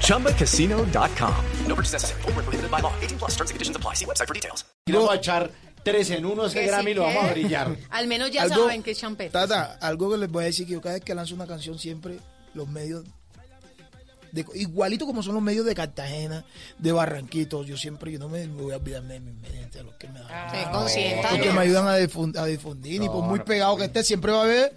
ChumbaCasino.com. No purchase necessary. Full prohibited by law. 18 plus terms and conditions apply. See website for details. Vamos a echar tres en uno ese Grammy y lo vamos a brillar. Al menos ya Algo- saben que es champeta. Tata, algo que les voy a decir que yo cada vez que lanzo una canción siempre los medios de- igualito como son los medios de Cartagena, de Barranquito, yo siempre yo no me, me voy a olvidar de mis medios, de los que me dan. Sí, consienta. porque me ayudan a, difun- a difundir y por muy pegado que esté siempre va a haber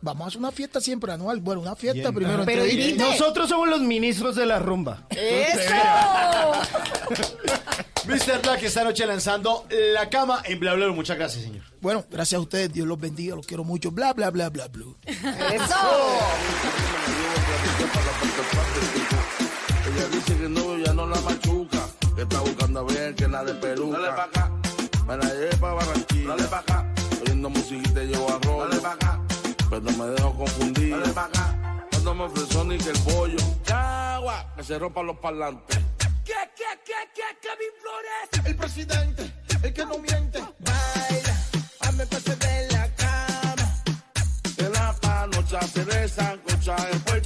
Vamos a hacer una fiesta siempre anual. Bueno, una fiesta primero Pero. Nosotros somos los ministros de la rumba. ¡Eso! Mr. Black esta noche lanzando La Cama en Bla Bla. Bla. Muchas gracias, señor. Bueno, gracias a ustedes, Dios los bendiga, los quiero mucho. Bla, bla, bla, bla, bla. ¡Eso! Ella dice que no, ya no la machuca. Que está buscando a ver que la de Perú. Dale pa' acá. Me la llevé pa' Barranquilla. Dale pa' acá. Oyendo musiquita llevo arroz. Dale pa' acá. Pero me dejo confundir. Cuando me ofreció ni que el pollo. Chagua. Que se rompan los parlantes. ¿Qué, qué, qué, qué, Kevin Flores? El presidente, el que no miente. Baila. Hazme pase de la cama. En la panocha se desancocha. En Puerto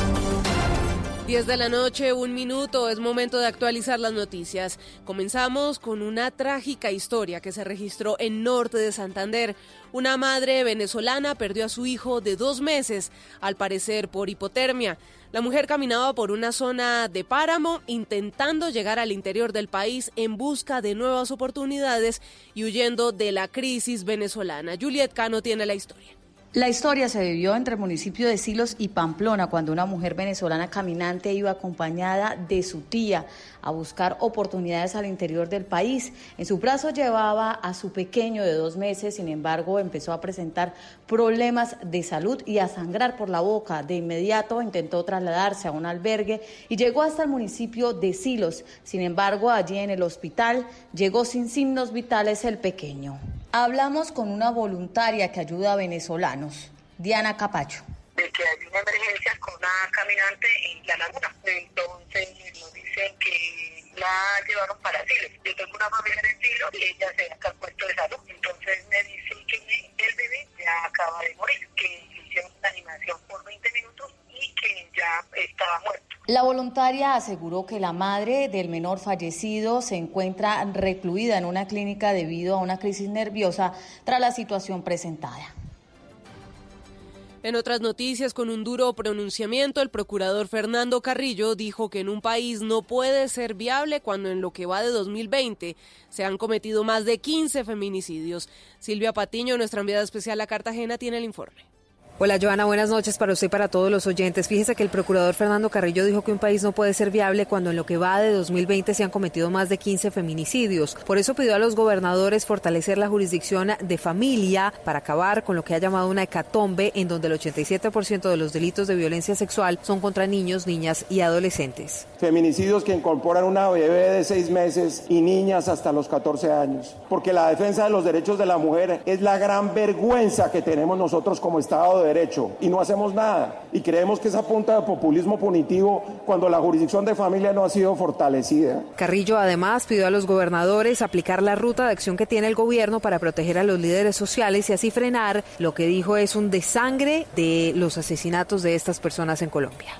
10 de la noche, un minuto, es momento de actualizar las noticias. Comenzamos con una trágica historia que se registró en norte de Santander. Una madre venezolana perdió a su hijo de dos meses, al parecer por hipotermia. La mujer caminaba por una zona de páramo intentando llegar al interior del país en busca de nuevas oportunidades y huyendo de la crisis venezolana. Juliet Cano tiene la historia. La historia se vivió entre el municipio de Silos y Pamplona cuando una mujer venezolana caminante iba acompañada de su tía a buscar oportunidades al interior del país. En su brazo llevaba a su pequeño de dos meses, sin embargo empezó a presentar problemas de salud y a sangrar por la boca. De inmediato intentó trasladarse a un albergue y llegó hasta el municipio de Silos. Sin embargo, allí en el hospital llegó sin signos vitales el pequeño. Hablamos con una voluntaria que ayuda a venezolanos, Diana Capacho. de que hay una emergencia con una caminante en la laguna. Entonces dicen que la llevaron para Silo. Yo tengo una familia en Silo y ella se al puesto de salud. Entonces me dicen que el bebé ya acaba de morir, que hicieron una animación por 20 minutos y que ya estaba muerto. La voluntaria aseguró que la madre del menor fallecido se encuentra recluida en una clínica debido a una crisis nerviosa tras la situación presentada. En otras noticias, con un duro pronunciamiento, el procurador Fernando Carrillo dijo que en un país no puede ser viable cuando en lo que va de 2020 se han cometido más de 15 feminicidios. Silvia Patiño, nuestra enviada especial a Cartagena, tiene el informe. Hola Joana, buenas noches para usted y para todos los oyentes. Fíjese que el procurador Fernando Carrillo dijo que un país no puede ser viable cuando en lo que va de 2020 se han cometido más de 15 feminicidios. Por eso pidió a los gobernadores fortalecer la jurisdicción de familia para acabar con lo que ha llamado una hecatombe en donde el 87% de los delitos de violencia sexual son contra niños, niñas y adolescentes. Feminicidios que incorporan una bebé de seis meses y niñas hasta los 14 años. Porque la defensa de los derechos de la mujer es la gran vergüenza que tenemos nosotros como Estado de Derecho y no hacemos nada. Y creemos que esa punta de populismo punitivo cuando la jurisdicción de familia no ha sido fortalecida. Carrillo además pidió a los gobernadores aplicar la ruta de acción que tiene el gobierno para proteger a los líderes sociales y así frenar lo que dijo es un desangre de los asesinatos de estas personas en Colombia.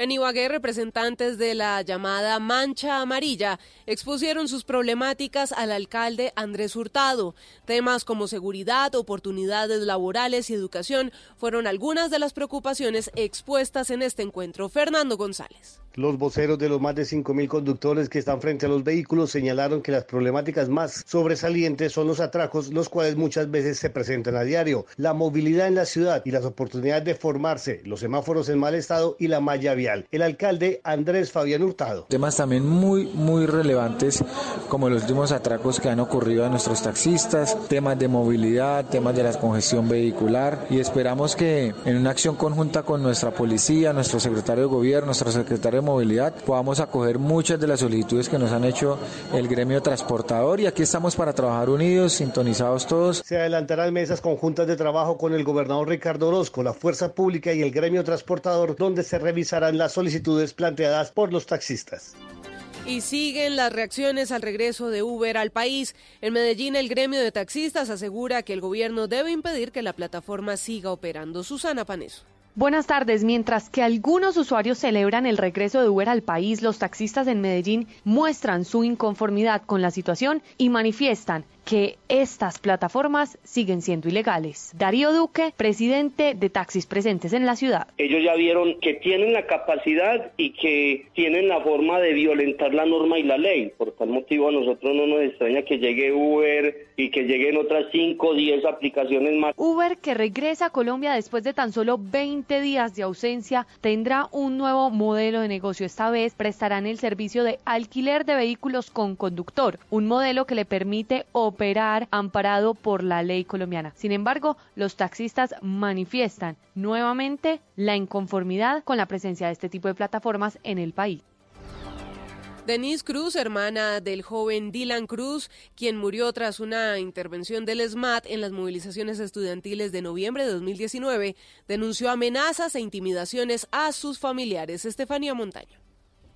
En Ibagué, representantes de la llamada Mancha Amarilla expusieron sus problemáticas al alcalde Andrés Hurtado. Temas como seguridad, oportunidades laborales y educación fueron algunas de las preocupaciones expuestas en este encuentro. Fernando González. Los voceros de los más de 5.000 conductores que están frente a los vehículos señalaron que las problemáticas más sobresalientes son los atracos, los cuales muchas veces se presentan a diario, la movilidad en la ciudad y las oportunidades de formarse, los semáforos en mal estado y la malla vial. El alcalde Andrés Fabián Hurtado. Temas también muy, muy relevantes como los últimos atracos que han ocurrido a nuestros taxistas, temas de movilidad, temas de la congestión vehicular y esperamos que en una acción conjunta con nuestra policía, nuestro secretario de gobierno, nuestro secretario movilidad podamos acoger muchas de las solicitudes que nos han hecho el gremio transportador y aquí estamos para trabajar unidos, sintonizados todos. Se adelantarán mesas conjuntas de trabajo con el gobernador Ricardo Orozco, la Fuerza Pública y el gremio transportador donde se revisarán las solicitudes planteadas por los taxistas. Y siguen las reacciones al regreso de Uber al país. En Medellín, el gremio de taxistas asegura que el gobierno debe impedir que la plataforma siga operando. Susana Paneso. Buenas tardes. Mientras que algunos usuarios celebran el regreso de Uber al país, los taxistas en Medellín muestran su inconformidad con la situación y manifiestan que estas plataformas siguen siendo ilegales. Darío Duque, presidente de Taxis Presentes en la ciudad. Ellos ya vieron que tienen la capacidad y que tienen la forma de violentar la norma y la ley. Por tal motivo a nosotros no nos extraña que llegue Uber y que lleguen otras 5 o 10 aplicaciones más. Uber, que regresa a Colombia después de tan solo 20 días de ausencia, tendrá un nuevo modelo de negocio. Esta vez prestarán el servicio de alquiler de vehículos con conductor, un modelo que le permite operar amparado por la ley colombiana. Sin embargo, los taxistas manifiestan nuevamente la inconformidad con la presencia de este tipo de plataformas en el país. Denise Cruz, hermana del joven Dylan Cruz, quien murió tras una intervención del SMAT en las movilizaciones estudiantiles de noviembre de 2019, denunció amenazas e intimidaciones a sus familiares. Estefanía Montaño.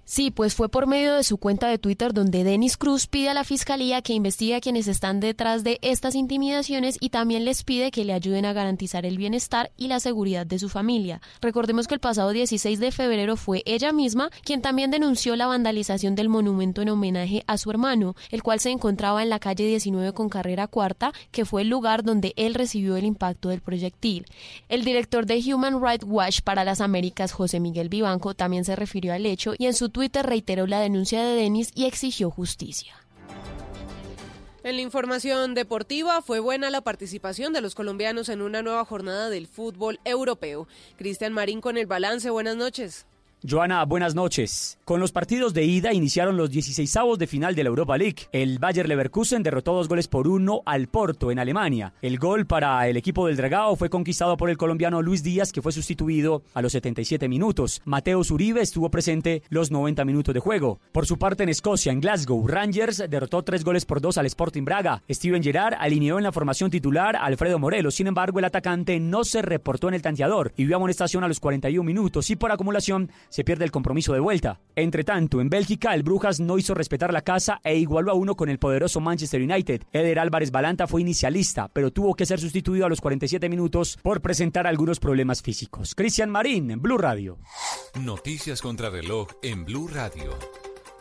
Sí, pues fue por medio de su cuenta de Twitter donde Denis Cruz pide a la fiscalía que investigue a quienes están detrás de estas intimidaciones y también les pide que le ayuden a garantizar el bienestar y la seguridad de su familia. Recordemos que el pasado 16 de febrero fue ella misma quien también denunció la vandalización del monumento en homenaje a su hermano, el cual se encontraba en la calle 19 con carrera cuarta, que fue el lugar donde él recibió el impacto del proyectil. El director de Human Rights Watch para las Américas, José Miguel Vivanco, también se refirió al hecho y en su Twitter reiteró la denuncia de Denis y exigió justicia. En la información deportiva fue buena la participación de los colombianos en una nueva jornada del fútbol europeo. Cristian Marín con el balance, buenas noches. Joana, buenas noches. Con los partidos de ida iniciaron los 16avos de final de la Europa League. El Bayer Leverkusen derrotó dos goles por uno al Porto en Alemania. El gol para el equipo del Dragao fue conquistado por el colombiano Luis Díaz, que fue sustituido a los 77 minutos. Mateo Zuribe estuvo presente los 90 minutos de juego. Por su parte, en Escocia, en Glasgow, Rangers derrotó tres goles por dos al Sporting Braga. Steven Gerrard alineó en la formación titular a Alfredo Morelos. Sin embargo, el atacante no se reportó en el tanteador y vio amonestación a los 41 minutos y por acumulación se pierde el compromiso de vuelta. Entre tanto, en Bélgica, el Brujas no hizo respetar la casa e igualó a uno con el poderoso Manchester United. Eder Álvarez Balanta fue inicialista, pero tuvo que ser sustituido a los 47 minutos por presentar algunos problemas físicos. Cristian Marín, Blue Radio. Noticias contra reloj en Blue Radio.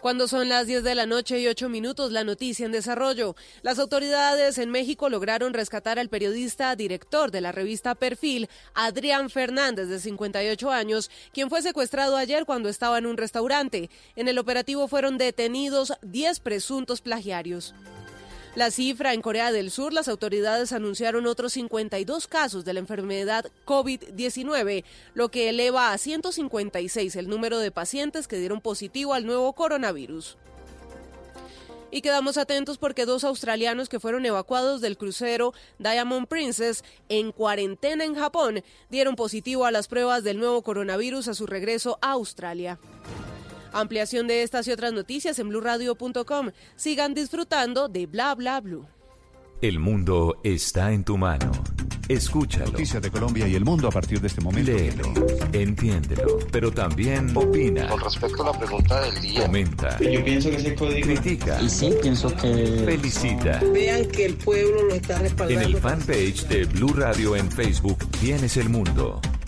Cuando son las 10 de la noche y 8 minutos, la noticia en desarrollo. Las autoridades en México lograron rescatar al periodista director de la revista Perfil, Adrián Fernández, de 58 años, quien fue secuestrado ayer cuando estaba en un restaurante. En el operativo fueron detenidos 10 presuntos plagiarios. La cifra en Corea del Sur, las autoridades anunciaron otros 52 casos de la enfermedad COVID-19, lo que eleva a 156 el número de pacientes que dieron positivo al nuevo coronavirus. Y quedamos atentos porque dos australianos que fueron evacuados del crucero Diamond Princess en cuarentena en Japón dieron positivo a las pruebas del nuevo coronavirus a su regreso a Australia. Ampliación de estas y otras noticias en blurradio.com. Sigan disfrutando de Bla Bla Blue. El mundo está en tu mano. Escúchalo. Noticias de Colombia y el mundo a partir de este momento. Léelo, entiéndelo, pero también opina. Con respecto a la pregunta del día. Comenta. Yo pienso que ese código. Critica. Y sí, pienso que. Felicita. Vean que el pueblo lo está respaldando. En el fanpage de Blue Radio en Facebook tienes el mundo.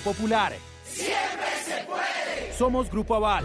Popular. ¡Siempre se puede! Somos Grupo Aval,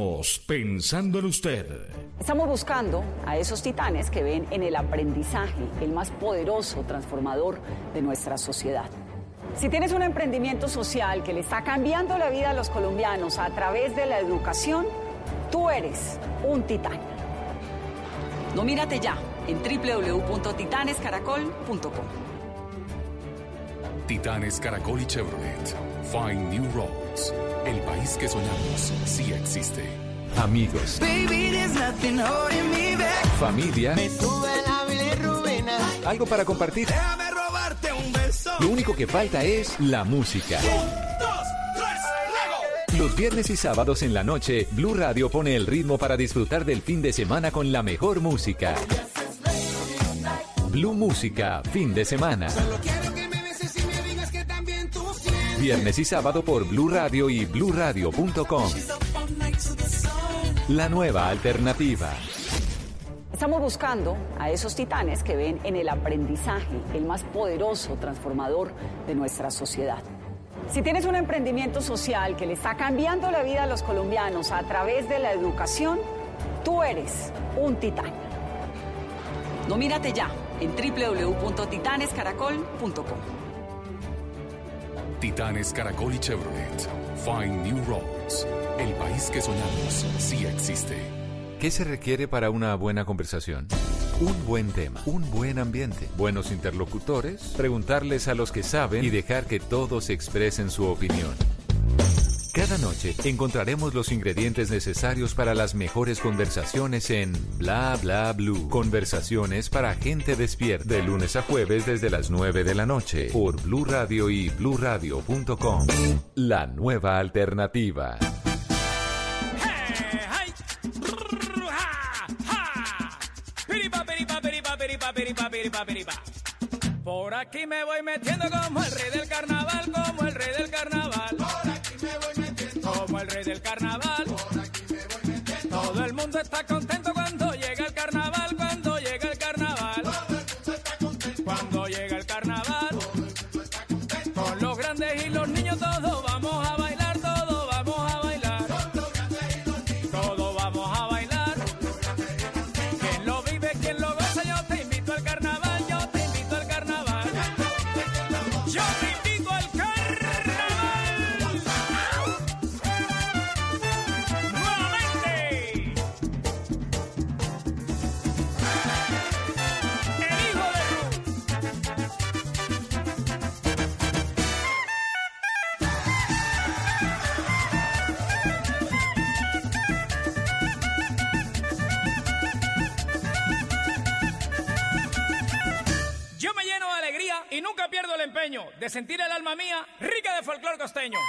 pensando en usted. Estamos buscando a esos titanes que ven en el aprendizaje el más poderoso transformador de nuestra sociedad. Si tienes un emprendimiento social que le está cambiando la vida a los colombianos a través de la educación, tú eres un titán. Nomírate ya en www.titanescaracol.com. Titanes Caracol y Chevrolet. Find New El país que soñamos sí existe. Amigos, familia, algo para compartir. Lo único que falta es la música. Los viernes y sábados en la noche, Blue Radio pone el ritmo para disfrutar del fin de semana con la mejor música. Blue Música, fin de semana. Viernes y sábado por Blue Radio y bluradio.com. La nueva alternativa. Estamos buscando a esos titanes que ven en el aprendizaje el más poderoso transformador de nuestra sociedad. Si tienes un emprendimiento social que le está cambiando la vida a los colombianos a través de la educación, tú eres un titán. Nomírate ya en www.titanescaracol.com. Titanes Caracol y Chevrolet. Find New Roads. El país que soñamos sí existe. ¿Qué se requiere para una buena conversación? Un buen tema, un buen ambiente, buenos interlocutores, preguntarles a los que saben y dejar que todos expresen su opinión. Cada noche encontraremos los ingredientes necesarios para las mejores conversaciones en Bla Bla Blue. Conversaciones para gente despierta. De lunes a jueves desde las 9 de la noche por Blue Radio y bluradio.com. La nueva alternativa. Por aquí me voy metiendo como el rey del carnaval, como el rey del carnaval. El rey del carnaval. Todo el mundo está contento cuando llega el carnaval, de sentir el alma mía rica de folclor costeño.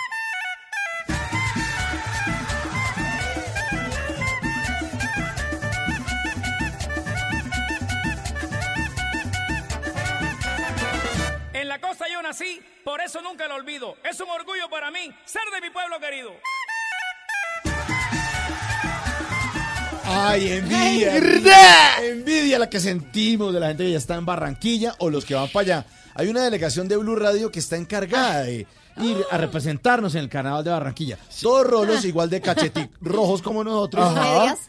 En la costa yo nací, por eso nunca lo olvido. Es un orgullo para mí ser de mi pueblo querido. Ay, envidia. Envidia la que sentimos de la gente que ya está en Barranquilla o los que van para allá. Hay una delegación de Blue Radio que está encargada de ir a representarnos en el carnaval de Barranquilla. Todos rolos igual de cachetic rojos como nosotros,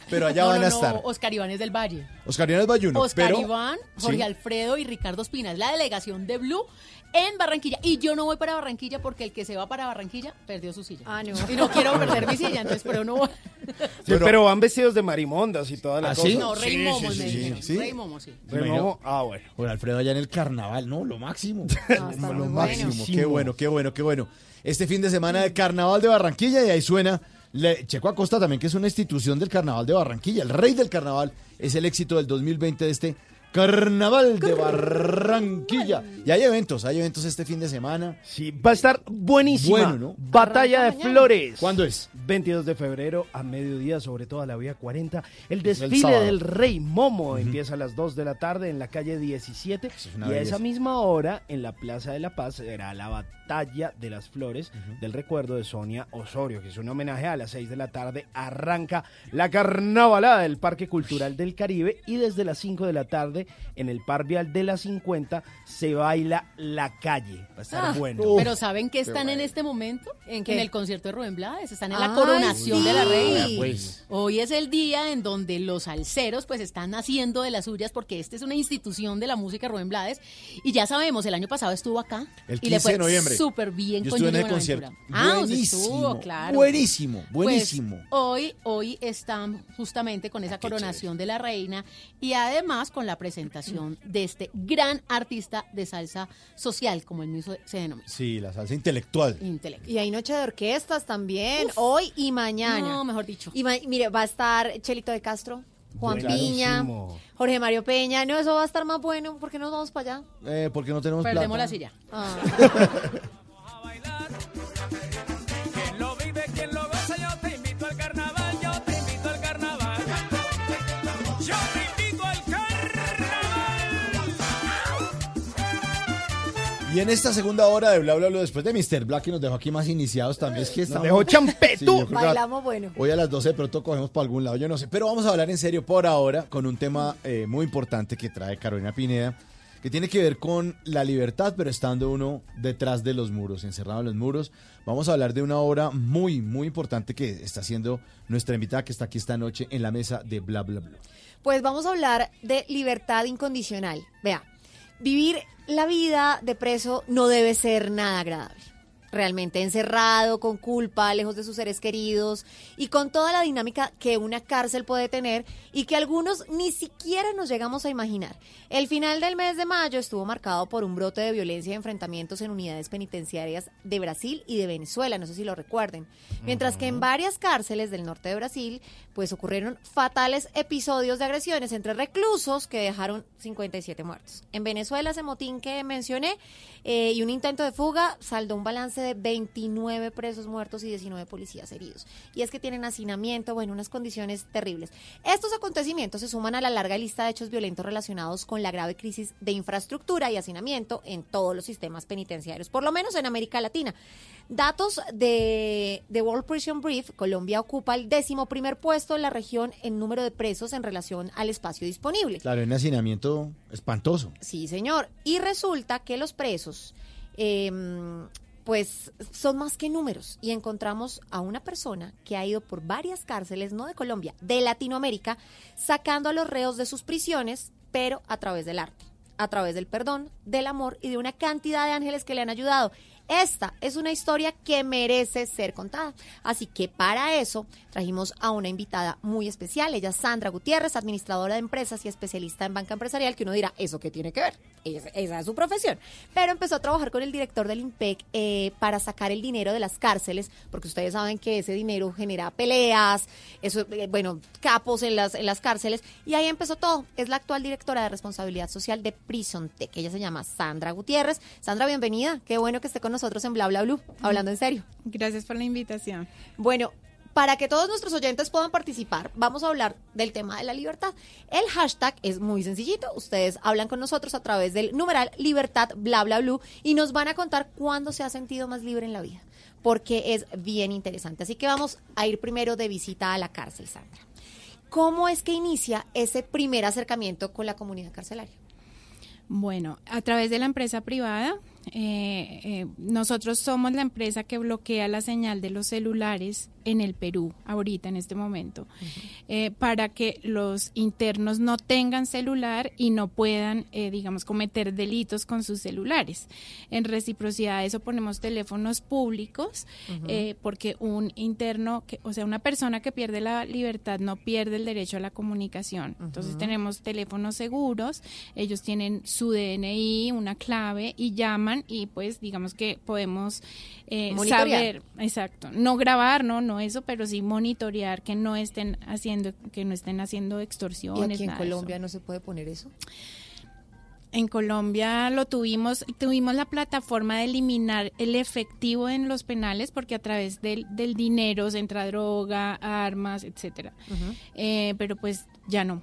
pero allá No, van no, a no, estar. Oscar Iván es del Valle. Oscar Iván es Bayuno, Oscar pero Iván, Jorge Sí. Alfredo y Ricardo Espina. Es la delegación de Blue en Barranquilla. Y yo no voy para Barranquilla porque el que se va para Barranquilla perdió su silla. Ah, no. Y no quiero perder mi silla, entonces, pero no voy. Sí, pero, van vestidos de marimondas y toda la ¿Ah, cosa. sí? No, Rey Sí, Momos sí, me sí, dijeron. sí. Rey Momos, sí. Rey Momo, ah, bueno. Jorge Alfredo allá en el carnaval, ¿no? Lo máximo. lo muy máximo. bueno. Qué bueno, qué bueno, qué bueno. Este fin de semana de carnaval de Barranquilla y ahí suena le- Checo Acosta también, que es una institución del carnaval de Barranquilla. El rey del carnaval es el éxito del 2020 de este carnaval de Barranquilla. Y hay eventos, hay eventos este fin de semana. Sí, va a estar buenísima. Bueno, ¿no? Batalla de. Flores. ¿Cuándo es? 22 de febrero a mediodía, sobre todo a la vía 40. El Es el desfile del Rey Momo empieza a las 2 de la tarde en la calle 17. una Y a esa misma hora, en la Plaza de la Paz, será la Batalla de las Flores del recuerdo de Sonia Osorio, que es un homenaje a las 6 de la tarde. Arranca la carnavalada del Parque Cultural del Caribe y desde las 5 de la tarde en el Par Vial de la 50 se baila la calle. Va a estar Ah, bueno. Pero ¿saben qué qué están en este momento? ¿En el concierto de Rubén Blades. Están en Ay, la coronación de la reina. Pues. Hoy es el día en donde los alceros pues están haciendo de las suyas porque esta es una institución de la música Rubén Blades. Y ya sabemos, el año pasado estuvo acá. El y le 15 fue de noviembre. súper bien Yo con estuve en Junior el concierto. Ah, Buenísimo, estuvo, claro. buenísimo, Pues, buenísimo. hoy, hoy están justamente con esa coronación de la reina y además con la presentación de este gran artista de salsa social, como el mismo se denomina. Sí, la salsa intelectual. Intelectual. Y hay noche de orquestas también, hoy y mañana. No, mejor dicho. Y mire, va a estar Chelito de Castro, Juan. Piña, Jorge Mario Peña. No, eso va a estar más bueno. ¿Por qué no vamos para allá? Eh, porque no tenemos Perdemos plata. la silla. Ah. Y en esta segunda hora de Bla Bla Bla, después de Mr. Black, que nos dejó aquí más iniciados también, es que estamos... dejó. Sí, que Bailamos bueno. Hoy a las 12 de pronto cogemos para algún lado, yo no sé. Pero vamos a hablar en serio por ahora con un tema eh, muy importante que trae Carolina Pineda, que tiene que ver con la libertad, pero estando uno detrás de los muros, encerrado en los muros. Vamos a hablar de una obra muy, muy importante que está haciendo nuestra invitada que está aquí esta noche en la mesa de Bla Bla Bla. Pues vamos a hablar de libertad incondicional. Vea, vivir la vida de preso no debe ser nada agradable. Realmente encerrado, con culpa, lejos de sus seres queridos y con toda la dinámica que una cárcel puede tener y que algunos ni siquiera nos llegamos a imaginar. El final del mes de mayo estuvo marcado por un brote de violencia y enfrentamientos en unidades penitenciarias de Brasil y de Venezuela, no sé si lo recuerden. Mientras que en varias cárceles del norte de Brasil, pues ocurrieron fatales episodios de agresiones entre reclusos que dejaron 57 muertos. En Venezuela, ese motín que mencioné eh, y un intento de fuga saldó un balance de 29 presos muertos y 19 policías heridos. Y es que tienen hacinamiento, bueno, unas condiciones terribles. Estos acontecimientos se suman a la larga lista de hechos violentos relacionados con la grave crisis de infraestructura y hacinamiento en todos los sistemas penitenciarios, por lo menos en América Latina. Datos de, de World Prison Brief, Colombia ocupa el décimo primer puesto en la región en número de presos en relación al espacio disponible. Claro, un hacinamiento espantoso. Sí, señor. Y resulta que los presos, eh, pues, son más que números. Y encontramos a una persona que ha ido por varias cárceles, no de Colombia, de Latinoamérica, sacando a los reos de sus prisiones, pero a través del arte, a través del perdón, del amor y de una cantidad de ángeles que le han ayudado. Esta es una historia que merece ser contada. Así que para eso trajimos a una invitada muy especial. Ella es Sandra Gutiérrez, administradora de empresas y especialista en banca empresarial, que uno dirá, ¿eso qué tiene que ver? Es- esa es su profesión. Pero empezó a trabajar con el director del IMPEC eh, para sacar el dinero de las cárceles, porque ustedes saben que ese dinero genera peleas, eh, bueno, capos en las, en las cárceles. Y ahí empezó todo. Es la actual directora de responsabilidad social de Prison Tech. Ella se llama Sandra Gutiérrez. Sandra, bienvenida. Qué bueno que esté con nosotros en Bla Bla Blue, hablando en serio. Gracias por la invitación. Bueno, para que todos nuestros oyentes puedan participar, vamos a hablar del tema de la libertad. El hashtag es muy sencillito. Ustedes hablan con nosotros a través del numeral libertad bla bla blue y nos van a contar cuándo se ha sentido más libre en la vida, porque es bien interesante. Así que vamos a ir primero de visita a la cárcel, Sandra. ¿Cómo es que inicia ese primer acercamiento con la comunidad carcelaria? Bueno, a través de la empresa privada eh, eh, nosotros somos la empresa que bloquea la señal de los celulares en el Perú, ahorita, en este momento, eh, para que los internos no tengan celular y no puedan, eh, digamos, cometer delitos con sus celulares. En reciprocidad a eso ponemos teléfonos públicos, eh, porque un interno, que, o sea, una persona que pierde la libertad no pierde el derecho a la comunicación. Entonces tenemos teléfonos seguros, ellos tienen su DNI, una clave y llaman y pues digamos que podemos eh, saber, exacto, no grabar, no, no eso, pero sí monitorear que no estén haciendo, que no estén haciendo ¿Y extorsiones. aquí en nada. Colombia no se puede poner eso? En Colombia lo tuvimos, tuvimos la plataforma de eliminar el efectivo en los penales porque a través del, del dinero se entra droga, armas, etcétera. Eh, pero pues ya no,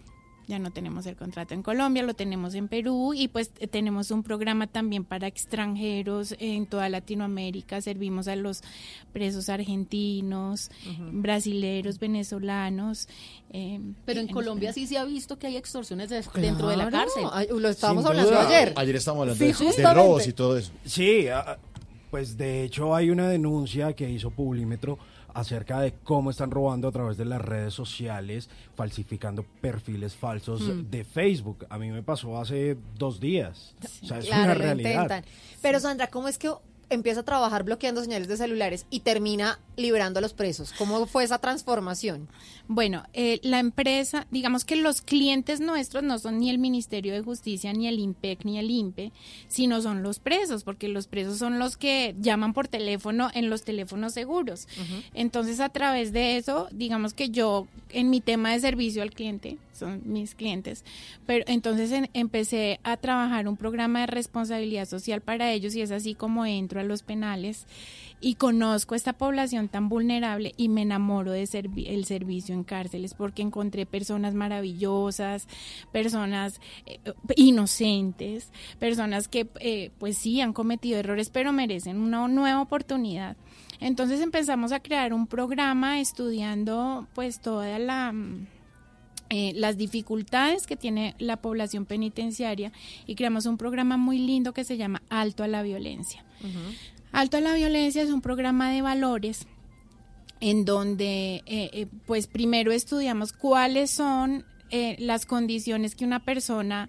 ya no tenemos el contrato en Colombia, lo tenemos en Perú y pues eh, tenemos un programa también para extranjeros en toda Latinoamérica, servimos a los presos argentinos, brasileros, venezolanos. eh, Pero en Colombia sí se ha visto que hay extorsiones de- dentro de la cárcel. ay, lo estábamos Sin hablando duda. ayer. Ayer estábamos hablando Sí, de, de robos y todo eso. Sí, ah, pues de hecho hay una denuncia que hizo Publímetro acerca de cómo están robando a través de las redes sociales, falsificando perfiles falsos Mm. de Facebook. A mí me pasó hace dos días. O sea, es Claro, una realidad. intentan. Pero Sandra, ¿cómo es que empieza a trabajar bloqueando señales de celulares y termina liberando a los presos? ¿Cómo fue esa transformación? Bueno, eh, la empresa, digamos que los clientes nuestros no son ni el Ministerio de Justicia, ni el IMPEC, ni el INPE, sino son los presos, porque los presos son los que llaman por teléfono en los teléfonos seguros. Entonces, a través de eso, digamos que yo, en mi tema de servicio al cliente, son mis clientes, pero entonces en- empecé a trabajar un programa de responsabilidad social para ellos y es así como entro a los penales y conozco esta población tan vulnerable y me enamoro de servi- el servicio en cárceles porque encontré personas maravillosas, personas eh, inocentes, personas que eh, pues sí han cometido errores pero merecen una nueva oportunidad. Entonces empezamos a crear un programa estudiando pues toda la eh, las dificultades que tiene la población penitenciaria y creamos un programa muy lindo que se llama Alto a la Violencia. Alto a la Violencia es un programa de valores en donde eh, eh, pues primero estudiamos cuáles son las condiciones que una persona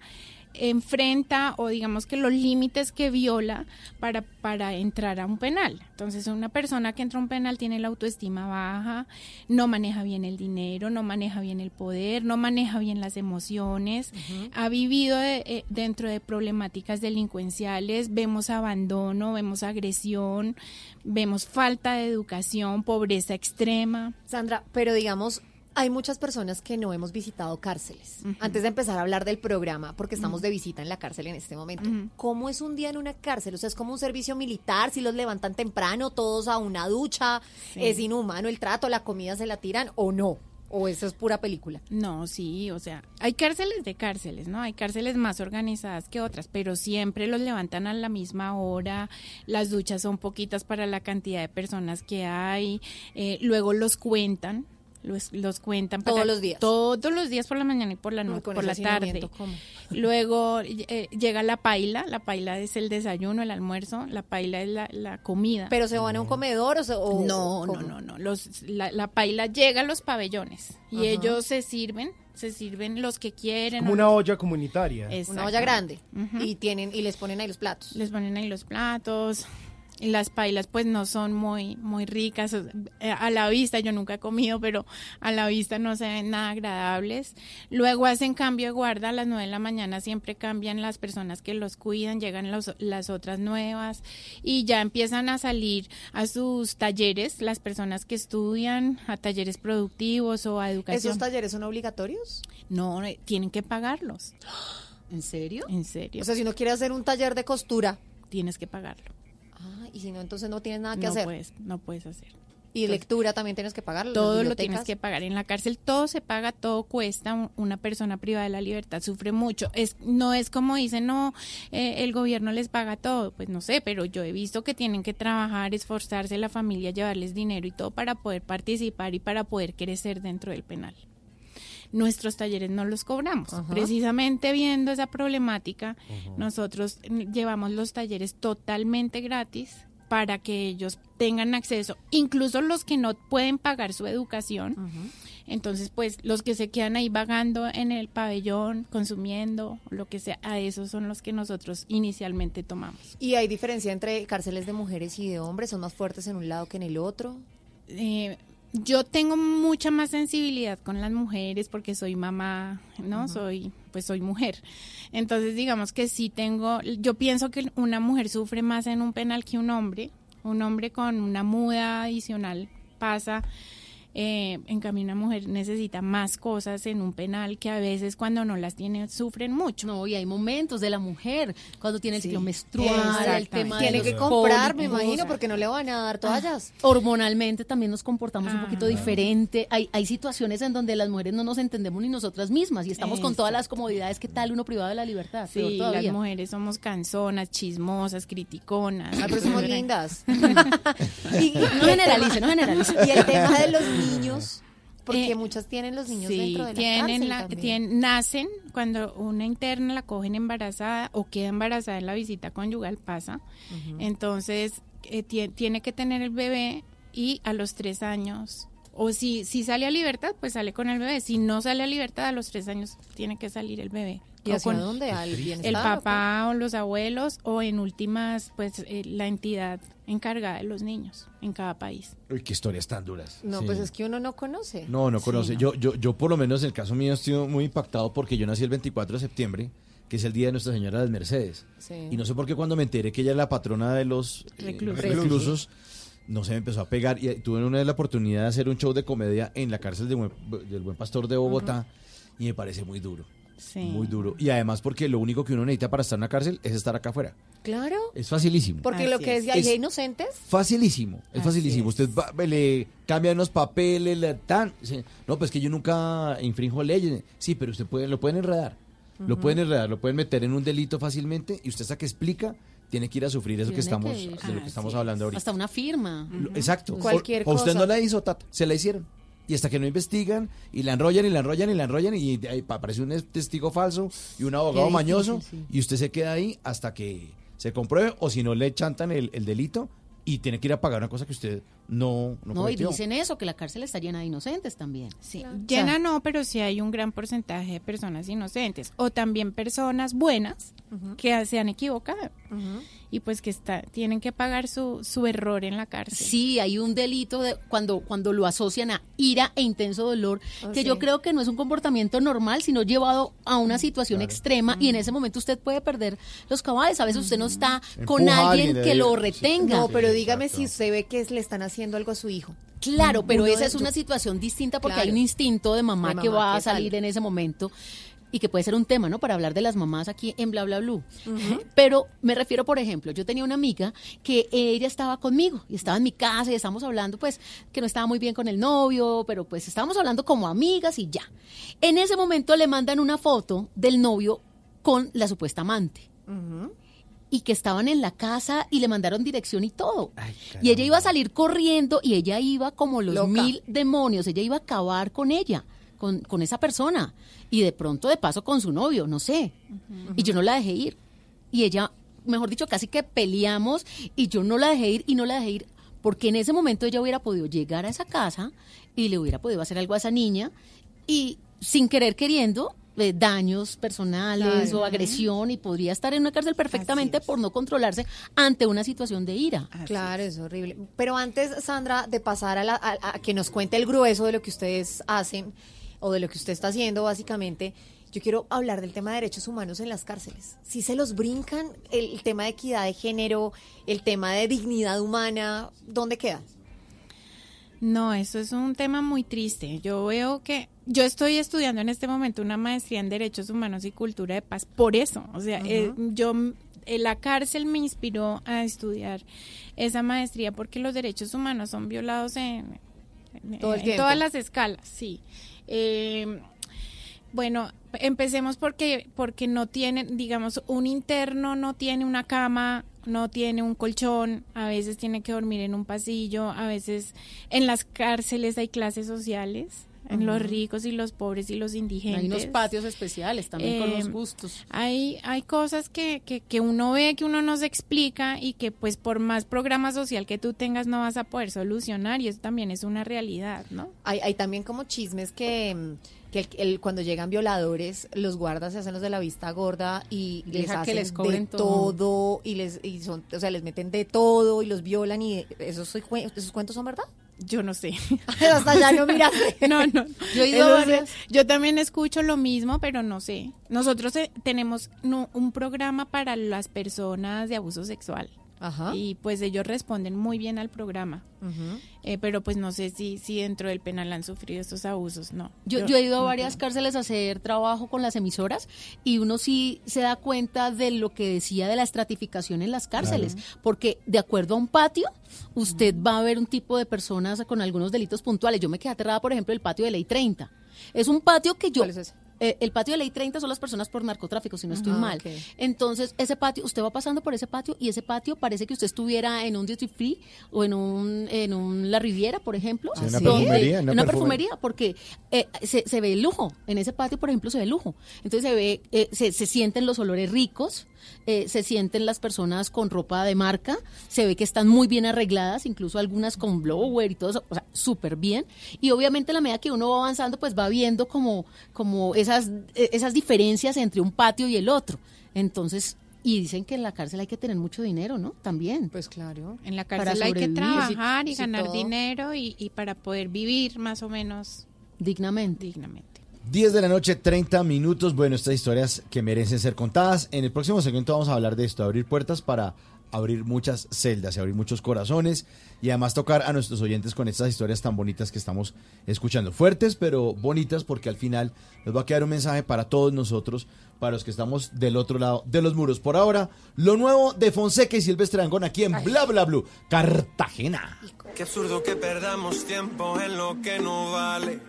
enfrenta o digamos que los límites que viola para, para entrar a un penal. Entonces una persona que entra a un penal tiene la autoestima baja, no maneja bien el dinero, no maneja bien el poder, no maneja bien las emociones, ha vivido de- eh, dentro de problemáticas delincuenciales, vemos abandono, vemos agresión, vemos falta de educación, pobreza extrema. Sandra, pero digamos, hay muchas personas que no hemos visitado cárceles. Antes de empezar a hablar del programa, porque estamos de visita en la cárcel en este momento. ¿Cómo es un día en una cárcel? O sea, es como un servicio militar, si los levantan temprano, todos a una ducha, Sí. es inhumano el trato, la comida se la tiran o no. O eso es pura película. No, sí, o sea, hay cárceles de cárceles, ¿no? Hay cárceles más organizadas que otras, pero siempre los levantan a la misma hora, las duchas son poquitas para la cantidad de personas que hay, eh, luego los cuentan. Los, los cuentan Todos los días. todos los días por la mañana y por la noche por la tarde luego eh, llega la paila la paila es el desayuno el almuerzo la paila es la, la comida ¿Pero se van a un comedor o se- o- no, no, no, no. Los, la, la paila llega a los pabellones y Ajá. ellos se sirven, se sirven los que quieren. Como una los- olla comunitaria. Una olla grande. Y tienen y les ponen ahí los platos. Les ponen ahí los platos. Las pailas pues no son muy muy ricas. Eh, a la vista yo nunca he comido pero a la vista no se ven nada agradables. Luego hacen cambio de guarda a las nueve de la mañana siempre cambian las personas que los cuidan llegan los- las otras nuevas y ya empiezan a salir a sus talleres las personas que estudian a talleres productivos o a educación. ¿Esos talleres son obligatorios? no eh, tienen que pagarlos. ¿En serio? en serio. O sea, si uno quiere hacer un taller de costura, tienes que pagarlo y si no, entonces no tienes nada que no hacer. puedes no puedes hacer Y lectura también tienes que pagar. todo lo tienes que pagar en la cárcel todo se paga todo cuesta Un- una persona privada de la libertad sufre mucho es no es como dicen no eh, el gobierno les paga todo pues no sé pero yo he visto que tienen que trabajar esforzarse la familia llevarles dinero y todo para poder participar y para poder crecer dentro del penal nuestros talleres no los cobramos. Ajá. Precisamente viendo esa problemática, nosotros llevamos los talleres totalmente gratis para que ellos tengan acceso, incluso los que no pueden pagar su educación. Entonces, pues los que se quedan ahí vagando en el pabellón, consumiendo, lo que sea, a esos son los que nosotros inicialmente tomamos. ¿Y hay diferencia entre cárceles de mujeres y de hombres? ¿Son más fuertes en un lado que en el otro? Eh, yo tengo mucha más sensibilidad con las mujeres porque soy mamá, ¿no? Soy, pues soy mujer. Entonces, digamos que sí tengo, yo pienso que una mujer sufre más en un penal que un hombre. Un hombre con una muda adicional pasa. Eh, en cambio, una mujer necesita más cosas en un penal que a veces cuando no las tiene sufren mucho. No, y hay momentos de la mujer cuando tiene el ciclo menstrual, el tema de Tiene que comprar, me imagino, porque no le van a dar toallas. Hormonalmente también nos comportamos un poquito Ah. diferente. Hay, hay situaciones en donde las mujeres no nos entendemos ni nosotras mismas y estamos con todas las comodidades. ¿Qué tal uno privado de la libertad? Sí, todavía. las mujeres somos canzonas, chismosas, criticonas. Ah, pero somos lindas. Y- no generalice, no generalice. Y el tema de los niños, porque Eh, muchas tienen los niños Sí, dentro de la tienen cárcel la- también. tienen- nacen cuando una interna la cogen embarazada o queda embarazada en la visita conyugal pasa. Entonces eh, tie- tiene que tener el bebé y a los tres años o si si sale a libertad pues sale con el bebé. Si no sale a libertad a los tres años tiene que salir el bebé. ¿Y hacia con dónde? ¿Al bienestar El papá o los abuelos o en últimas pues eh, la entidad encargada de los niños en cada país. Uy, qué historias tan duras. No, Sí. pues es que uno no conoce. No, no Sí, conoce. Yo, yo, yo por lo menos en el caso mío estoy muy impactado porque yo nací el 24 de septiembre, que es el día de Nuestra Señora de las Mercedes. Sí. Y no sé por qué cuando me enteré que ella es la patrona de los eh, Reclusos. No se me empezó a pegar. Y tuve una vez la oportunidad de hacer un show de comedia en la cárcel de Buen- del Buen Pastor de Bogotá y me parece muy duro. Sí. Muy duro. Y además porque lo único que uno necesita para estar en una cárcel es estar acá afuera. Claro. Es facilísimo. Porque lo que es. decía, ¿y Es- hay inocentes? Facilísimo, es Así facilísimo. es. Usted va, le cambia unos papeles, le tan. No, pues que yo nunca infrinjo leyes. Sí, pero usted puede, lo pueden enredar. Lo pueden enredar, lo pueden meter en un delito fácilmente y usted hasta que explica tiene que ir a sufrir eso que estamos, que de lo que Ah, estamos hablando ahorita. Hasta una firma. Lo- Exacto. Cualquier O- o usted cosa. no la hizo, Tata, se la hicieron. Y hasta que no investigan y la enrollan y la enrollan y la enrollan y aparece un testigo falso y un abogado difícil, mañoso sí. y usted se queda ahí hasta que se compruebe o si no le chantan el, el delito y tiene que ir a pagar una cosa que usted no, no, No, y dicen eso, que la cárcel está llena de inocentes también. Sí, Claro. llena no, pero sí hay un gran porcentaje de personas inocentes o también personas buenas que se han equivocado y pues que está, tienen que pagar su, su error en la cárcel. Sí, hay un delito de cuando cuando lo asocian a ira e intenso dolor, Ah, que sí. yo creo que no es un comportamiento normal, sino llevado a una situación extrema y en ese momento usted puede perder los cabales. A veces usted no está con Empuja alguien alguien, que lo sí. retenga. No, pero Sí, dígame exacto. si usted ve que le están haciendo algo a su hijo. Claro, pero Uno esa es una situación distinta porque Claro. hay un instinto de mamá, De que va a sale. salir en ese momento y que puede ser un tema, ¿no? Para hablar de las mamás aquí en Bla Bla Blue. Pero me refiero, por ejemplo, yo tenía una amiga que ella estaba conmigo y estaba en mi casa y estábamos hablando, pues, que no estaba muy bien con el novio, pero pues estábamos hablando como amigas y ya. En ese momento le mandan una foto del novio con la supuesta amante y que estaban en la casa y le mandaron dirección y todo. y ella iba a salir corriendo y ella iba como los Loca. mil demonios, ella iba a acabar con ella, con, con esa persona. Y de pronto, de paso, con su novio, no sé. Y yo no la dejé ir. Y ella, mejor dicho, casi que peleamos y yo no la dejé ir y no la dejé ir. Porque en ese momento ella hubiera podido llegar a esa casa y le hubiera podido hacer algo a esa niña y sin querer queriendo eh, daños personales Claro. o agresión y podría estar en una cárcel perfectamente por no controlarse ante una situación de ira. Claro, es horrible. Pero antes, Sandra, de pasar a, la- a- a que nos cuente el grueso de lo que ustedes hacen o de lo que usted está haciendo, básicamente, yo quiero hablar del tema de derechos humanos en las cárceles. Si se los brincan, el, el tema de equidad de género, el tema de dignidad humana, ¿dónde queda? No, eso es un tema muy triste. Yo veo que yo estoy estudiando en este momento una maestría en Derechos Humanos y Cultura de Paz por eso. O sea, eh, yo eh, la cárcel me inspiró a estudiar esa maestría porque los derechos humanos son violados en, en- todas las escalas, sí. Eh, bueno, empecemos porque porque no tienen, digamos, un interno no tiene una cama, no tiene un colchón, a veces tiene que dormir en un pasillo, a veces en las cárceles hay clases sociales. En los ricos y los pobres y los indigentes. Hay unos patios especiales también con los Eh, gustos. Hay, hay cosas que, que, que uno ve, que uno no se explica y que pues por más programa social que tú tengas no vas a poder solucionar y eso también es una realidad, ¿no? Hay, hay también como chismes que, que el- el- cuando llegan violadores, los guardas se hacen los de la vista gorda y les Deja que hacen les cobren de todo. todo y les y son, o sea, les meten de todo y los violan y esos, esos cuentos son verdad. Yo no sé. Hasta allá no miraste. No, no. Yo he ido Yo también escucho lo mismo, pero no sé. Nosotros eh, tenemos un programa para las personas de abuso sexual. Ajá. Y pues ellos responden muy bien al programa. Eh, pero pues no sé si, si dentro del penal han sufrido estos abusos, no. Yo, yo he ido a no varias cárceles a hacer trabajo con las emisoras y uno sí se da cuenta de lo que decía de la estratificación en las cárceles, porque de acuerdo a un patio, usted va a ver un tipo de personas con algunos delitos puntuales. Yo me quedé aterrada, por ejemplo, del patio de ley 30. Es un patio que yo... Eh, el patio de ley 30 son las personas por narcotráfico, si no estoy Ah, mal. Entonces, ese patio, usted va pasando por ese patio y ese patio parece que usted estuviera en un duty free o en un, en un La Riviera, por ejemplo. Sí, una perfumería. perfumería, porque eh, se, se ve el lujo. En ese patio, por ejemplo, se ve el lujo. Entonces se ve, eh, se, se sienten los olores ricos, eh, se sienten las personas con ropa de marca, se ve que están muy bien arregladas, incluso algunas con blower y todo eso, o sea, súper bien. Y obviamente a la medida que uno va avanzando, pues va viendo como, como esas, eh, esas diferencias entre un patio y el otro. Entonces, y dicen que en la cárcel hay que tener mucho dinero, ¿no? También. Pues claro. En la cárcel hay que trabajar y ganar todo. dinero y, y para poder vivir más o menos dignamente. dignamente. 10 de la noche, 30 minutos. Bueno, estas historias que merecen ser contadas. En el próximo segmento vamos a hablar de esto, abrir puertas para abrir muchas celdas y abrir muchos corazones y además tocar a nuestros oyentes con estas historias tan bonitas que estamos escuchando. Fuertes, pero bonitas porque al final nos va a quedar un mensaje para todos nosotros, para los que estamos del otro lado de los muros. Por ahora, lo nuevo de Fonseca y Silvestre Angón aquí en Bla Bla Blue, Cartagena. Qué absurdo que perdamos tiempo en lo que no vale.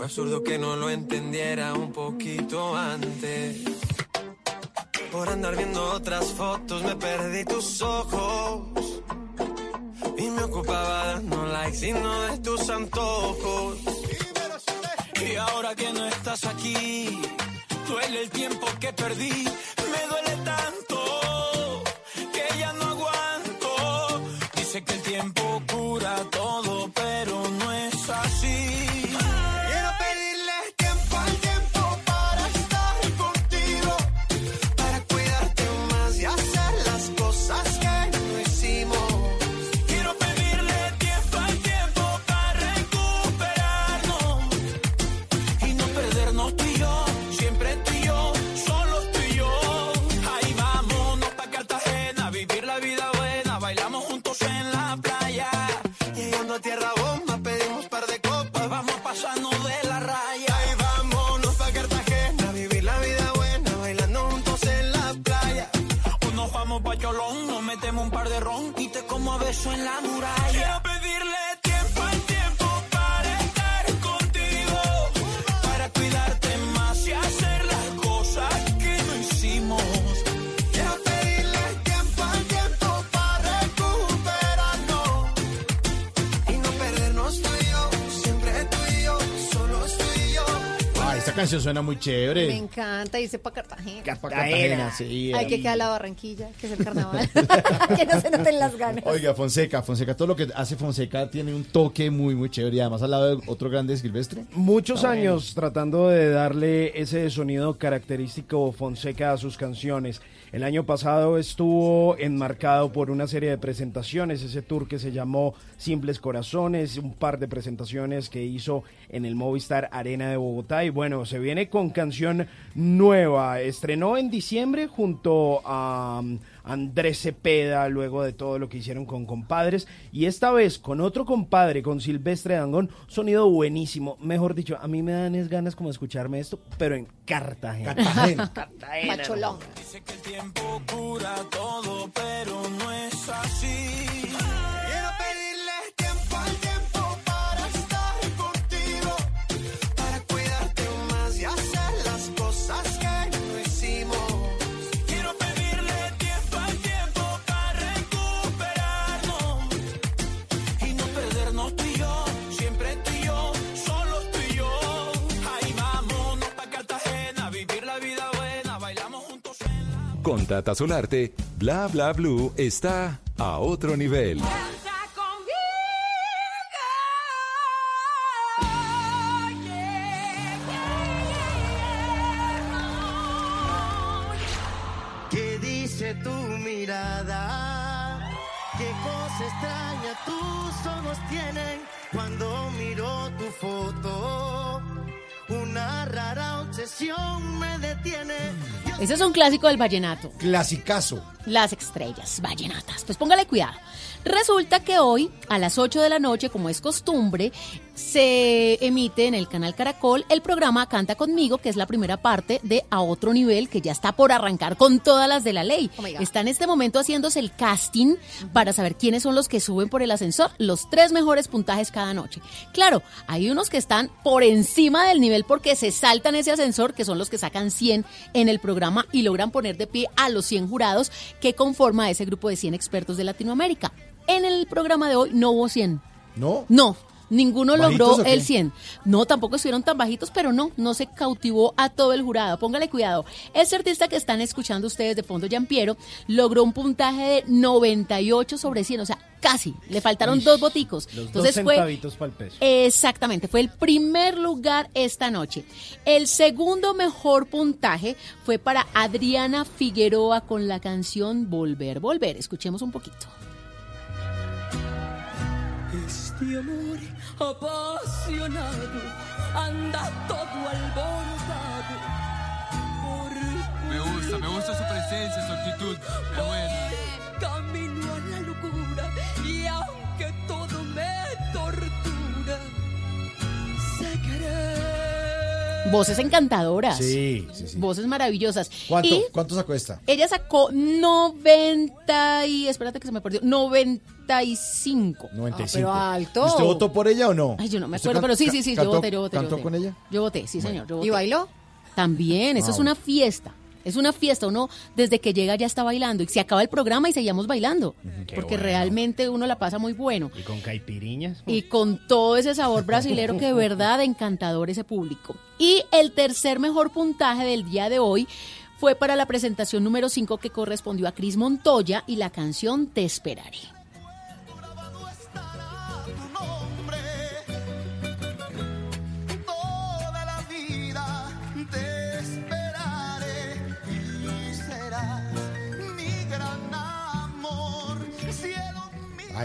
Fue absurdo que no lo entendiera un poquito antes. Por andar viendo otras fotos me perdí tus ojos. Y me ocupaba dando likes y no de tus antojos. Y ahora que no estás aquí, duele el tiempo que perdí. Me duele tanto que ya no aguanto. Dice que el tiempo beso en la canción suena muy Me chévere. encanta irse para Cartagena. Cartagena, sí. Hay que quedar la Barranquilla, que es el carnaval. que no se noten las ganas. Oiga, Fonseca, Fonseca, todo lo que hace Fonseca tiene un toque muy, muy chévere. Y además al lado de otro grande Silvestre. Muchos Está bueno. años tratando de darle ese sonido característico Fonseca a sus canciones. El año pasado estuvo enmarcado por una serie de presentaciones, ese tour que se llamó Simples Corazones, un par de presentaciones que hizo en el Movistar Arena de Bogotá. Y bueno, se viene con canción nueva. Estrenó en diciembre junto a um, Andrés Cepeda, luego de todo lo que hicieron con compadres. Y esta vez con otro compadre, con Silvestre Dangón, sonido buenísimo. Mejor dicho, a mí me dan es ganas como escucharme esto, pero en Cartagena. Cartagena. Cartagena. Pacholón. Dice que el tiempo cura todo, pero no es así. Con Tata Solarte, Bla Bla Blue está a otro nivel. Ese es un clásico del vallenato. Clasicazo. Las estrellas vallenatas. Pues póngale cuidado. Resulta que hoy, a las 8 de la noche, como es costumbre, se emite en el canal Caracol el programa Canta conmigo, que es la primera parte de A Otro Nivel, que ya está por arrancar con todas las de la ley. Oh está en este momento haciéndose el casting para saber quiénes son los que suben por el ascensor, los tres mejores puntajes cada noche. Claro, hay unos que están por encima del nivel porque se saltan ese ascensor, que son los que sacan 100 en el programa y logran poner de pie a los 100 jurados que conforma ese grupo de 100 expertos de Latinoamérica. En el programa de hoy no hubo 100. ¿No? No. Ninguno ¿Bajitos logró el 100. No, tampoco estuvieron tan bajitos, pero no, no se cautivó a todo el jurado. Póngale cuidado. Este artista que están escuchando ustedes de fondo, Piero, logró un puntaje de 98 sobre 100, o sea, casi. Le faltaron Ish, dos boticos. Los Entonces dos fue centavitos para el peso. Exactamente, fue el primer lugar esta noche. El segundo mejor puntaje fue para Adriana Figueroa con la canción Volver, Volver. Escuchemos un poquito. Este amor apasionado anda todo alborotado. Me gusta, me gusta su presencia, su actitud. Es buena. Voces encantadoras. Sí, sí, sí. Voces maravillosas. ¿Cuánto, Y ¿Cuánto sacó esta? ella sacó 90 y... Espérate que se me perdió. 95. 95. pero alto. ¿Y ¿Usted votó por ella o no? Ay, yo no me ¿Usted acuerdo, can- pero sí, sí, sí, yo cantó- voté, yo voté. yo ¿Cantó voté. con ella? Yo voté, sí, señor. yo ¿Y voté. bailó? También, eso Ah, es una bueno. fiesta. Es una fiesta, uno desde que llega ya está bailando y se acaba el programa y seguíamos bailando, qué porque bueno. realmente uno la pasa muy bueno Y con caipiriñas. y con todo ese sabor brasilero que de verdad encantador ese público. Y el tercer mejor puntaje del día de hoy fue para la presentación número 5 que correspondió a Cris Montoya y la canción Te esperaré.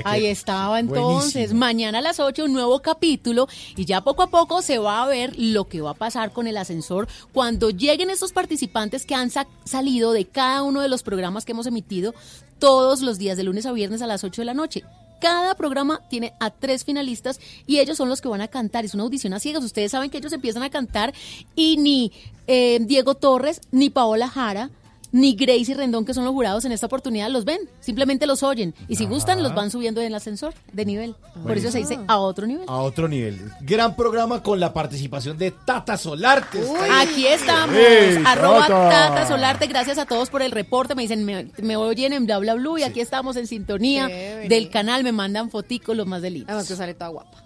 Ahí estaba entonces. buenísimo. Mañana a las 8 un nuevo capítulo y ya poco a poco se va a ver lo que va a pasar con el ascensor cuando lleguen estos participantes que han sa- salido de cada uno de los programas que hemos emitido todos los días de lunes a viernes a las 8 de la noche. Cada programa tiene a tres finalistas y ellos son los que van a cantar. Es una audición a ciegas. Ustedes saben que ellos empiezan a cantar y ni eh, Diego Torres, ni Paola Jara, ni Gracie Rendón, que son los jurados en esta oportunidad, los ven. Simplemente los oyen. Y si gustan, los van subiendo en el ascensor de nivel. Por eso se dice a otro nivel. A otro nivel. Gran programa con la participación de Tata Solarte. Aquí estamos, ¡Ey, arroba Tata! Tata Solarte, gracias a todos por el reporte, me dicen, me, me oyen en bla bla bla y aquí estamos en sintonía del canal, me mandan foticos los más delitos. Además que sale toda guapa.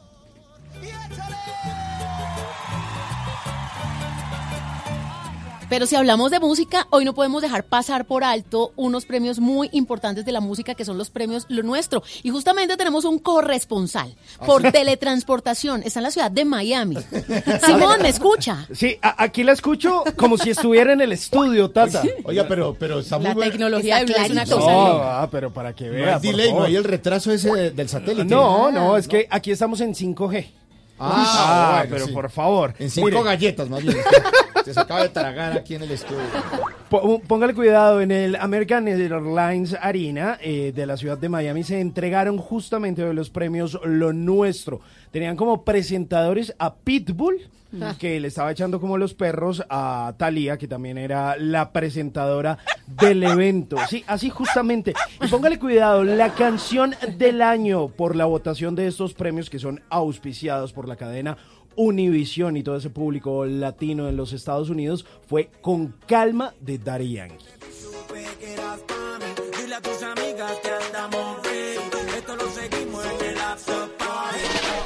Pero si hablamos de música, hoy no podemos dejar pasar por alto unos premios muy importantes de la música que son los premios Lo Nuestro. Y justamente tenemos un corresponsal por teletransportación. Está en la ciudad de Miami. Simón, ¿me escucha? Sí, aquí la escucho como si estuviera en el estudio, Tata. Oiga, pero, pero está muy La bueno. tecnología de Blue es una No, cosa loca. ah, pero para que No vea. hay por delay, no hay el retraso ese de- del satélite. No, no, es que aquí estamos en 5G. Ah, bueno, pero sí. por favor. En cinco Mire, galletas, más bien. Se se acaba de tragar aquí en el estudio. Póngale cuidado, en el American Airlines Arena eh, de la ciudad de Miami se entregaron justamente los premios Lo Nuestro. Tenían como presentadores a Pitbull, que le estaba echando como los perros a Thalía, que también era la presentadora del evento. Sí, así justamente. Y póngale cuidado, la canción del año por la votación de estos premios que son auspiciados por la cadena Univision y todo ese público latino en los Estados Unidos fue Con Calma de Daddy Yankee. Dile a tus amigas que andamos free. Esto lo seguimos en el after party.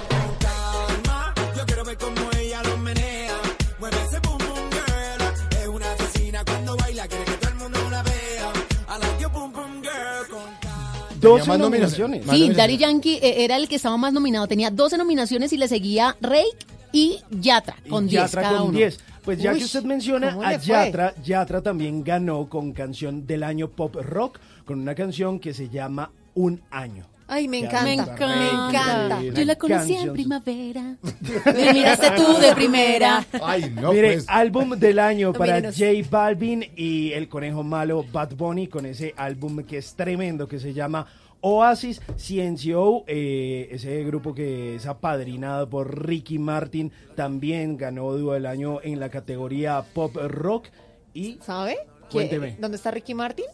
Con calma, yo quiero ver cómo ella lo menea. Mueve ese boom boom girl. Es una asesina cuando baila, quiere que todo el mundo la vea. 12 más nominaciones. Sí. Daddy Yankee eh, era el que estaba más nominado. Tenía 12 nominaciones y le seguía Rake y Yatra con Y 10 Yatra cada con uno. 10. Pues ya Uy, que usted menciona ¿cómo a? Yatra, Yatra también ganó con canción del año pop rock, con una canción que se llama Un Año. Ay, me encanta. Me Canta, encanta. Me encanta. Yo la conocí en primavera. Me miraste tú de primera. Ay, no, Mire, pues. álbum del año para mírenos. J Balvin y el conejo malo Bad Bunny con ese álbum que es tremendo que se llama Oasis CNCO, eh, ese grupo que es apadrinado por Ricky Martin, también ganó dúo del año en la categoría pop rock y ¿Sabe? ¿Qué- Cuénteme. ¿Dónde está Ricky Martin?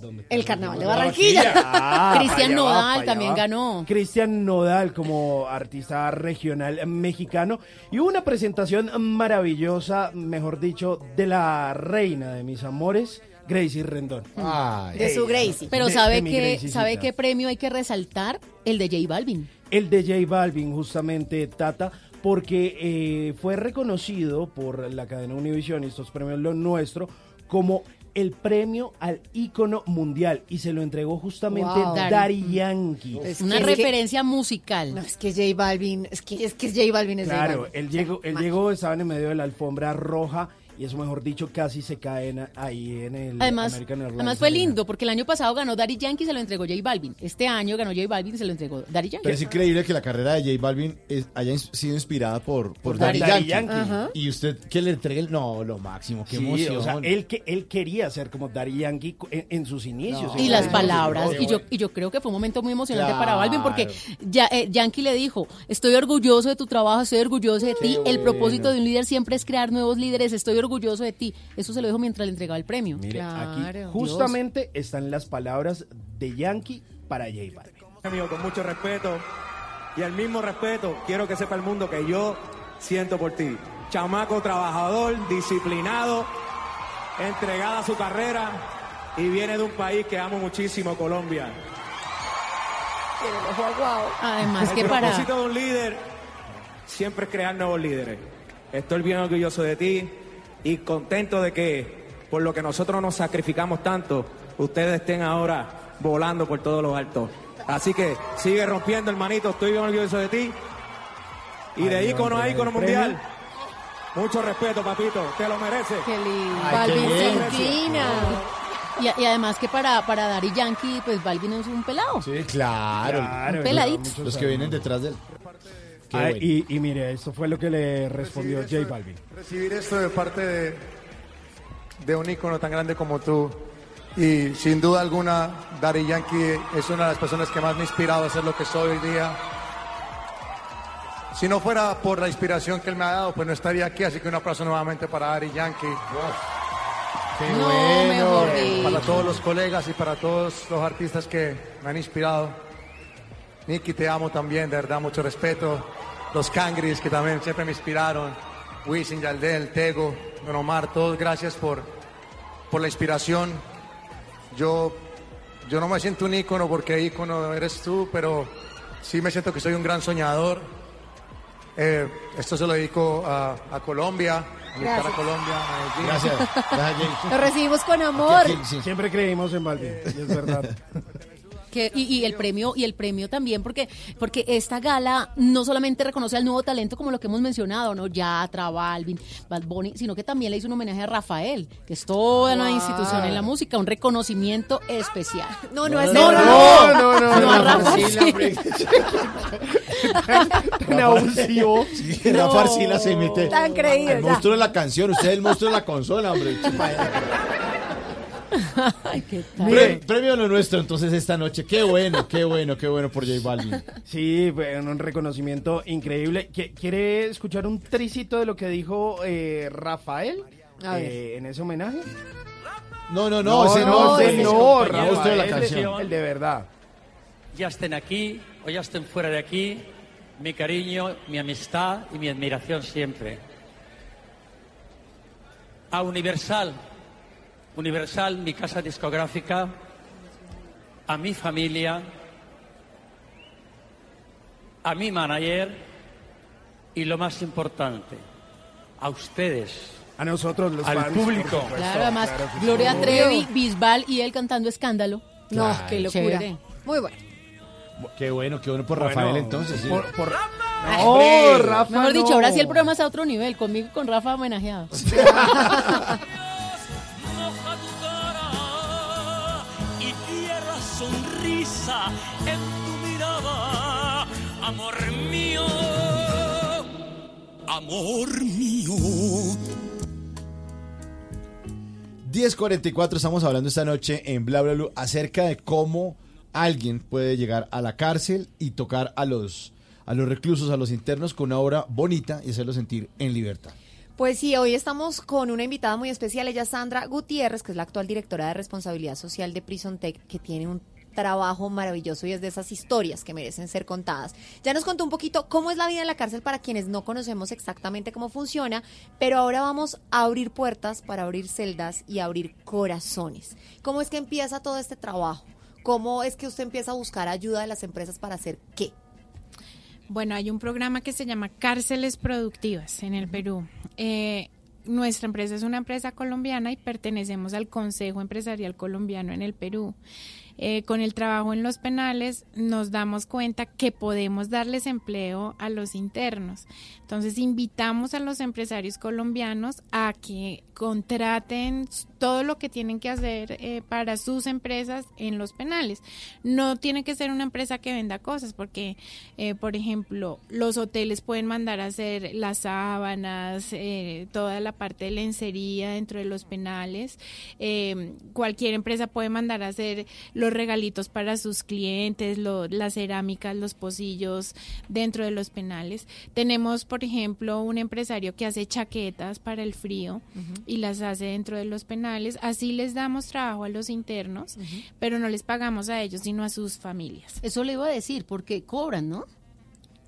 ¿Dónde El carnaval de ¿Dónde Barranquilla. Ah, Cristian va, Nodal también ganó. Cristian Nodal como artista regional mexicano y hubo una presentación maravillosa, mejor dicho, de la reina de mis amores, Gracie Rendón. Ay. De su Gracie. Pero De- ¿sabe de Graciecita. ¿sabe qué premio hay que resaltar? El de J Balvin. El de J Balvin, justamente, Tata, porque eh, fue reconocido por la cadena Univision y estos premios Lo Nuestro como el premio al ícono mundial y se lo entregó justamente Wow. Daddy Yankee. Es Una que- que- referencia musical. No, es que J Balvin, es que, es que J Balvin es J Claro, Balvin. él llegó, él llegó, estaban en medio de la alfombra roja y eso, mejor dicho, casi se caen ahí en el Además, American Airlines además fue Arena. lindo porque el año pasado ganó Daddy Yankee y se lo entregó J Balvin. Este año ganó J Balvin y se lo entregó Daddy Yankee. Pero es increíble que la carrera de J Balvin es- haya sido inspirada por, por, Por Daddy, Daddy Yankee. Y usted que le entregue el... No, lo máximo, qué Sí, emoción. o sea, él, que, él quería ser como Daddy Yankee en, en sus inicios. No. y las palabras. Y yo, y yo creo que fue un momento muy emocionante para. Balvin porque ya, eh, Yankee le dijo, estoy orgulloso de tu trabajo, estoy orgulloso de ti. El propósito de un líder siempre es crear nuevos líderes, estoy orgulloso de ti. Eso se lo dijo mientras le entregaba el premio. Mire, aquí justamente están las palabras de Yankee para J Balvin. Amigo, con mucho respeto y el mismo respeto quiero que sepa el mundo que yo siento por ti. Chamaco trabajador, disciplinado, entregada a su carrera y viene de un país que amo muchísimo, Colombia. El. Además el que para... propósito de un líder siempre es crear nuevos líderes. Estoy bien orgulloso de ti y contento de que por lo que nosotros nos sacrificamos tanto, ustedes estén ahora volando por todos los altos. Así que sigue rompiendo, hermanito. Estoy bien orgulloso de ti. Y de ícono a ícono mundial. Mucho respeto, papito. Te lo mereces. Qué lindo. Ay, qué Balvin. Y, y además que para, para Daddy Yankee, pues Balvin es un pelado. Sí, claro. Claro, Un peladito. Los que vienen detrás de él. Qué Ah, bueno. y, y mire, esto fue lo que le respondió J Balvin. recibir esto de parte de, de un ícono tan grande como tú. Y sin duda alguna, Daddy Yankee es una de las personas que más me ha inspirado a ser lo que soy hoy día. Si no fuera por la inspiración que él me ha dado, pues no estaría aquí. Así que un aplauso nuevamente para Daddy Yankee. Qué No, bueno. Para todos los colegas y para todos los artistas que me han inspirado. Nicky, te amo también, de verdad, mucho respeto. Los Cangris, que también siempre me inspiraron. Wisin, Yaldel, Tego, Don Omar, todos gracias por, por la inspiración. Yo, yo no me siento un ícono porque ícono eres tú, pero sí me siento que soy un gran soñador. Eh, esto se lo dedico a, a Colombia, a mi Gracias. cara Colombia, a. Gracias. Gracias. Lo recibimos con amor. Aquí, aquí, sí. Siempre creímos en Balvin, es verdad. Que, y, y el premio y el premio también porque porque esta gala no solamente reconoce al nuevo talento como lo que hemos mencionado no Yatra Balvin Bad Bunny sino que también le hizo un homenaje a Rafael que es toda una Wow. institución en la música un reconocimiento especial No, no, es no, no, no, no, no, no, a no, Rafa sí, sí. la hombre. Tan abusivo. Sí, Rafa Arcila se mete. Tan creído, El monstruo de la canción, usted es el monstruo de la consola, hombre. Ay, qué tal. Pre- premio lo nuestro, entonces, esta noche. Qué bueno, qué bueno, qué bueno por J Balvin. Sí, bueno, un reconocimiento increíble. ¿Qui- ¿Quiere escuchar un tricito de lo que dijo eh, Rafael eh, en ese homenaje? No, no, no, ese no, ese no, el monstruo de la Rafael, canción. el de verdad. ya estén aquí o ya estén fuera de aquí, mi cariño, mi amistad y mi admiración siempre. A Universal, Universal, mi casa discográfica, a mi familia, a mi manager y lo más importante, a ustedes. A nosotros, los Al fans, público. supuesto, Claro, además claro sí. Gloria Trevi Bisbal y él cantando Escándalo No, qué locura. Chévere. Muy bueno. Qué bueno, qué bueno por Bueno, Rafael entonces. sí. por- por- No. Rafa, Mejor dicho, ahora sí el programa está a otro nivel, conmigo y con Rafa homenajeado. sonrisa en tu mirada, amor mío, amor mío. 10.44 estamos hablando esta noche en Bla Bla Blue acerca de cómo alguien puede llegar a la cárcel y tocar a los, a los reclusos, a los internos con una obra bonita y hacerlos sentir en libertad. Pues sí, hoy estamos con una invitada muy especial, ella es Sandra Gutiérrez, que es la actual directora de responsabilidad social de Prison Tech, que tiene un trabajo maravilloso y es de esas historias que merecen ser contadas. Ya nos contó un poquito cómo es la vida en la cárcel para quienes no conocemos exactamente cómo funciona, pero ahora vamos a abrir puertas para abrir celdas y abrir corazones. ¿Cómo es que empieza todo este trabajo? ¿Cómo es que usted empieza a buscar ayuda de las empresas para hacer qué? Bueno, hay un programa que se llama Cárceles Productivas en el Perú. Eh, nuestra empresa es una empresa colombiana y pertenecemos al Consejo Empresarial Colombiano en el Perú. Eh, con el trabajo en los penales nos damos cuenta que podemos darles empleo a los internos. Entonces invitamos a los empresarios colombianos a que contraten todo lo que tienen que hacer eh, para sus empresas en los penales. No tiene que ser una empresa que venda cosas, porque, eh, por ejemplo, los hoteles pueden mandar a hacer las sábanas, toda la parte de lencería dentro de los penales. Cualquier empresa puede mandar a hacer los regalitos para sus clientes, lo- las cerámicas, los pocillos dentro de los penales. Tenemos, por ejemplo, un empresario que hace chaquetas para el frío y las hace dentro de los penales. Así les damos trabajo a los internos, pero no les pagamos a ellos, sino a sus familias. Eso le iba a decir, porque cobran, ¿no?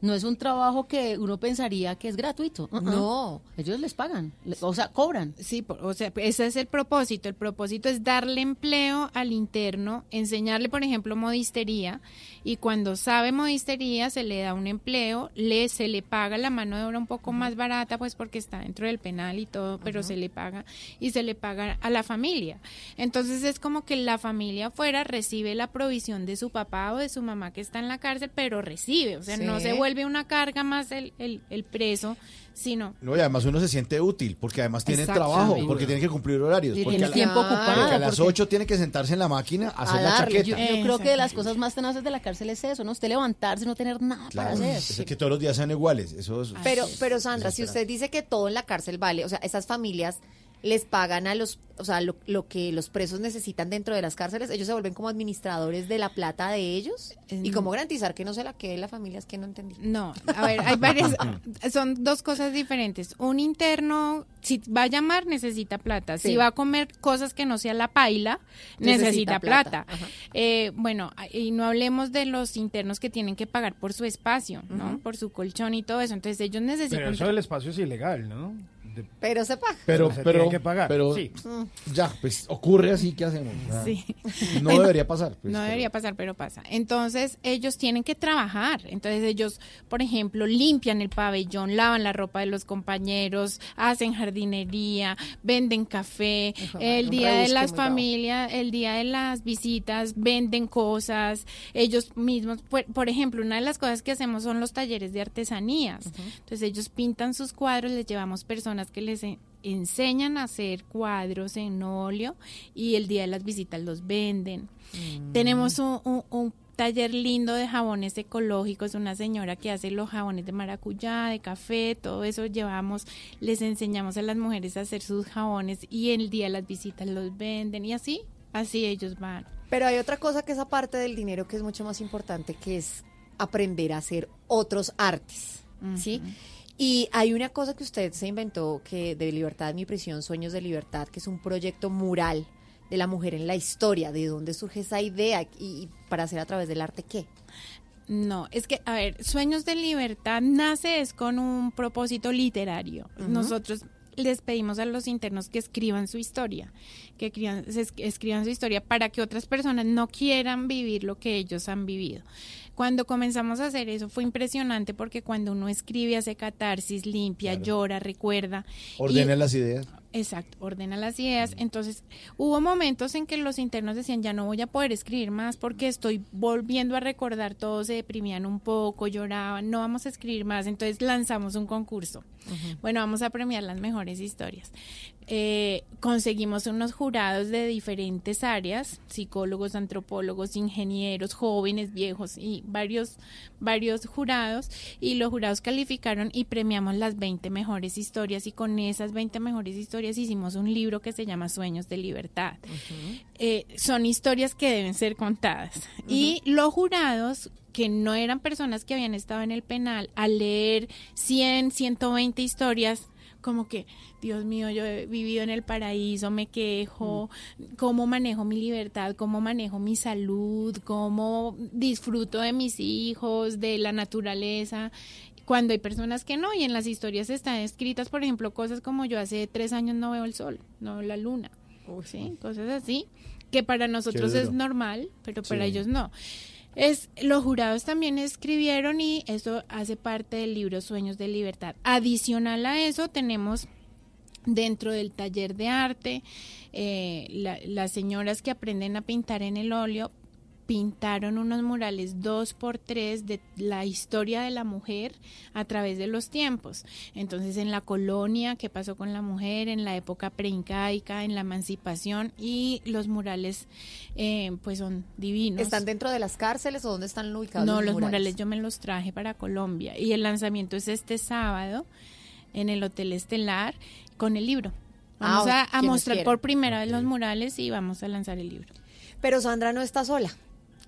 No es un trabajo que uno pensaría que es gratuito. Uh-uh. No. Ellos les pagan, o sea, cobran. Sí, por- o sea, ese es el propósito. El propósito es darle empleo al interno, enseñarle, por ejemplo, modistería, y cuando sabe modistería se le da un empleo, le se le paga la mano de obra un poco más barata, pues porque está dentro del penal y todo, pero se le paga y se le paga a la familia. Entonces es como que la familia afuera recibe la provisión de su papá o de su mamá que está en la cárcel, pero recibe, o sea, no se vuelve una carga más el, el, el preso, sino No, y además uno se siente útil porque además tiene trabajo, porque tiene que cumplir horarios. Y porque tiene a la- tiempo ocupado, Porque a las porque- 8 tiene que sentarse en la máquina a hacer A la. Yo, chaqueta. yo creo que de las cosas más tenaces de la cárcel es eso, ¿no? Usted levantarse y no tener nada Claro, para es hacer. que todos los días sean iguales. Eso es, Pero, pero Sandra, si usted dice que todo en la cárcel vale, o sea, esas familias les pagan a los, o sea, lo, lo que los presos necesitan dentro de las cárceles, ellos se vuelven como administradores de la plata de ellos y cómo garantizar que no se la quede la familia es que no entendí. No, a ver, hay varias, son dos cosas diferentes. Un interno, si va a llamar, necesita plata. Sí. Si va a comer cosas que no sea la paila, Necesita necesita, plata. plata. Eh, bueno, y no hablemos de los internos que tienen que pagar por su espacio, ¿no? Por su colchón y todo eso. Entonces ellos necesitan... Pero eso del espacio es ilegal, ¿no? De- Pero se paga. Pero, se pero, tiene que pagar, pero sí. ya, pues ocurre así, ¿qué hacemos? Ah, Sí. No debería pasar. pues, no pero- debería pasar, pero pasa. Entonces, ellos tienen que trabajar. Entonces, ellos, por ejemplo, limpian el pabellón, lavan la ropa de los compañeros, hacen jardinería, venden café. El día de las familias, el día de las visitas, venden cosas. Ellos mismos, por, por ejemplo, una de las cosas que hacemos son los talleres de artesanías. Entonces, ellos pintan sus cuadros, les llevamos personas que les en- enseñan a hacer cuadros en óleo y el día de las visitas los venden. Tenemos un, un- un taller lindo de jabones ecológicos, una señora que hace los jabones de maracuyá, de café, todo eso llevamos, les enseñamos a las mujeres a hacer sus jabones y el día de las visitas los venden y así, así ellos van. Pero hay otra cosa que es aparte del dinero que es mucho más importante, que es aprender a hacer otros artes, ¿sí? Y hay una cosa que usted se inventó, que de Libertad en mi prisión, Sueños de Libertad, que es un proyecto mural de la mujer en la historia. ¿De dónde surge esa idea y, y para hacer a través del arte qué? No, es que, a ver, Sueños de Libertad nace es con un propósito literario. Nosotros les pedimos a los internos que escriban su historia, que escriban, escriban su historia para que otras personas no quieran vivir lo que ellos han vivido. Cuando comenzamos a hacer eso fue impresionante porque cuando uno escribe hace catarsis, limpia, llora, recuerda. y- Ordena las ideas. Exacto, ordena las ideas. Entonces, hubo momentos en que los internos decían, ya no voy a poder escribir más porque estoy volviendo a recordar, todos se deprimían un poco, lloraban, no vamos a escribir más. Entonces lanzamos un concurso. Bueno, vamos a premiar las mejores historias. Eh, conseguimos unos jurados de diferentes áreas, psicólogos, antropólogos, ingenieros, jóvenes, viejos y varios, varios jurados. Y los jurados calificaron y premiamos las 20 mejores historias y con esas 20 mejores historias hicimos un libro que se llama Sueños de Libertad. Eh, son historias que deben ser contadas. Y los jurados que no eran personas que habían estado en el penal, al leer 100, 120 historias, como que, Dios mío, yo he vivido en el paraíso, me quejo, cómo manejo mi libertad, cómo manejo mi salud, cómo disfruto de mis hijos, de la naturaleza cuando hay personas que no, y en las historias están escritas, por ejemplo, cosas como yo hace tres años no veo el sol, no veo la luna, ¿sí? cosas así, que para nosotros es normal, pero para Sí. ellos no. Es, los jurados también escribieron y eso hace parte del libro Sueños de Libertad. Adicional a eso tenemos dentro del taller de arte, eh, la- las señoras que aprenden a pintar en el óleo pintaron unos murales dos por tres de la historia de la mujer a través de los tiempos. Entonces, en la colonia, qué pasó con la mujer, en la época preincaica, en la emancipación, y los murales, eh, pues son divinos. ¿Están dentro de las cárceles o dónde están ubicados No, los, los murales? murales yo me los traje para Colombia y el lanzamiento es este sábado en el Hotel Estelar con el libro. Vamos Ah, a, a mostrar por primera vez los murales y vamos a lanzar el libro. Pero Sandra no está sola.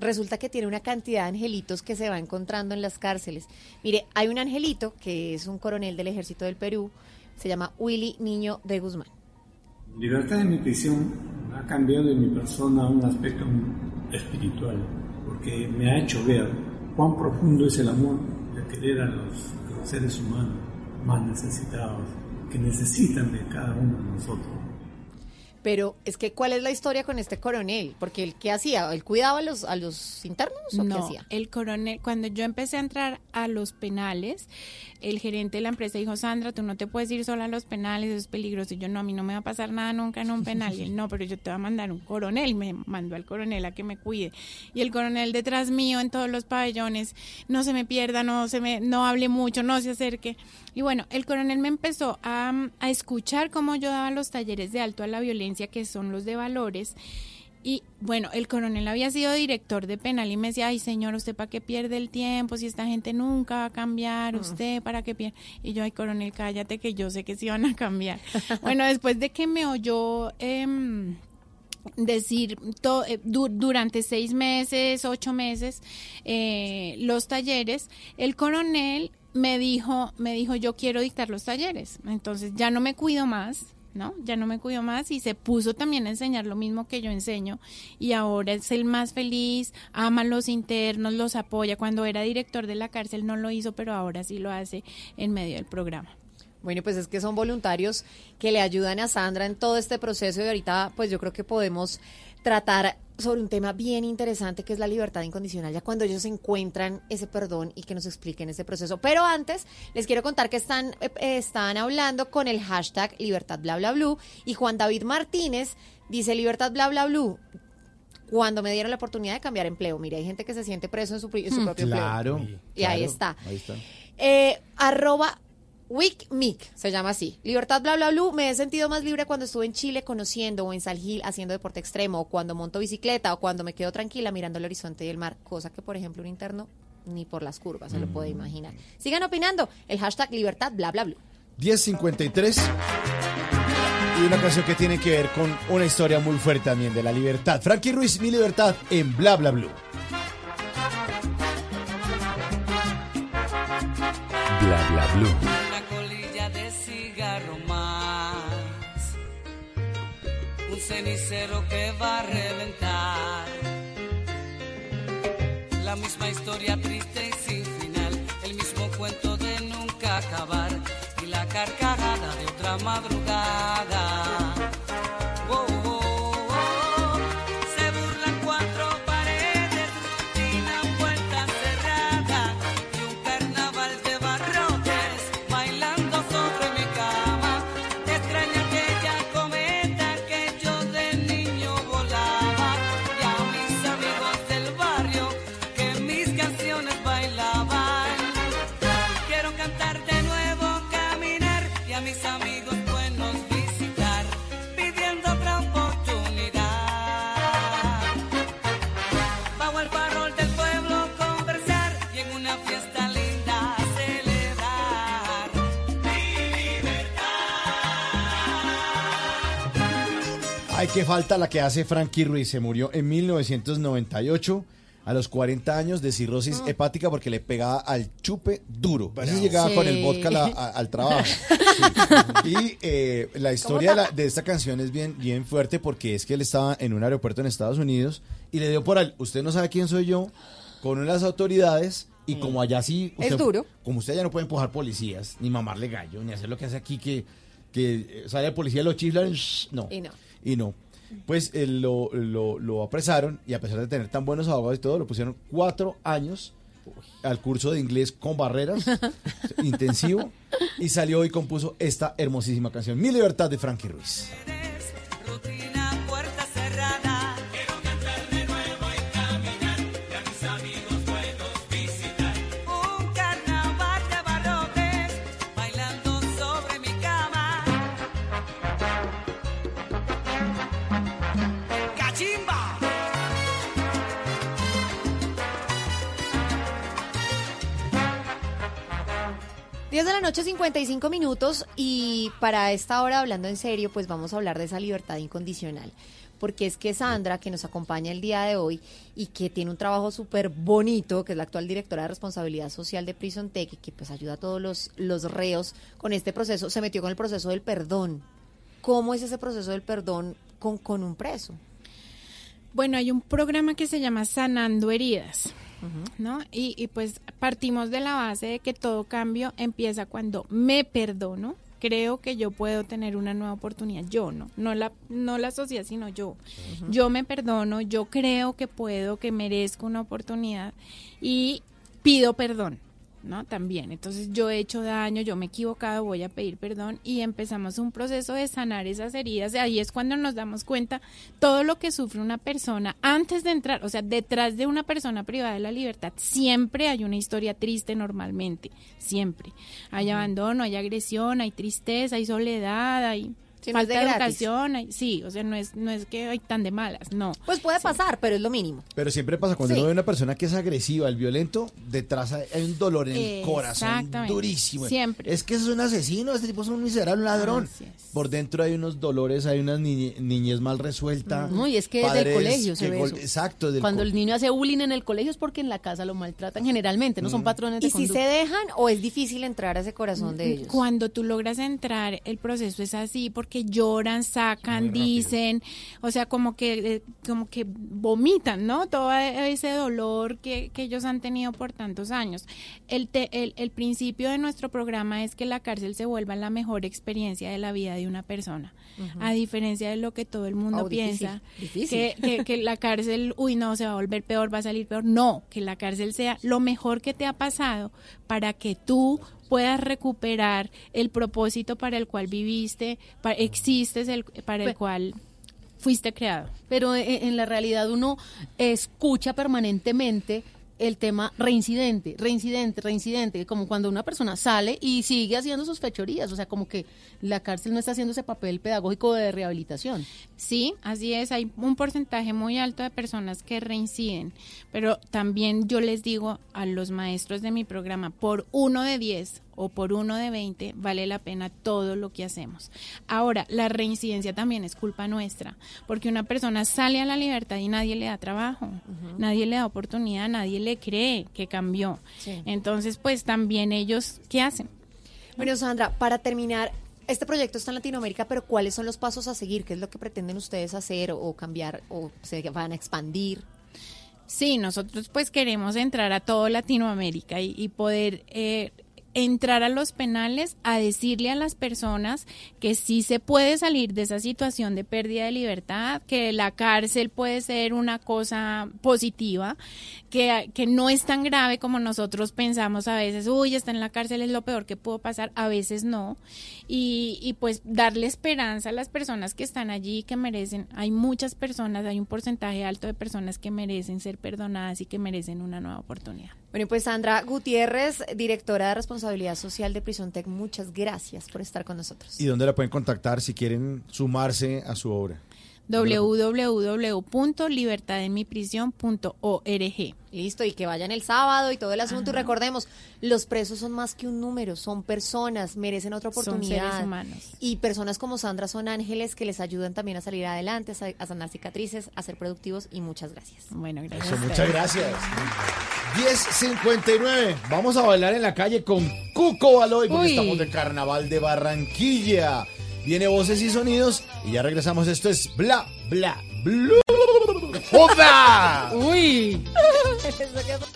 Resulta que tiene una cantidad de angelitos que se va encontrando en las cárceles. Mire, hay un angelito que es un coronel del ejército del Perú, se llama Willy Niño de Guzmán. Libertad en mi prisión ha cambiado en mi persona un aspecto espiritual, porque me ha hecho ver cuán profundo es el amor de querer a los seres humanos más necesitados, que necesitan de cada uno de nosotros. Pero es que, ¿cuál es la historia con este coronel? Porque él, ¿qué hacía? ¿Él cuidaba a los, a los internos o qué No, hacía? el coronel, cuando yo empecé a entrar a los penales, el gerente de la empresa dijo, Sandra, tú no te puedes ir sola a los penales, eso es peligroso. Y yo, no, a mí no me va a pasar nada nunca en un penal. Y él, no, pero yo te voy a mandar un coronel. Me mandó al coronel a que me cuide. Y el coronel detrás mío en todos los pabellones, no se me pierda, no se me, no hable mucho, no se acerque. Y bueno, el coronel me empezó a, a escuchar cómo yo daba los talleres de alto a la violencia, que son los de valores. Y bueno, el coronel había sido director de penal y me decía, ay señor, ¿usted para qué pierde el tiempo? Si esta gente nunca va a cambiar, ¿usted para qué pierde? Y yo, ay coronel, cállate que yo sé que sí van a cambiar. bueno, después de que me oyó... em, decir to- eh, du- durante seis meses, ocho meses, eh, los talleres, el coronel me dijo, me dijo, yo quiero dictar los talleres. Entonces ya no me cuido más, ¿no? Ya no me cuido más y se puso también a enseñar lo mismo que yo enseño y ahora es el más feliz, ama a los internos, los apoya. Cuando era director de la cárcel no lo hizo, pero ahora sí lo hace en medio del programa. Bueno, pues es que son voluntarios que le ayudan a Sandra en todo este proceso y ahorita pues yo creo que podemos tratar sobre un tema bien interesante que es la libertad incondicional, ya cuando ellos encuentran ese perdón y que nos expliquen ese proceso. Pero antes les quiero contar que están, eh, eh, están hablando con el hashtag libertad bla bla blue y Juan David Martínez dice libertad bla bla blue. Cuando me dieron la oportunidad de cambiar empleo, mire, hay gente que se siente preso en su, en su propio Claro. empleo. Y ahí claro, está. Ahí está. Eh, arroba WicMic, se llama así. Libertad bla bla blue. Me he sentido más libre cuando estuve en Chile conociendo o en Salgil haciendo deporte extremo o cuando monto bicicleta o cuando me quedo tranquila mirando el horizonte y el mar, cosa que por ejemplo un interno ni por las curvas se lo puede imaginar. Sigan opinando. El hashtag libertad bla bla blue. 1053 y una canción que tiene que ver con una historia muy fuerte también de la libertad. Frankie Ruiz, mi libertad en Bla Bla Blue. Bla bla blue. Un cenicero que va a reventar. La misma historia triste Ay, qué falta la que hace Frankie Ruiz. Se murió en 1998 a los 40 años de cirrosis Ah. hepática porque le pegaba al chupe duro. Así llegaba Sí. con el vodka la- a- al trabajo. Sí. Y eh, la historia de, la- de esta canción es bien, bien fuerte porque es que él estaba en un aeropuerto en Estados Unidos y le dio por al, usted no sabe quién soy yo, con unas autoridades y como allá sí... Es duro. Como usted ya no puede empujar policías, ni mamarle gallo, ni hacer lo que hace aquí que, que eh, sale el policía y lo chiflan, no. Y no. Y no. Pues eh, lo, lo- lo apresaron y a pesar de tener tan buenos abogados y todo, lo pusieron cuatro años al curso de inglés con barreras, intensivo, y salió y compuso esta hermosísima canción, Mi Libertad de Frankie Ruiz. 10 de la noche, 55 minutos. Y para esta hora, hablando en serio, pues vamos a hablar de esa libertad incondicional. Porque es que Sandra, que nos acompaña el día de hoy y que tiene un trabajo súper bonito, que es la actual directora de responsabilidad social de Prison Tech y que pues ayuda a todos los, los reos con este proceso, se metió con el proceso del perdón. ¿Cómo es ese proceso del perdón con, con un preso? Bueno, hay un programa que se llama Sanando Heridas, ¿no? Y, y pues partimos de la base de que todo cambio empieza cuando me perdono, creo que yo puedo tener una nueva oportunidad, yo no, no la, no la sociedad, sino yo. Yo me perdono, yo creo que puedo, que merezco una oportunidad y pido perdón. ¿No? También. Entonces yo he hecho daño, yo me he equivocado, voy a pedir perdón y empezamos un proceso de sanar esas heridas. Ahí es cuando nos damos cuenta todo lo que sufre una persona antes de entrar, o sea, detrás de una persona privada de la libertad, siempre hay una historia triste normalmente, siempre. Hay abandono, hay agresión, hay tristeza, hay soledad, hay Es falta de educación, hay- sí, o sea, no es, no es que hay tan de malas, no. Pues puede pasar, pero es lo mínimo. Pero siempre pasa cuando Sí. uno ve una persona que es agresiva, el violento, detrás hay un dolor en el corazón Exactamente. durísimo. Siempre. Es que es un asesino, este tipo es un miserable, un ladrón. Por dentro hay unos dolores, hay una niñe- niñez mal resuelta. No, y es que desde el colegio se ve eso. Exacto, Cuando co- el niño hace bullying en el colegio es porque en la casa lo maltratan generalmente, no son patrones de ¿Y si se dejan o es difícil entrar a ese corazón de ellos? Cuando tú logras entrar, el proceso es así porque lloran, sacan, dicen, o sea, como que eh, como que vomitan, ¿no? Todo ese dolor que, que ellos han tenido por tantos años. El, te- el, el principio de nuestro programa es que la cárcel se vuelva la mejor experiencia de la vida de una persona, Ujú. a diferencia de lo que todo el mundo Oh, difícil, piensa, difícil. que, que, que la cárcel, uy, no, se va a volver peor, va a salir peor. No, que la cárcel sea lo mejor que te ha pasado para que tú puedas recuperar el propósito para el cual viviste, pa- existes, el, para el cual fuiste creado. Pero en, en la realidad uno escucha permanentemente el tema reincidente, reincidente, reincidente, como cuando una persona sale y sigue haciendo sus fechorías, o sea, como que la cárcel no está haciendo ese papel pedagógico de rehabilitación. Sí, así es, hay un porcentaje muy alto de personas que reinciden, pero también yo les digo a los maestros de mi programa, por uno de 10 o por uno de 20 vale la pena todo lo que hacemos. Ahora, la reincidencia también es culpa nuestra, porque una persona sale a la libertad y nadie le da trabajo, nadie le da oportunidad, nadie le cree que cambió. Sí. Entonces, pues también ellos, ¿qué hacen? Bueno, Sandra, para terminar, este proyecto está en Latinoamérica, pero ¿cuáles son los pasos a seguir? ¿Qué es lo que pretenden ustedes hacer o, o cambiar o se van a expandir? Sí, nosotros pues queremos entrar a todo Latinoamérica y, y poder eh, entrar a los penales a decirle a las personas que sí se puede salir de esa situación de pérdida de libertad, que la cárcel puede ser una cosa positiva, que, que no es tan grave como nosotros pensamos a veces, uy, está en la cárcel es lo peor que pudo pasar, a veces no, y, y pues darle esperanza a las personas que están allí que merecen, hay muchas personas, hay un porcentaje alto de personas que merecen ser perdonadas y que merecen una nueva oportunidad. Bueno, pues Sandra Gutiérrez, directora de responsabilidad social de Prison Tech, muchas gracias por estar con nosotros. ¿Y dónde la pueden contactar si quieren sumarse a su obra? www.libertadenmiprisión.org. Listo, y que vayan el sábado y todo el asunto. Y recordemos, los presos son más que un número, son personas, merecen otra Son oportunidad. seres humanos. Y personas como Sandra son ángeles que les ayudan también a salir adelante, a sa- a sanar cicatrices, a ser productivos. Y muchas gracias. Bueno, gracias. Eso, muchas gracias. 10.59. Vamos a bailar en la calle con Cuco Baloy porque Uy. estamos de carnaval de Barranquilla. Viene voces y sonidos y ya regresamos. Esto es Bla, Bla, Blue. ¡Joda! Uy.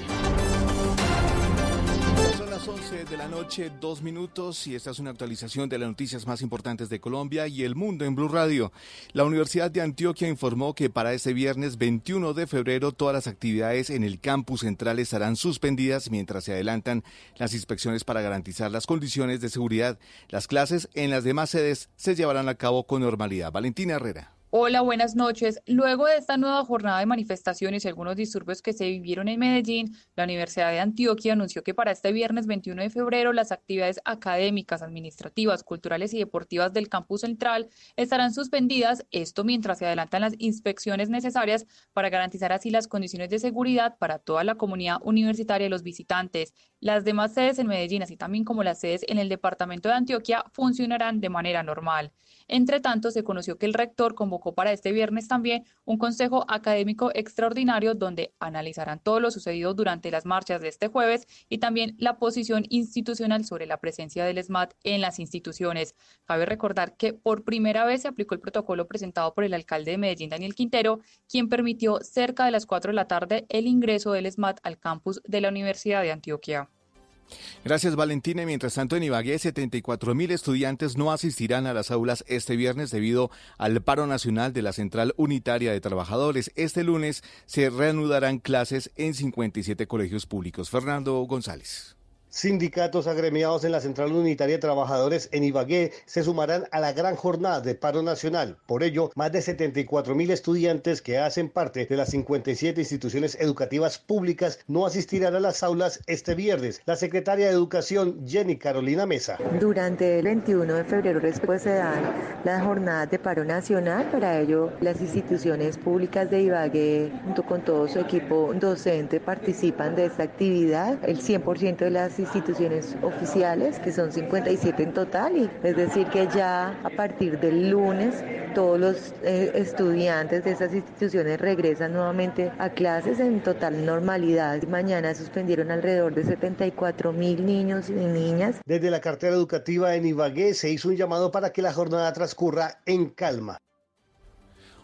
De la noche, dos minutos, y esta es una actualización de las noticias más importantes de Colombia y el mundo en Blue Radio. La Universidad de Antioquia informó que para este viernes 21 de febrero todas las actividades en el campus central estarán suspendidas mientras se adelantan las inspecciones para garantizar las condiciones de seguridad. Las clases en las demás sedes se llevarán a cabo con normalidad. Valentina Herrera. Hola, buenas noches. Luego de esta nueva jornada de manifestaciones y algunos disturbios que se vivieron en Medellín, la Universidad de Antioquia anunció que para este viernes 21 de febrero las actividades académicas, administrativas, culturales y deportivas del campus central estarán suspendidas, esto mientras se adelantan las inspecciones necesarias para garantizar así las condiciones de seguridad para toda la comunidad universitaria y los visitantes. Las demás sedes en Medellín, así también como las sedes en el departamento de Antioquia, funcionarán de manera normal. Entre tanto, se conoció que el rector convocó para este viernes también un consejo académico extraordinario donde analizarán todo lo sucedido durante las marchas de este jueves y también la posición institucional sobre la presencia del SMAT en las instituciones. Cabe recordar que por primera vez se aplicó el protocolo presentado por el alcalde de Medellín, Daniel Quintero, quien permitió cerca de las 4 de la tarde el ingreso del SMAT al campus de la Universidad de Antioquia. Gracias Valentina. Mientras tanto, en Ibagué, 74 mil estudiantes no asistirán a las aulas este viernes debido al paro nacional de la Central Unitaria de Trabajadores. Este lunes se reanudarán clases en 57 colegios públicos. Fernando González. Sindicatos agremiados en la Central Unitaria de Trabajadores en Ibagué se sumarán a la gran jornada de paro nacional. Por ello, más de 74 mil estudiantes que hacen parte de las 57 instituciones educativas públicas no asistirán a las aulas este viernes. La secretaria de Educación, Jenny Carolina Mesa. Durante el 21 de febrero después se dan las jornadas de paro nacional. Para ello, las instituciones públicas de Ibagué, junto con todo su equipo docente, participan de esta actividad. El 100% de las instituciones oficiales, que son 57 en total, y es decir que ya a partir del lunes todos los eh, estudiantes de estas instituciones regresan nuevamente a clases en total normalidad. Mañana suspendieron alrededor de 74 mil niños y niñas. Desde la cartera educativa en Ibagué se hizo un llamado para que la jornada transcurra en calma.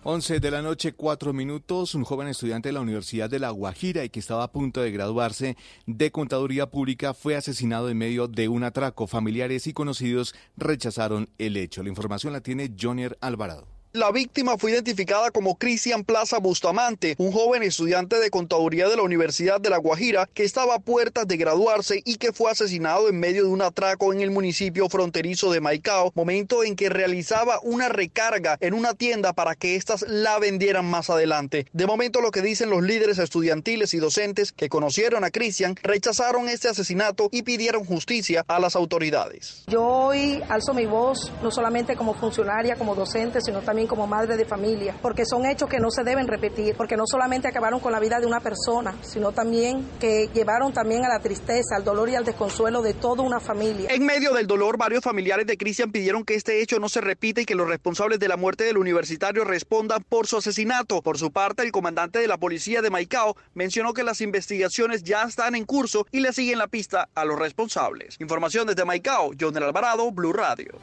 11 de la noche, 4 minutos. Un joven estudiante de la Universidad de La Guajira y que estaba a punto de graduarse de Contaduría Pública fue asesinado en medio de un atraco. Familiares y conocidos rechazaron el hecho. La información la tiene Jonier Alvarado. La víctima fue identificada como Cristian Plaza Bustamante, un joven estudiante de contaduría de la Universidad de La Guajira que estaba a puertas de graduarse y que fue asesinado en medio de un atraco en el municipio fronterizo de Maicao, momento en que realizaba una recarga en una tienda para que éstas la vendieran más adelante. De momento lo que dicen los líderes estudiantiles y docentes que conocieron a Cristian rechazaron este asesinato y pidieron justicia a las autoridades. Yo hoy alzo mi voz no solamente como funcionaria, como docente, sino también como madre de familia, porque son hechos que no se deben repetir, porque no solamente acabaron con la vida de una persona, sino también que llevaron también a la tristeza, al dolor y al desconsuelo de toda una familia. En medio del dolor, varios familiares de Cristian pidieron que este hecho no se repita y que los responsables de la muerte del universitario respondan por su asesinato. Por su parte, el comandante de la policía de Maicao mencionó que las investigaciones ya están en curso y le siguen la pista a los responsables. Información desde Maicao, John Alvarado, Blue Radio.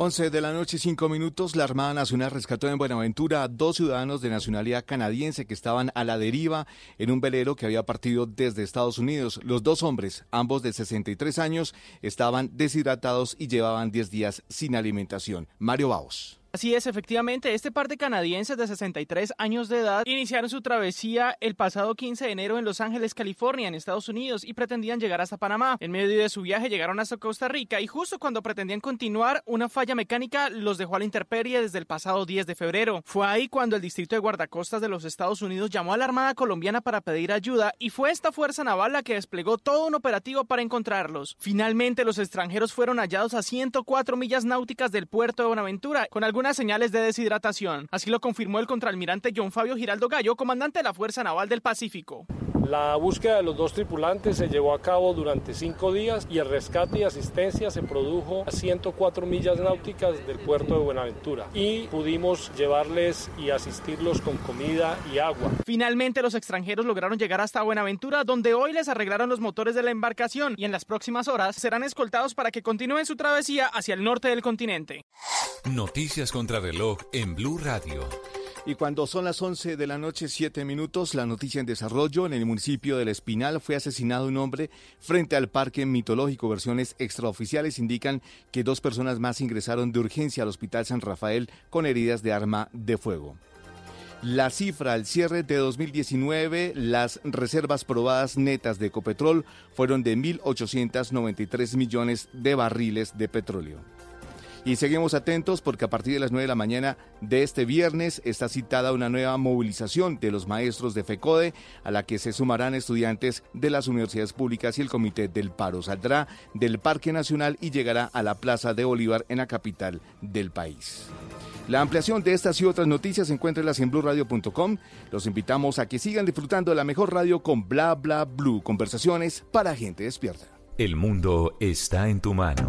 11 de la noche, 5 minutos. La Armada Nacional rescató en Buenaventura a dos ciudadanos de nacionalidad canadiense que estaban a la deriva en un velero que había partido desde Estados Unidos. Los dos hombres, ambos de 63 años, estaban deshidratados y llevaban 10 días sin alimentación. Mario Baos. Así es, efectivamente, este par de canadienses de 63 años de edad iniciaron su travesía el pasado 15 de enero en Los Ángeles, California, en Estados Unidos, y pretendían llegar hasta Panamá. En medio de su viaje llegaron hasta Costa Rica y justo cuando pretendían continuar, una falla mecánica los dejó a la intemperie desde el pasado 10 de febrero. Fue ahí cuando el Distrito de Guardacostas de los Estados Unidos llamó a la Armada colombiana para pedir ayuda y fue esta fuerza naval la que desplegó todo un operativo para encontrarlos. Finalmente, los extranjeros fueron hallados a 104 millas náuticas del puerto de Buenaventura, con algunas señales de deshidratación. Así lo confirmó el contraalmirante John Fabio Giraldo Gallo, comandante de la Fuerza Naval del Pacífico. La búsqueda de los dos tripulantes se llevó a cabo durante cinco días y el rescate y asistencia se produjo a 104 millas náuticas del puerto de Buenaventura y pudimos llevarles y asistirlos con comida y agua. Finalmente los extranjeros lograron llegar hasta Buenaventura donde hoy les arreglaron los motores de la embarcación y en las próximas horas serán escoltados para que continúen su travesía hacia el norte del continente. Noticias contra reloj en Blue Radio. Y cuando son las 11 de la noche, 7 minutos, la noticia en desarrollo, en el municipio del Espinal fue asesinado un hombre frente al parque mitológico. Versiones extraoficiales indican que dos personas más ingresaron de urgencia al Hospital San Rafael con heridas de arma de fuego. La cifra al cierre de 2019, las reservas probadas netas de Ecopetrol fueron de 1.893 millones de barriles de petróleo. Y seguimos atentos porque a partir de las 9 de la mañana de este viernes está citada una nueva movilización de los maestros de FECODE a la que se sumarán estudiantes de las universidades públicas y el Comité del Paro. Saldrá del Parque Nacional y llegará a la Plaza de Bolívar en la capital del país. La ampliación de estas y otras noticias encuéntrelas en blurradio.com. Los invitamos a que sigan disfrutando de la mejor radio con Bla Bla Blue, conversaciones para gente despierta. El mundo está en tu mano.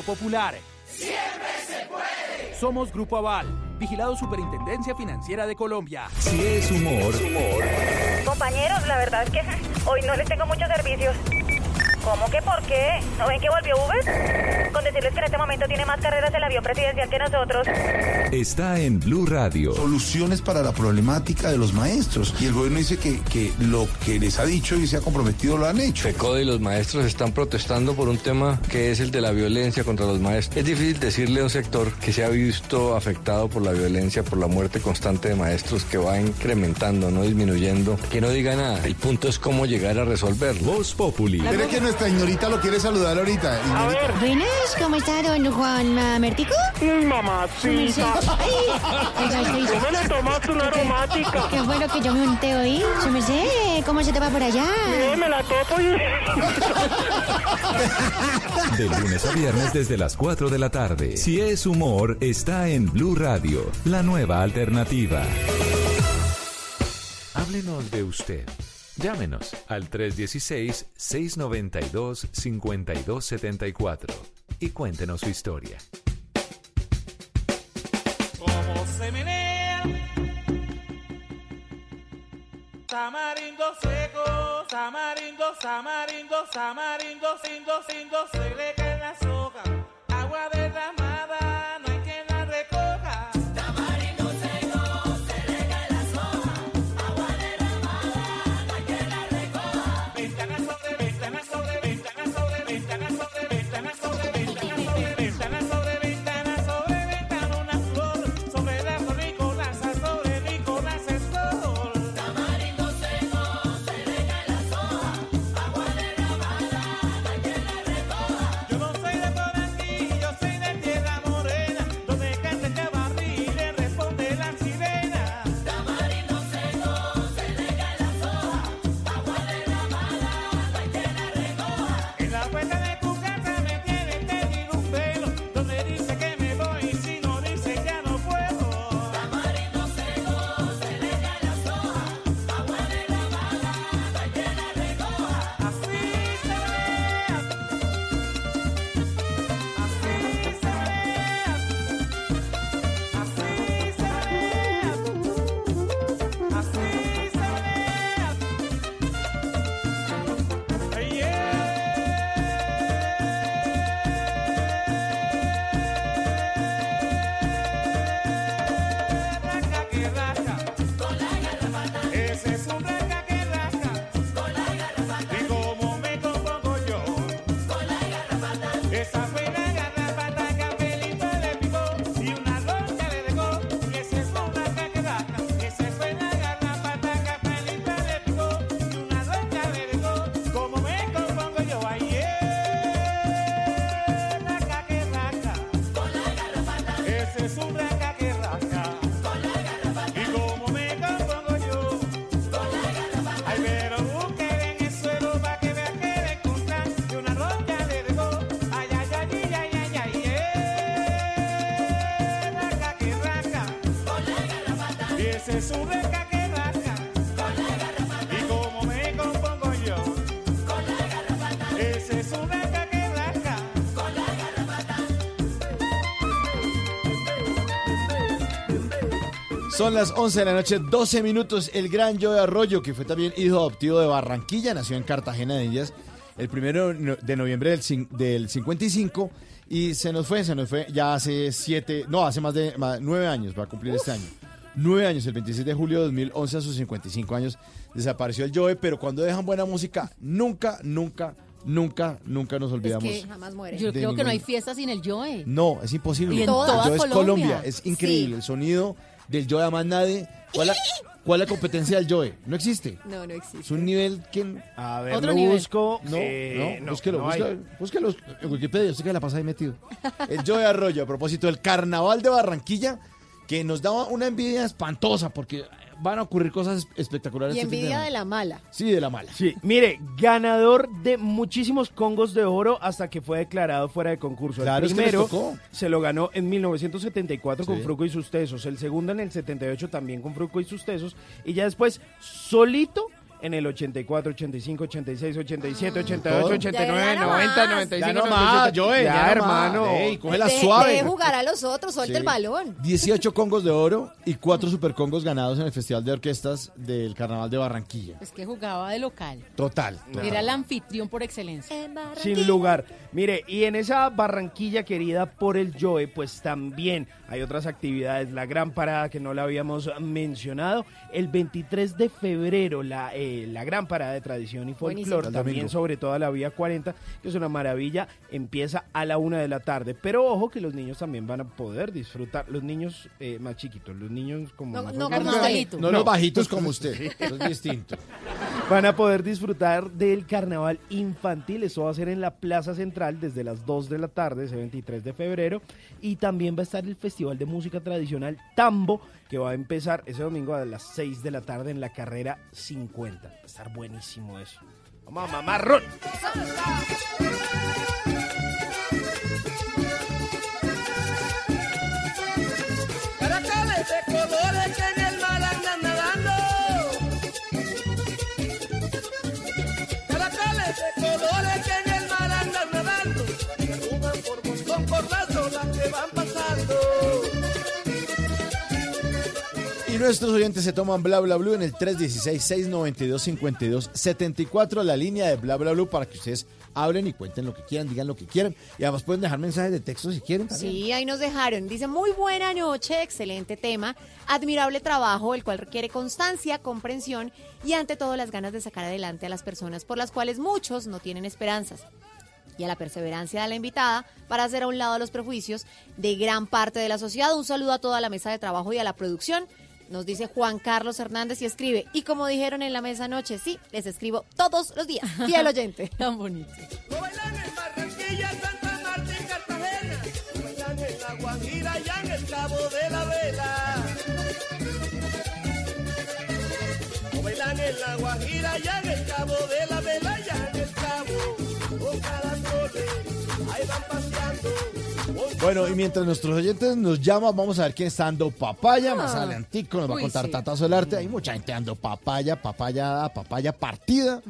Popular. Siempre se puede. Somos Grupo Aval, vigilado Superintendencia Financiera de Colombia. Si es humor, Compañeros, la verdad es que hoy no les tengo muchos servicios. ¿Cómo que por qué? ¿No ven que volvió Uber? Con decirles que en este momento tiene más carreras el avión presidencial que nosotros. Está en Blue Radio. Soluciones para la problemática de los maestros. Y el gobierno dice que, que lo que les ha dicho y se ha comprometido lo han hecho. FECODE y los maestros están protestando por un tema que es el de la violencia contra los maestros. Es difícil decirle a un sector que se ha visto afectado por la violencia, por la muerte constante de maestros que va incrementando, no disminuyendo, que no diga nada. El punto es cómo llegar a resolverlo. Voz Populi. Nuestra ignorita lo quiere saludar ahorita. Ignorita. Buenas, ¿cómo está don Juan ah, Mertico? mamacita. ¿Cómo ¿Cómo le tomaste una aromática? Qué bueno que yo me unté hoy. Yo me sé, ¿cómo se te va por allá? Sí, me la topo y... De lunes a viernes desde las 4 de la tarde. Si es humor, está en Blue Radio, la nueva alternativa. Háblenos de usted. Llámenos al 316-692-5274 y cuéntenos su historia. Como se menea. Tamarindo seco, tamarindo, tamarindo, tamarindo, sindo, sindo, se le cae la soga. Agua derramada, Son las 11 de la noche, 12 minutos. El gran Joe Arroyo, que fue también hijo adoptivo de Barranquilla, nació en Cartagena de Indias el primero de noviembre del, del 55 y se nos fue, se nos fue ya hace siete, no, hace más de más- nueve años, va a cumplir este año. Nueve años, el 26 de julio de 2011 a sus 55 años desapareció el Joe, pero cuando dejan buena música, nunca, nunca, nunca, nunca nos olvidamos. que jamás muere. Yo creo que no hay fiesta sin el Joe. no, es imposible. Y en El toda Joe es Colombia. Colombia, es increíble. Sí. El sonido del Joe a más nadie. ¿Cuál la, cuál la competencia del Joe? No existe. No, no existe. Es un nivel que... A ver, Otro lo nivel. busco. No, eh, no, no, búsquelo, no búsquelo, búsquelo en Wikipedia, usted que la pasa ahí metido. El Joe Arroyo, a propósito del Carnaval de Barranquilla, que nos daba una envidia espantosa porque van a ocurrir cosas espectaculares. Y este envidia de la mala. Sí, de la mala. Sí, mire, ganador de muchísimos congos de oro hasta que fue declarado fuera de concurso. Claro, el es que les primero tocó. se lo ganó en 1974 con. Fruco y sus tesos, el segundo en el 78 también con Fruco y sus tesos, y ya después solito en el 84, 85, 86, 87, 88, Todo. 89, Ya, ya no 90, más. 95, Ya no 97. más, Joel, ya no hermano. Ey, cógela suave. deje jugar a los otros, suelte Sí. el balón. 18 congos de oro y 4 supercongos ganados en el Festival de Orquestas del Carnaval de Barranquilla. Es que jugaba de local. Total. Era el anfitrión por excelencia. Sin lugar. Mire, y en esa Barranquilla querida por el Joe, pues también hay otras actividades. La gran parada que no la habíamos mencionado. El 23 de febrero, la, eh, la gran parada de tradición y folclore, también sobre toda la vía 40, que es una maravilla, empieza a la una de la tarde. Pero ojo que los niños también van a poder disfrutar. Los niños eh, más chiquitos, los niños como No, no como. No, los bajitos como usted. Eso es distinto. Van a poder disfrutar del carnaval infantil. Esto va a ser en la Plaza Central desde las 2 de la tarde, ese 23 de febrero. Y también va a estar el Festival de Música Tradicional Tambo, que va a empezar ese domingo a las 6 de la tarde en la carrera 50. Va a estar buenísimo eso. Vamos a mamarrón. Nuestros oyentes se toman bla bla blue en el 316-692-5274, la línea de bla bla blue para que ustedes hablen y cuenten lo que quieran, digan lo que quieran. Y además pueden dejar mensajes de texto si quieren también. Sí, ahí nos dejaron. Dice, muy buena noche, excelente tema, admirable trabajo, el cual requiere constancia, comprensión y ante todo las ganas de sacar adelante a las personas por las cuales muchos no tienen esperanzas. Y a la perseverancia de la invitada para hacer a un lado los prejuicios de gran parte de la sociedad. Un saludo a toda la mesa de trabajo y a la producción. Nos dice Juan Carlos Hernández y escribe, y como dijeron en la mesa anoche, sí, les escribo todos los días. Fiel oyente. Tan bonito. No bailan en Barranquilla, Santa Marta y Cartagena. No bailan en La Guajira y en el Cabo de la Vela. No bailan en La Guajira y en el Cabo de la Vela y en el Cabo. Con caracoles, ahí van paseando. Bueno, y mientras nuestros oyentes nos llaman, vamos a ver quién está dando papaya. Más Ah. adelantico nos va a contar sí. Tata Solarte. Hay mucha gente dando papaya, papaya, papaya partida.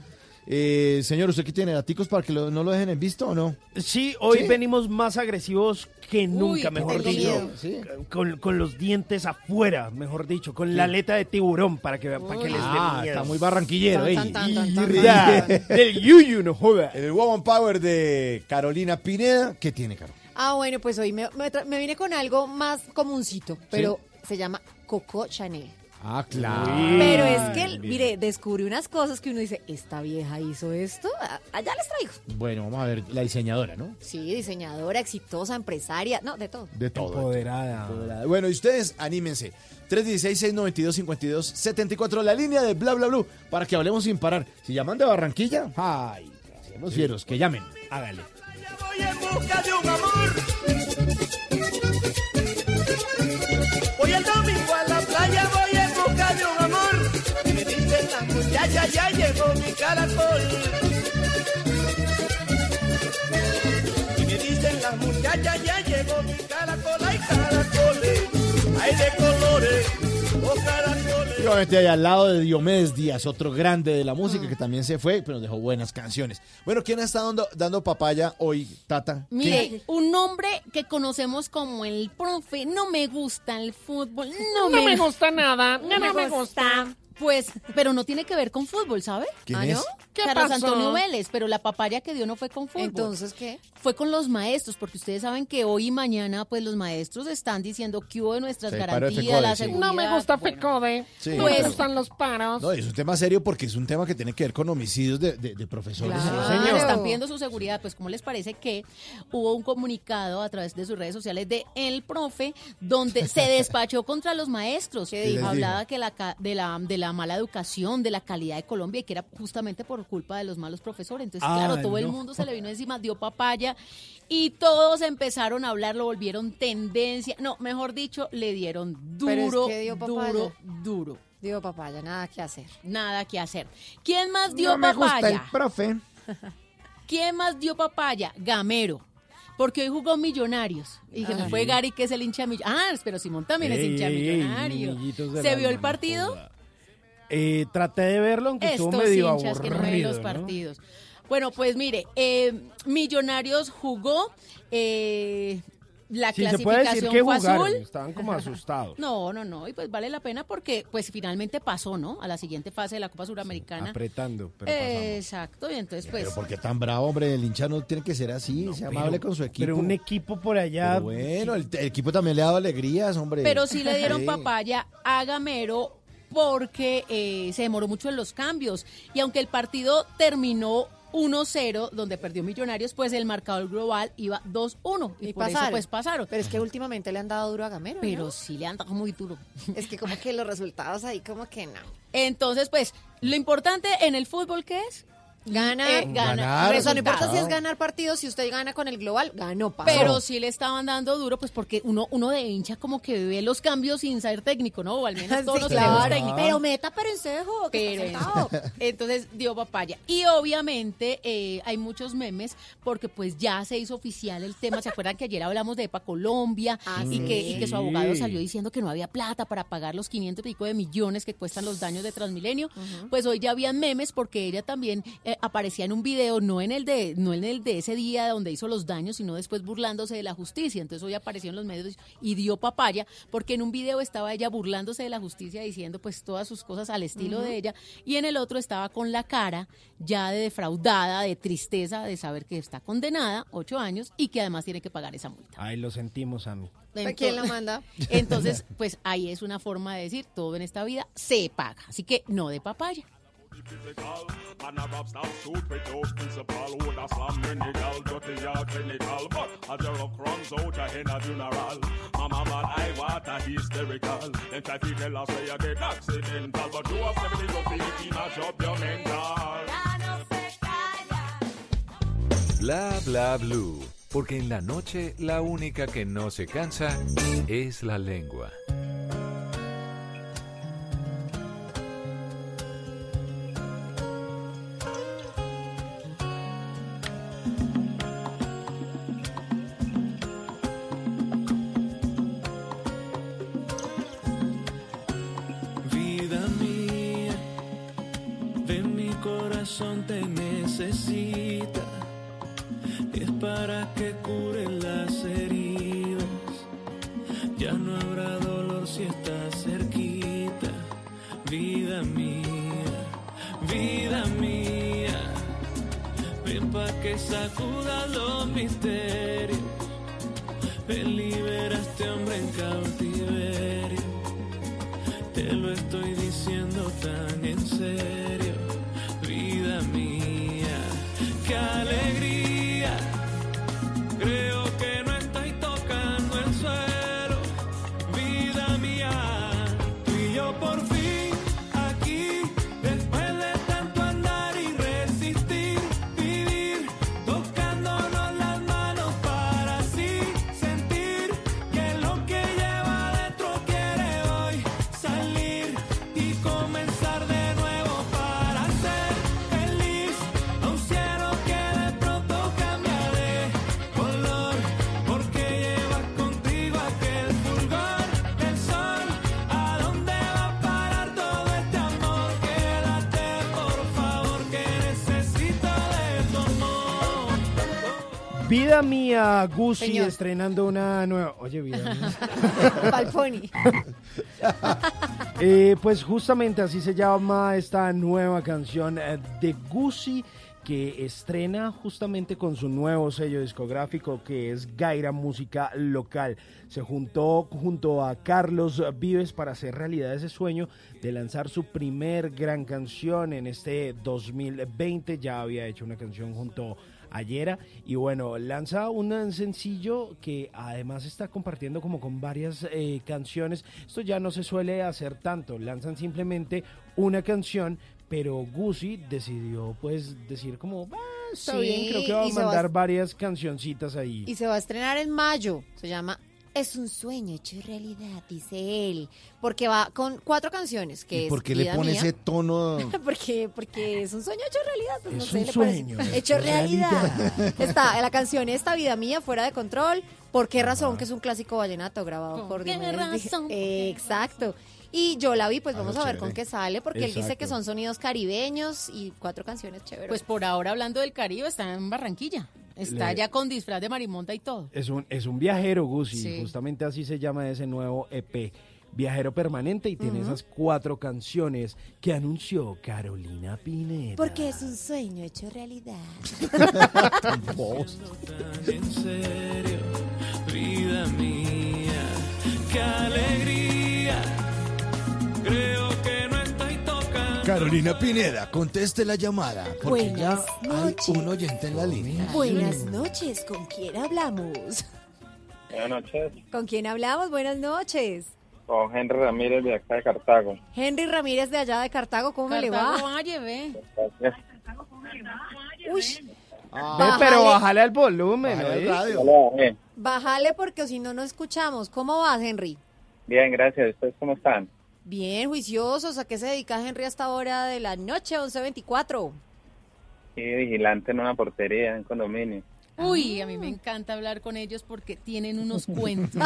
Eh, señor, ¿usted qué tiene? ¿Daticos para que lo- no lo dejen en visto o no? Sí, hoy ¿Sí? venimos más agresivos que nunca, Uy, mejor dicho. Sí. Con, con los dientes afuera, mejor dicho, con la aleta de tiburón para que, para que les dé Ah, miedo. está muy barranquillero. Ey. del yuyu, no joda. El Woman Power de Carolina Pineda, ¿qué tiene, Caro? Ah, bueno, pues hoy me, me tra- me vine con algo más comuncito, pero se llama Coco Chanel. Ah, claro. Pero es que, mire, descubrí unas cosas que uno dice, ¿esta vieja hizo esto? Ah, Allá les traigo. Bueno, vamos a ver la diseñadora, ¿no? Sí, diseñadora, exitosa, empresaria, no, de todo. De todo. Empoderada. Empoderada. Bueno, y ustedes, anímense. 316-692-5274, la línea de bla bla bla, para que hablemos sin parar. Si llaman de Barranquilla, ay, hacemos fieros, que llamen. Hágale. Voy en busca de un amor. Voy el domingo a la playa, voy en busca de un amor. Y me dicen las muchachas, ya llegó mi caracol. Y me dicen las muchachas, ya llegó mi caracol. Hay caracoles, hay de colores. Y obviamente ahí al lado de Diomedes Díaz, otro grande de la música que también se fue, pero nos dejó buenas canciones. Bueno, ¿quién está dando, dando papaya hoy, Tata? Mire, un hombre que conocemos como el profe, no me gusta el fútbol, no, No me gusta nada, no me gusta. Pues, pero no tiene que ver con fútbol, ¿sabe? ¿Quién ¿Ah, es? no? ¿Qué Carlos pasó? Antonio Vélez, pero la papaya que dio no fue con fútbol. Entonces, ¿qué? Fue con los maestros, porque ustedes saben que hoy y mañana, pues los maestros están diciendo que hubo de nuestras garantías, la sí. seguridad. No me gusta Bueno, FECODE. Sí. No Pues- me gustan los paros. No, es un tema serio porque es un tema que tiene que ver con homicidios de, de- de profesores. Claro, señor. están pidiendo su seguridad. Pues, ¿cómo les parece que hubo un comunicado a través de sus redes sociales de El Profe donde se despachó contra los maestros? ¿Qué dijo? Hablaba que la, de, la, de la mala educación, de la calidad de Colombia y que era justamente por culpa de los malos profesores. Entonces, Ah, claro, todo el mundo se le vino encima, dio papaya y todos empezaron a hablar, lo volvieron tendencia. No, mejor dicho, le dieron Pero es duro, que dio papaya. duro, duro. Digo, papaya, nada que hacer. Nada que hacer. ¿Quién más dio No me gusta el papaya? profe. ¿Quién más dio papaya? Gamero. Porque hoy jugó Millonarios. Y que no fue Gary, que es el hincha Millonarios. Ah, pero Simón también es hincha ey, ey, Millonario. ¿Se vio el partido? joda. Eh, traté de verlo, aunque estuvo Estos medio hinchas que no ven aburrido. los ¿no? partidos. Bueno, pues mire, eh, Millonarios jugó eh, la Sí, se puede decir clasificación que fue jugaron, azul. estaban como asustados. No, no, no, y pues vale la pena porque pues finalmente pasó, ¿no? A la siguiente fase de la Copa Suramericana. Apretando, pero pasamos. Exacto, y entonces pues Pero ¿por qué tan bravo, hombre? El hincha no tiene que ser así, sea amable pero- con su equipo. pero un equipo por allá- Pero bueno, el, el equipo también le ha dado alegrías, hombre. Pero sí le dieron Sí. papaya a Gamero porque eh, se demoró mucho en los cambios. Y aunque el partido terminó 1-0, donde perdió Millonarios, pues el marcador global iba 2-1. Y, Y por pasaron. eso pues pasaron. Pero es que últimamente le han dado duro a Gamero. Pero ¿no? sí le han dado muy duro. Es que como que los resultados ahí como que no. Entonces, pues, lo importante en el fútbol, ¿qué es? Ganar. Eh, ganar. Ganar, Eso no importa si es ganar partidos, si usted gana con el global, ganó. pasó. Pero sí le estaban dando duro, pues porque uno, uno de hincha como que ve los cambios sin ser técnico, ¿no? O al menos todos Sí, los claro. técnicos. Pero meta, pero en cejo, que Pero- está sentado. entonces dio papaya. Y obviamente eh, hay muchos memes porque pues ya se hizo oficial el tema. ¿Se acuerdan que ayer hablamos de EPA Colombia Ah, y, sí. que, y que su abogado salió diciendo que no había plata para pagar los 500 y pico de millones que cuestan los daños de Transmilenio? Pues hoy ya habían memes porque ella también eh, aparecía en un video, no en el de no en el de ese día donde hizo los daños, sino después burlándose de la justicia. Entonces hoy apareció en los medios y dio papaya porque en un video estaba ella burlándose de la justicia diciendo pues todas sus cosas al estilo de ella y en el otro estaba con la cara ya de defraudada, de tristeza, de saber que está condenada, ocho años, y que además tiene que pagar esa multa. Ahí lo sentimos, a mí. ¿Quién la manda? Entonces, pues ahí es una forma de decir, todo en esta vida se paga. Así que no de papaya. Mama man in job mental Bla bla blue. Porque en la noche la única que no se cansa es la lengua. Corazón te necesita. Es para que cure las heridas. Ya no habrá dolor si estás cerquita. Vida mía, vida mía. Ven pa' que sacuda los misterios. Ven libera a este hombre en cautiverio. Te lo estoy diciendo tan en serio, mía, qué alegría. Vida mía, Gucci Señor. estrenando una nueva. Oye, vida mía. Palponi. Eh, pues justamente así se llama esta nueva canción eh, de Gucci que estrena justamente con su nuevo sello discográfico que es Gaira Música Local. Se juntó junto a Carlos Vives para hacer realidad ese sueño de lanzar su primer gran canción en este 2020. Ya había hecho una canción junto a Yera y bueno, lanza un sencillo que además está compartiendo como con varias eh, canciones. Esto ya no se suele hacer tanto, lanzan simplemente una canción, pero Gucci decidió pues decir como, "Ah, está Sí, bien, creo que a va a- mandar varias cancioncitas ahí. Y se va a estrenar en mayo. Se llama Es un sueño hecho realidad, dice él. Porque va con cuatro canciones, que ¿Y es por qué le pone Mía. ese tono? porque, porque es un sueño hecho realidad. pues, no Es sé, un le sueño Hecho hecho realidad. realidad. Está la canción Esta Vida Mía, Fuera de Control. ¿Por qué razón? Que es un clásico vallenato grabado por qué Díaz. razón? Exacto. Y yo la vi, pues vamos a ver chévere. con qué sale, porque él dice que son sonidos caribeños y cuatro canciones chéveres. Pues por ahora, hablando del Caribe, está en Barranquilla. Está Le- ya con disfraz de marimonta y todo. Es un, es un viajero, Gus, y Sí. justamente así se llama ese nuevo EP. Viajero permanente y tiene esas cuatro canciones que anunció Carolina Pineda. Porque es un sueño hecho realidad. En serio, vida mía, qué alegría. Creo que no. Carolina Pineda, conteste la llamada. Porque Buenas ya hay un oyente en la línea. Buenas noches, ¿con quién hablamos? Buenas noches, ¿Con quién hablamos? Buenas noches. con Henry Ramírez de acá de Cartago. Henry Ramírez de allá de Cartago, ¿cómo me le Cartago va? Valle, ve. Gracias. Uy, Ve, Bájale. pero bájale el volumen, Bájale ¿oís? radio. Hola, eh. bájale porque si no, no escuchamos. ¿Cómo vas, Henry? Bien, gracias. ¿Ustedes cómo están? Bien, juiciosos. ¿A qué se dedica Henry hasta hora de la noche, 11.24? Sí, vigilante en una portería, en condominio. Uy, a mí me encanta hablar con ellos porque tienen unos cuentos.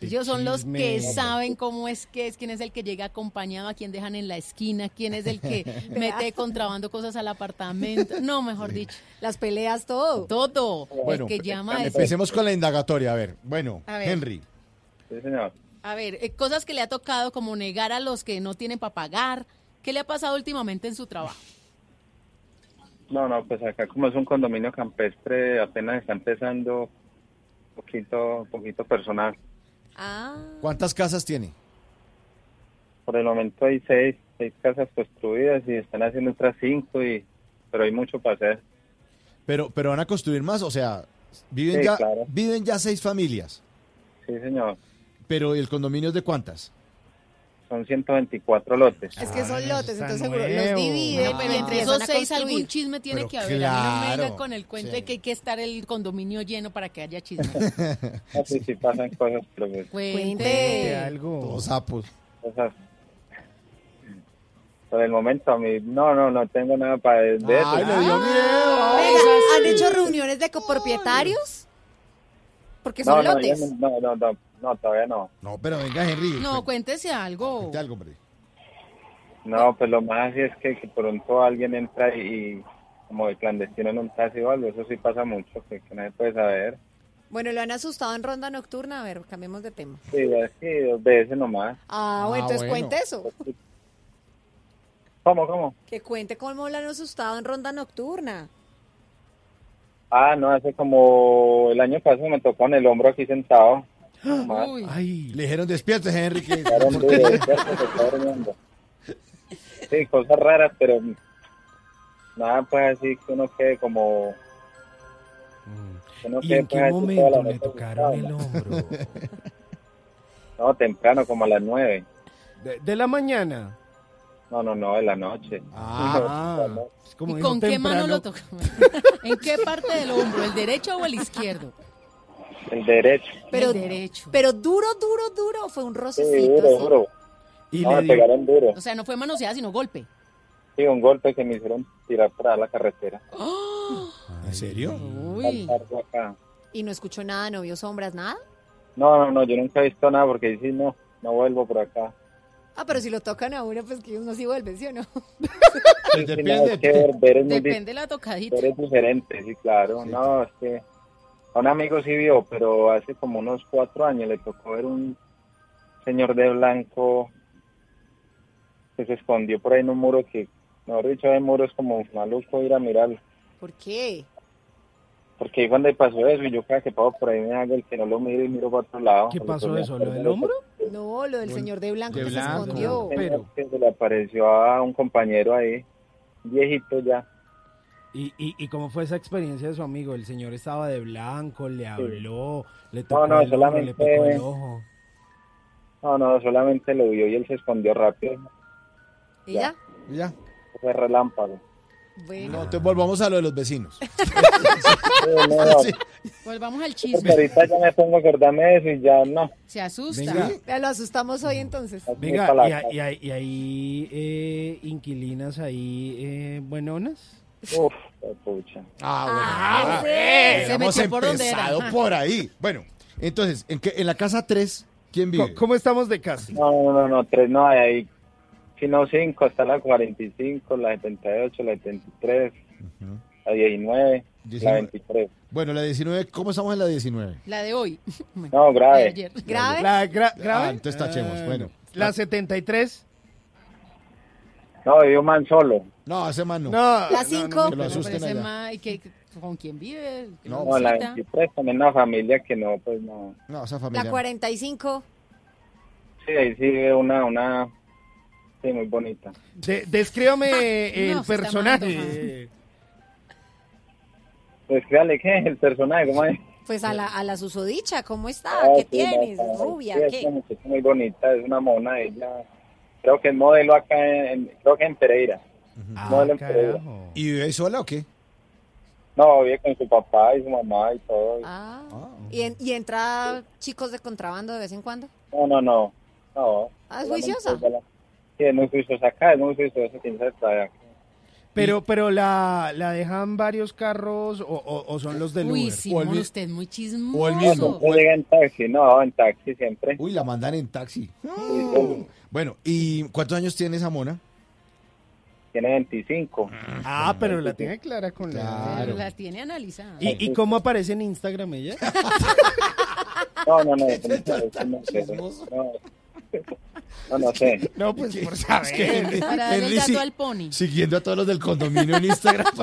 ellos son los que saben cómo es que es, quién es el que llega acompañado, a quién dejan en la esquina, quién es el que mete contrabando cosas al apartamento. No, mejor dicho. Las peleas, todo. Todo. Bueno, el que llama es... empecemos con la indagatoria. A ver, bueno, A ver. Henry. Sí, señor. A ver, eh, cosas que le ha tocado como negar a los que no tienen para pagar. ¿Qué le ha pasado últimamente en su trabajo? No, no, pues acá como es un condominio campestre, apenas está empezando poquito, poquito personal. Ah. ¿Cuántas casas tiene? Por el momento hay seis, seis casas construidas y están haciendo otras cinco, y pero hay mucho para hacer. Pero, pero van a construir más, o sea, viven Sí, ya, claro. viven ya seis familias. Sí, señor. Pero ¿y el condominio es de cuántas? Son 124 lotes. Es que son lotes, está entonces seguro los dividen, No, pero entre esos a seis algún chisme tiene Pero que haber. A mí no me claro, venga con el cuento sí. de que hay que estar el condominio lleno para que haya chisme. No, sí, sí pasan cosas, pero pues, Cuente. algo. Todos sapos. cosas. Por el momento a mí, no, no, no tengo nada para de eso. Ay, le dio miedo. Venga, ¿Han hecho reuniones de copropietarios? Porque son no, lotes. no, no, no, no, todavía no. No, pero venga, Henry. No, cuéntese algo. cuente algo, hombre. No, pues lo más así es que, que pronto alguien entra y, y como de clandestino en un taxi o algo, eso sí pasa mucho, que, que nadie puede saber. Bueno, lo han asustado en ronda nocturna. A ver, cambiemos de tema. Sí, es que dos veces nomás. Ah, bueno, Ah, entonces bueno. cuente eso. ¿Cómo, cómo? Que cuente cómo lo han asustado en ronda nocturna. Ah, no, hace como el año pasado me tocó en el hombro aquí sentado. Nomás. Ay, le dijeron despierte, Henry. Que... Sí, cosas raras, pero nada, pues así que uno quede como... que uno ¿Y quede, en pues, qué momento le tocaron el hombro? No, temprano, como a las nueve. De, de la mañana. No, no, no, de la noche. Ah, es como ¿Y con qué mano lo tocó? ¿En qué parte del hombro? ¿El derecho o el izquierdo? El derecho. Pero, el derecho. pero duro, duro, duro. Fue un Sí, rocecito. duro, así? duro. Y No, le me pegaron duro. O sea, no fue manoseada, sino golpe. Sí, un golpe que me hicieron tirar para la carretera. ¿En serio? Uy. Y no escuchó nada, no vio sombras, nada. No, no, no, yo nunca he visto nada porque sí, no, no vuelvo por acá. Ah, pero si lo tocan a uno, pues que uno sí vuelve, ¿sí o no? Sí, sí, no, es que ver, ver es muy Depende de la tocadita. ver es diferente, sí, claro. No, es que a un amigo sí vio, pero hace como unos cuatro años le tocó ver un señor de blanco que se escondió por ahí en un muro que, mejor dicho, de muro es como maluco ir a mirar. ¿Por qué? Porque ahí cuando pasó eso y yo cada que paso por ahí me hago el que no lo miro y miro para otro lado. ¿Qué pasó eso? ¿Lo del hombro? No, lo del señor de blanco de que se escondió. Pero- que se le apareció a un compañero ahí, viejito ya. ¿Y, y, ¿Y cómo fue esa experiencia de su amigo? El señor estaba de blanco, le habló, le tocó no, el le picó el ojo. No, no, solamente lo vio y él se escondió rápido. ¿Y ya? Ya. Fue relámpago. Bueno. No, entonces volvamos a lo de los vecinos. Sí. Volvamos al Porque chisme. ahorita ya me pongo a acordarme de eso y ya no. Se asusta. Venga. Lo asustamos hoy entonces. Venga, y, y y hay, eh, inquilinas ahí eh, buenonas. Uf, qué pucha. Ah, bueno. sí. Se Hemos metió por donde era. empezado por ahí. Bueno, entonces, ¿en, qué- en la casa 3, ¿quién vive? ¿Cómo, cómo estamos de casa? No, no, no, no, tres no hay ahí. Sino cinco, está la 45, la 78, la 73, la 19, la 19. 23. Bueno, la 19, ¿cómo estamos en la 19? La de hoy. No, De grave. ayer. ¿Grave? La gra- grave. Ah, entonces tachemos, Ah, bueno. La 73. No, vivió man solo. No, ese man no. No. La no, no, 5. Que lo No, asusten allá. ¿y qué- ¿Con quién vive? ¿Que No, No, la visita? 23 también una familia que no, pues no. No, esa familia. La 45. Sí, ahí sí vive una, una, sí, muy bonita. De- descríbame el No, se está personaje. Pues créale que el personaje, ¿cómo es? Pues a la, a la susodicha, ¿cómo está? Ah, ¿Qué sí, tienes? no, ¿Rubia? sí, es ¿Qué? una muchacha muy bonita, es una mona, ella. Creo que es modelo acá en, creo que en Pereira. Ah, modelo en Pereira. ¿Y vive sola o qué? No, vive con su papá y su mamá y todo. Ah. ¿Y, en- ¿Y entra chicos de contrabando de vez en cuando? No, no, no. no Ah, ¿es juiciosa? Sí, es muy juiciosa acá, es muy juiciosa, trae acá. Pero, pero la, la dejan varios carros o, o- o son los del Uy, Uber. Simón, O el usted es muy chismoso. o el No, mismo. siempre llega en taxi, no, en taxi siempre. Uy, la mandan en taxi. Sí, Bueno, ¿y cuántos años tiene esa mona? Tiene 25. Ah, pero la tiene clara con la... Claro. La tiene analizada. ¿Y, ¿Y cómo aparece en Instagram ella? No, no, no, no, no, no, sé. no, no, no sé. No, pues por Es saber. que Henry- Para darle el Henry dato sí- al pony. Siguiendo a todos los del condominio en Instagram.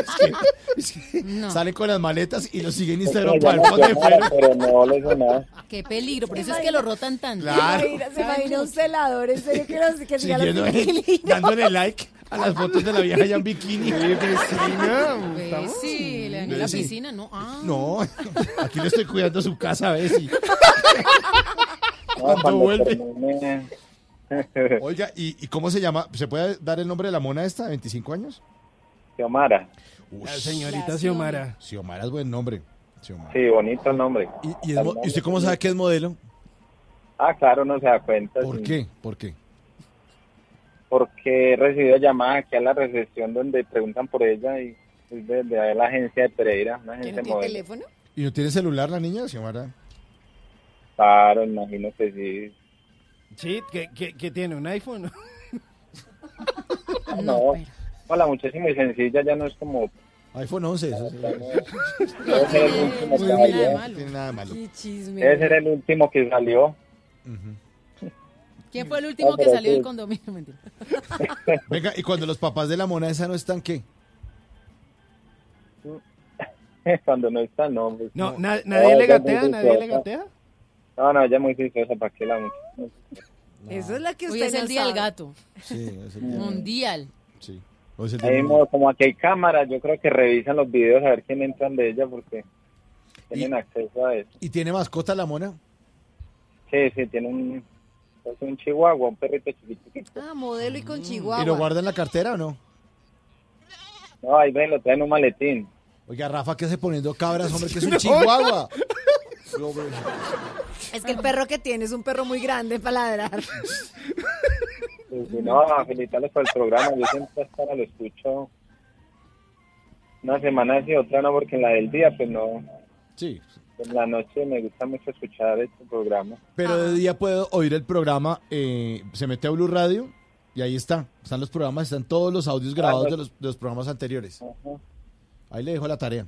Es que- es que No. Salen con las maletas y los siguen en Instagram para el fondo de pero no le hizo nada. Qué peligro, por eso es que lo rotan tanto. Claro. ¿Se imagina, un celador? En serio que, los, que Siguiendo inquilinos? dándole like a las fotos de la vieja ya en bikini. Pues sí, le dañó la piscina, ¿no? Ah, No, aquí le estoy cuidando su casa a ver si. No, Cuando cuando vuelve. termine- Oiga, ¿y, y cómo se llama? ¿Se puede dar el nombre de la mona esta, 25 años? Xiomara. La señorita La Xiomara. Xiomara es buen nombre. Xiomara. Sí, bonito el nombre. ¿Y, y es mo- ¿y usted cómo sabe que es modelo? Ah, claro, no se da cuenta. ¿Por sí. qué? ¿Por qué? Porque he recibido llamadas aquí a la recepción donde preguntan por ella y es de, de la agencia de Pereira, una ¿Que agencia modelo. teléfono? ¿Y no tiene celular la niña, Xiomara? Claro, imagino que sí. Que tiene un iPhone. No, no, no, la muchacha es muy sencilla, ya no es como... iPhone 11, eso sí. Debe ser el último No que tiene nada de salió. malo. No tiene nada de malo. Qué chisme. Debe ser el último que salió. Ujú. ¿Quién fue el último No, que pero salió sí. del condominio? Mentira. Venga, y cuando los papás de la mona esa no están, ¿qué? Cuando no está, no. pues, No, no. na- No, nadie le gatea, nadie le gatea. No, no, ella es muy juiciosa, ¿para qué la muchacha? Eso es lo que Hoy usted es el no día del gato. Sí, es el día. Mundial. Sí. O es el día Ahí mismo, como aquí hay cámaras, yo creo que revisan los videos a ver quién entran de ella porque tienen Y- acceso a eso. ¿Y tiene mascota la mona? Sí, sí, tiene un, es un chihuahua, un perrito chiquitito. Ah, modelo y con ¿Y lo chihuahua. guarda en la cartera o no? No, ahí ven, lo traen en un maletín. Oiga, Rafa, ¿qué hace poniendo cabras, hombre? Que es un chihuahua. Es que el perro que tiene es un perro muy grande para ladrar. Y si no, felicitarles por el programa. Yo siempre hasta ahora lo escucho una semana así, otra no, porque en la del día, pues no. Sí. En la noche me gusta mucho escuchar este programa. Pero de día puedo oír el programa, eh, se mete a Blue Radio y ahí está. Están los programas, están todos los audios grabados de los, de los programas anteriores. Ahí le dejo la tarea.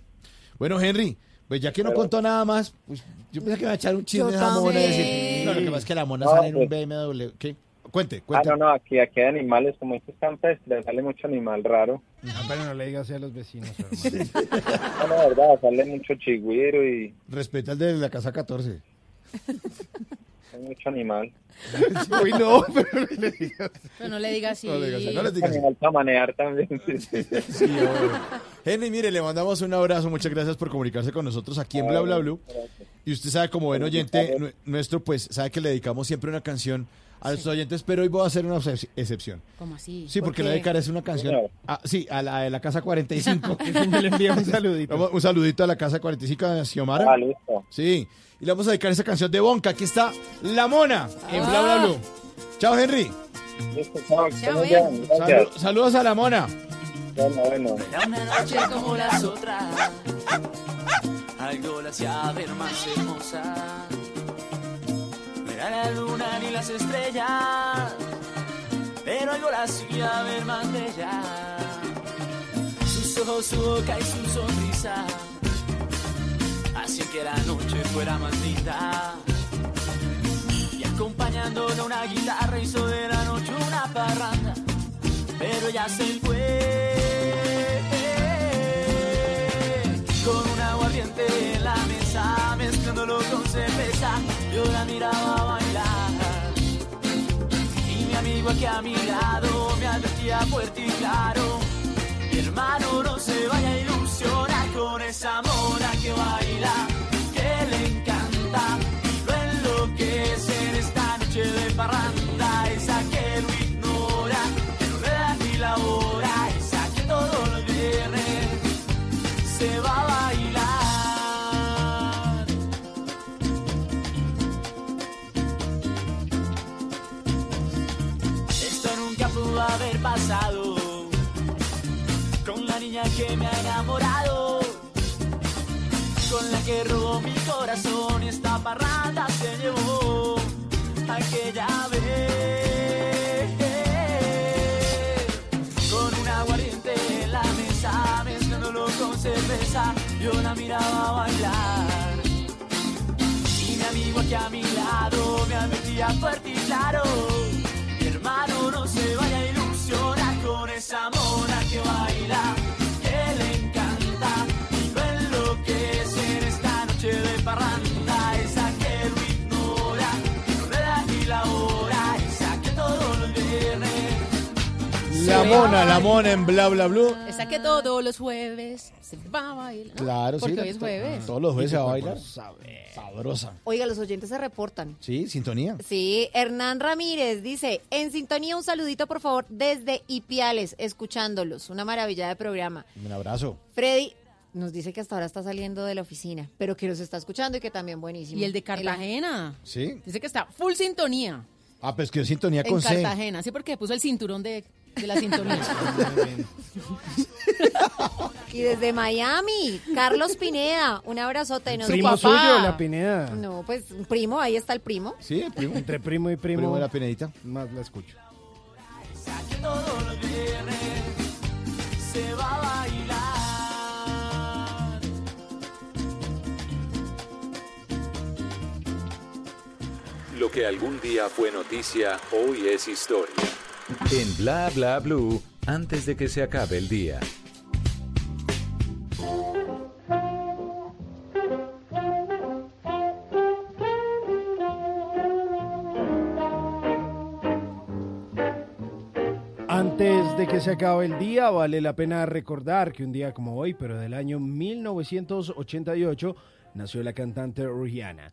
Bueno, Henry, pues ya que no Pero- contó nada más, pues yo pensé que me iba a echar un chisme de esa mona y decir, no, lo que pasa es que la mona No, sale en un pues- BMW. ¿Qué? Cuente, Ah, cuente. no, no, aquí, aquí hay animales, como estos campestres, sale mucho animal raro. Ah, pero no le digas así a los vecinos, hermano. No, no, verdad, sale mucho chigüiro y Respeta el de la casa 14. hay mucho animal. Uy, no, pero no le digas. Pero no le diga así. No le digas así, no les digas así. Animal para manejar también. Sí, obvio. Henry, mire, le mandamos un abrazo. Muchas gracias por comunicarse con nosotros aquí en Bla Bla Blue. Y usted sabe, como buen oyente nu- nuestro, pues sabe que le dedicamos siempre una canción a nuestros oyentes, pero hoy voy a hacer una excep- excepción. ¿Cómo así? Sí, porque le qué? dedicaré una canción. a- sí, a la de la Casa 45. le envía un saludito. Un saludito a la Casa 45 de Xiomara. Ah, listo. Sí, y le vamos a dedicar esa canción de Bonca. Aquí está La Mona en Bla Bla Blue. Chao, Henry. Listo, chao, bien, saludos a La Mona. Bueno, bueno. Era una noche como las otras, algo la hacía ver más hermosa. Las estrellas, pero algo la hacía ver más bella. Sus ojos, su boca y su sonrisa, hacían que la noche fuera más linda. Y acompañándole una guitarra hizo de la noche una parranda pero ya se fue con un aguardiente en la mesa mezclándolo con cerveza yo la miraba amigo aquí a mi lado me advertía fuerte y claro. Mi hermano no se vaya a ilusionar con esa mona que baila que le encanta. Lo enloquece en esta noche de parranda esa que lo ignora que no le da ni la hora pasado con la niña que me ha enamorado con la que robó mi corazón esta parranda se llevó aquella vez. Con un aguardiente en la mesa mezclándolo con cerveza yo la miraba bailar. Y mi amigo aquí a mi lado me advertía fuerte y claro La Mona, La Mona en Bla Bla Blue. Esa que todos los jueves se va a bailar. Claro, sí. Porque hoy es jueves. Todos los jueves se va a bailar. Sabrosa. Oiga, los oyentes se reportan. Sí, sintonía. Sí, Hernán Ramírez dice, en sintonía un saludito por favor desde Ipiales, escuchándolos. Una maravilla de programa. Un abrazo. Freddy nos dice que hasta ahora está saliendo de la oficina, pero que nos está escuchando y que también buenísimo. Y el de Cartagena. Sí. Dice que está full sintonía Ah, pues que sintonía en con C. Cartagena. Sí, porque puso el cinturón de, de la sintonía. Y desde Miami, Carlos Pineda, un abrazote. Nos Primo Su papá. suyo, la Pineda. No, pues un primo, ahí está el primo. Sí, el primo. Entre primo y primo. Primo de la Pinedita. Más la escucho. que todos los viernes se va a bailar. Lo que algún día fue noticia, hoy es historia. En Bla Bla Blue, antes de que se acabe el día. Antes de que se acabe el día, vale la pena recordar que un día como hoy, pero del año 1988, nació la cantante Rihanna.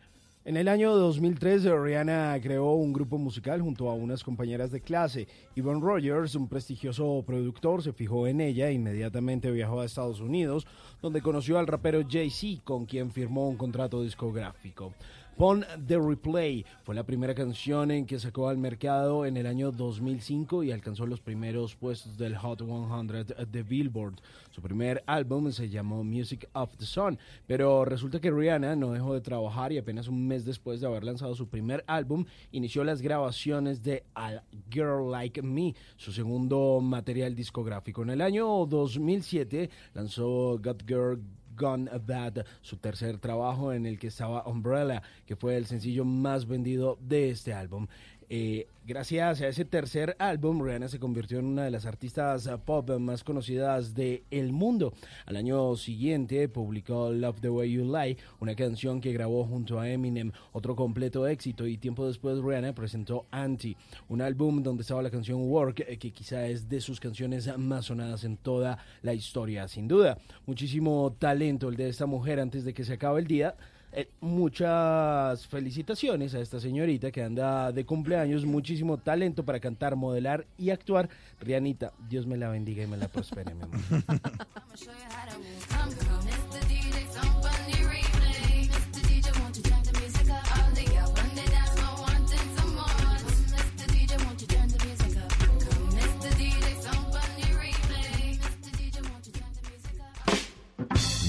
En el año 2003, Rihanna creó un grupo musical junto a unas compañeras de clase. Yvonne Rogers, un prestigioso productor, se fijó en ella e inmediatamente viajó a Estados Unidos, donde conoció al rapero Jay-Z, con quien firmó un contrato discográfico. Pon the Replay fue la primera canción en que sacó al mercado en el año 2005 y alcanzó los primeros puestos del Hot 100 de Billboard. Su primer álbum se llamó Music of the Sun, pero resulta que Rihanna no dejó de trabajar y apenas un mes después de haber lanzado su primer álbum inició las grabaciones de A Girl Like Me, su segundo material discográfico. En el año 2007 lanzó Got Girl Gone Bad, su tercer trabajo en el que estaba Umbrella, que fue el sencillo más vendido de este álbum. Eh, gracias a ese tercer álbum, Rihanna se convirtió en una de las artistas eh, pop más conocidas del el mundo. Al año siguiente publicó Love the Way You Lie, una canción que grabó junto a Eminem, otro completo éxito, y tiempo después Rihanna presentó Anti, un álbum donde estaba la canción Work, eh, que quizá es de sus canciones más sonadas en toda la historia, sin duda. Muchísimo talento el de esta mujer antes de que se acabe el día. Eh, muchas felicitaciones a esta señorita que anda de cumpleaños, muchísimo talento para cantar, modelar y actuar. Rianita, Dios me la bendiga y me la prospere, mi amor.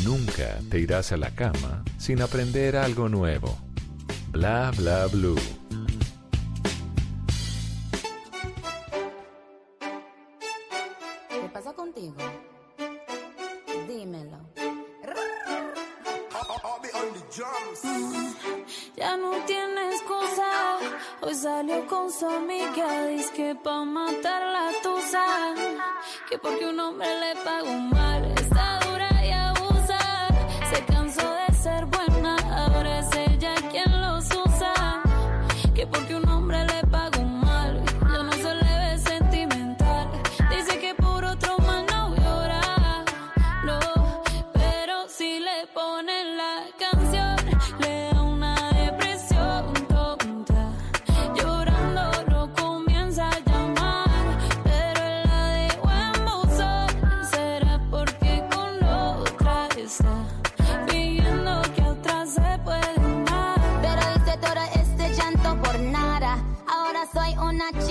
Nunca te irás a la cama sin aprender algo nuevo. Bla bla blue. ¿Qué pasa contigo? Dímelo. Ya no tiene excusa. Hoy salió con su amiga. Dice que pa' matar la tusa. Que porque un hombre le pagó mal.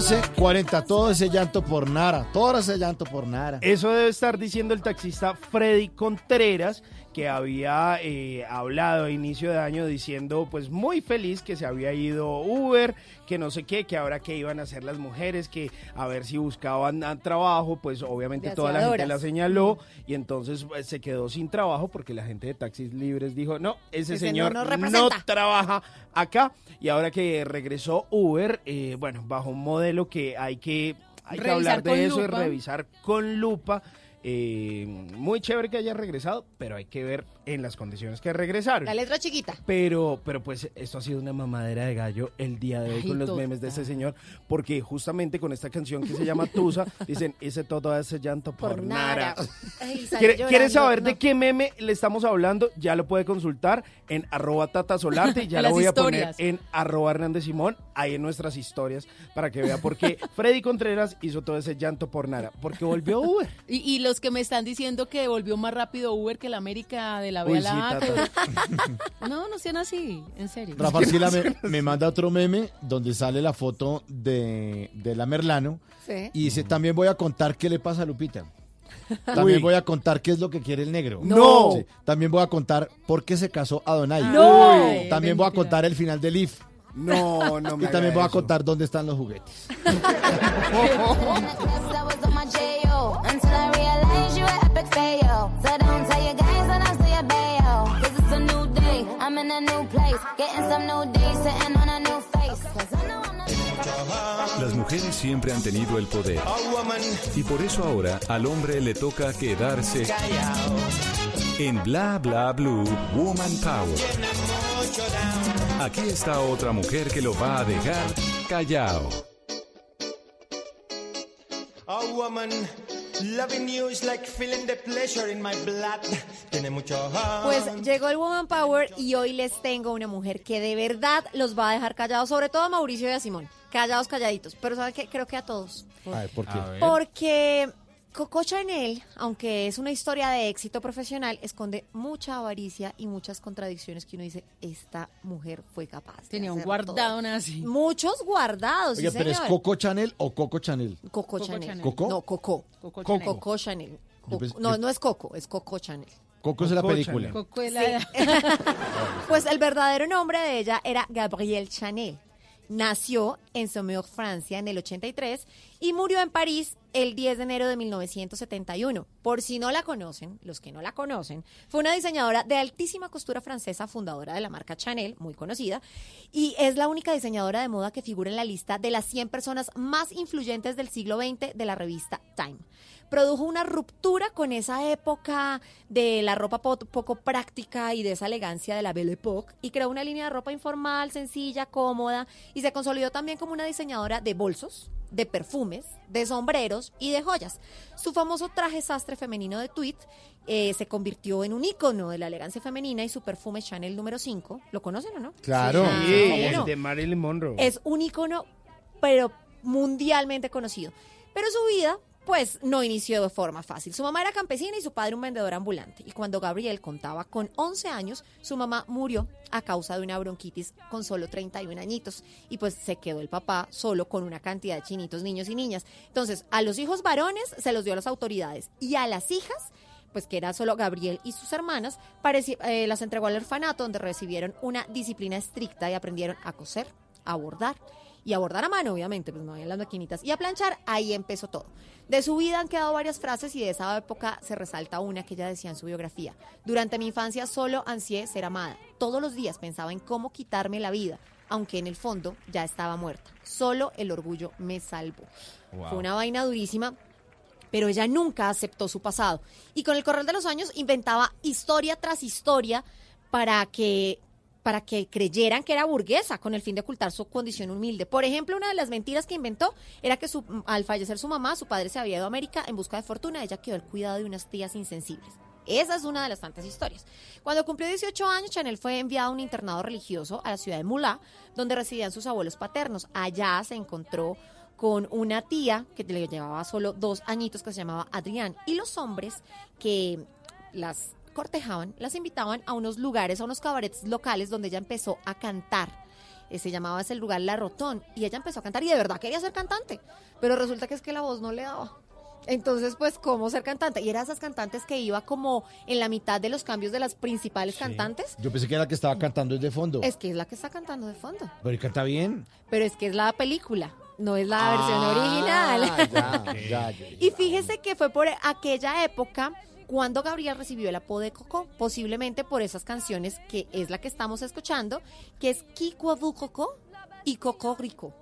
11.40, todo ese llanto por Nara, todo ese llanto por Nara. Eso debe estar diciendo el taxista Freddy Contreras, que había eh, hablado a inicio de año diciendo pues muy feliz que se había ido Uber, que no sé qué, que ahora que iban a hacer las mujeres, que a ver si buscaban ah, trabajo, pues obviamente toda la gente la señaló y entonces pues, se quedó sin trabajo porque la gente de taxis libres dijo, no, ese, señor no, representa". trabaja acá y ahora que regresó Uber, eh, bueno, bajo un modelo que hay que, hay que hablar de eso y revisar con lupa. Eh, muy chévere que haya regresado, pero hay que ver en las condiciones que regresaron. La letra chiquita. Pero, pero pues esto ha sido una mamadera de gallo el día de hoy Ay, con los memes de este señor, porque justamente con esta canción que se llama Tusa, dicen, ese todo ese llanto por, Por nada. nada. Ay, sale ¿Quiere, llorando, quiere saber no. de qué meme le estamos hablando? Ya lo puede consultar en arroba tatasolarte y ya lo voy a poner en arroba Hernández Simón, ahí en nuestras historias, para que vea por qué Freddy Contreras hizo todo ese llanto por nada, porque volvió Uber. Y, y los que me están diciendo que volvió más rápido Uber que la América de la B Uy, a la sí, A, Tata. que- No, no sean así, en serio. Rafa Arcila me, me manda otro meme donde sale la foto de, de la Merlano Sí. y dice, también voy a contar qué le pasa a Lupita. También Uy. voy a contar qué es lo que quiere el negro. No. Sí. También voy a contar por qué se casó Adonai. No. Uy. También voy a contar el final del IF. No, no me Y también voy a contar dónde están los juguetes. I was on my J.O. Until I realized you were epic fail. So don't tell your guys that I'm still your bayo. Cause it's a new day, I'm in a new place. Getting some new days, sitting on a new face. Cause I know I'm not Las mujeres siempre han tenido el poder. Y por eso ahora al hombre le toca quedarse en Bla Bla Blue Woman Power. Aquí está otra mujer que lo va a dejar callado. A woman loving you is like feeling the pleasure in my blood. Tiene mucho Pues llegó el Woman Power y hoy les tengo una mujer que de verdad los va a dejar callados, sobre todo a Mauricio y a Simón. Callados, calladitos. Pero ¿saben qué? Creo que a todos. A ver, ¿por qué? Porque Coco Chanel, aunque es una historia de éxito profesional, esconde mucha avaricia y muchas contradicciones que uno dice, esta mujer fue capaz. de Tenía un guardado todo". nazi. Muchos guardados, sí, pero es. Coco Chanel o Coco Chanel. Coco, Coco Chanel. Chanel. ¿Coco? No, Coco. Coco Coco, Chanel. No, no es Coco, es Coco Chanel. Coco es la película. Chanel. Coco de la- Pues el verdadero nombre de ella era Gabrielle Chanel. Nació en Saumur, Francia, en el 83 y murió en París el 10 de enero de 1971. Por si no la conocen, los que no la conocen, fue una diseñadora de altísima costura francesa, fundadora de la marca Chanel, muy conocida, y es la única diseñadora de moda que figura en la lista de las 100 personas más influyentes del siglo XX de la revista Time produjo una ruptura con esa época de la ropa po- poco práctica y de esa elegancia de la Belle Époque y creó una línea de ropa informal, sencilla, cómoda y se consolidó también como una diseñadora de bolsos, de perfumes, de sombreros y de joyas. Su famoso traje sastre femenino de tweed eh, se convirtió en un ícono de la elegancia femenina y su perfume Chanel número 5, ¿lo conocen o no? Claro. Sí, el de Marilyn Monroe. Es un ícono, pero mundialmente conocido. Pero su vida, pues, no inició de forma fácil. Su mamá era campesina y su padre un vendedor ambulante. Y cuando Gabriel contaba con 11 años, su mamá murió a causa de una bronquitis con solo 31 añitos. Y pues se quedó el papá solo con una cantidad de chinitos, niños y niñas. Entonces, a los hijos varones se los dio a las autoridades. Y a las hijas pues que era solo Gabriel y sus hermanas, eh, las entregó al orfanato donde recibieron una disciplina estricta y aprendieron a coser, a bordar y a bordar a mano, obviamente, pues no había las maquinitas, y a planchar, ahí empezó todo. De su vida han quedado varias frases y de esa época se resalta una que ella decía en su biografía. Durante mi infancia solo ansié ser amada. Todos los días pensaba en cómo quitarme la vida, aunque en el fondo ya estaba muerta. Solo el orgullo me salvó. Fue una vaina durísima, pero ella nunca aceptó su pasado. Y con el correr de los años inventaba historia tras historia para que para que creyeran que era burguesa con el fin de ocultar su condición humilde. Por ejemplo, una de las mentiras que inventó era que su- al fallecer su mamá, su padre se había ido a América en busca de fortuna, ella quedó al cuidado de unas tías insensibles. Esa es una de las tantas historias. Cuando cumplió 18 años, Chanel fue enviada a un internado religioso a la ciudad de Mulá, donde residían sus abuelos paternos. Allá se encontró con una tía que le llevaba solo dos añitos que se llamaba Adrián. Y los hombres que las cortejaban, las invitaban a unos lugares, a unos cabarets locales donde ella empezó a cantar. Eh, se llamaba ese lugar La Rotón. Y ella empezó a cantar y de verdad quería ser cantante. Pero resulta que es que la voz no le daba. Entonces, pues, ¿cómo ser cantante? Y era esas cantantes que iba como en la mitad de los cambios de las principales cantantes. Yo pensé que era la que estaba cantando desde fondo. Es que es la que está cantando de fondo. Pero canta bien. Pero es que es la película, no es la versión Ah, original. ya, ya, ya. Y fíjese que fue por aquella época cuando Gabriel recibió el apodo de Coco, posiblemente por esas canciones que es la que estamos escuchando, que es Kikuabu Coco y Coco Rico.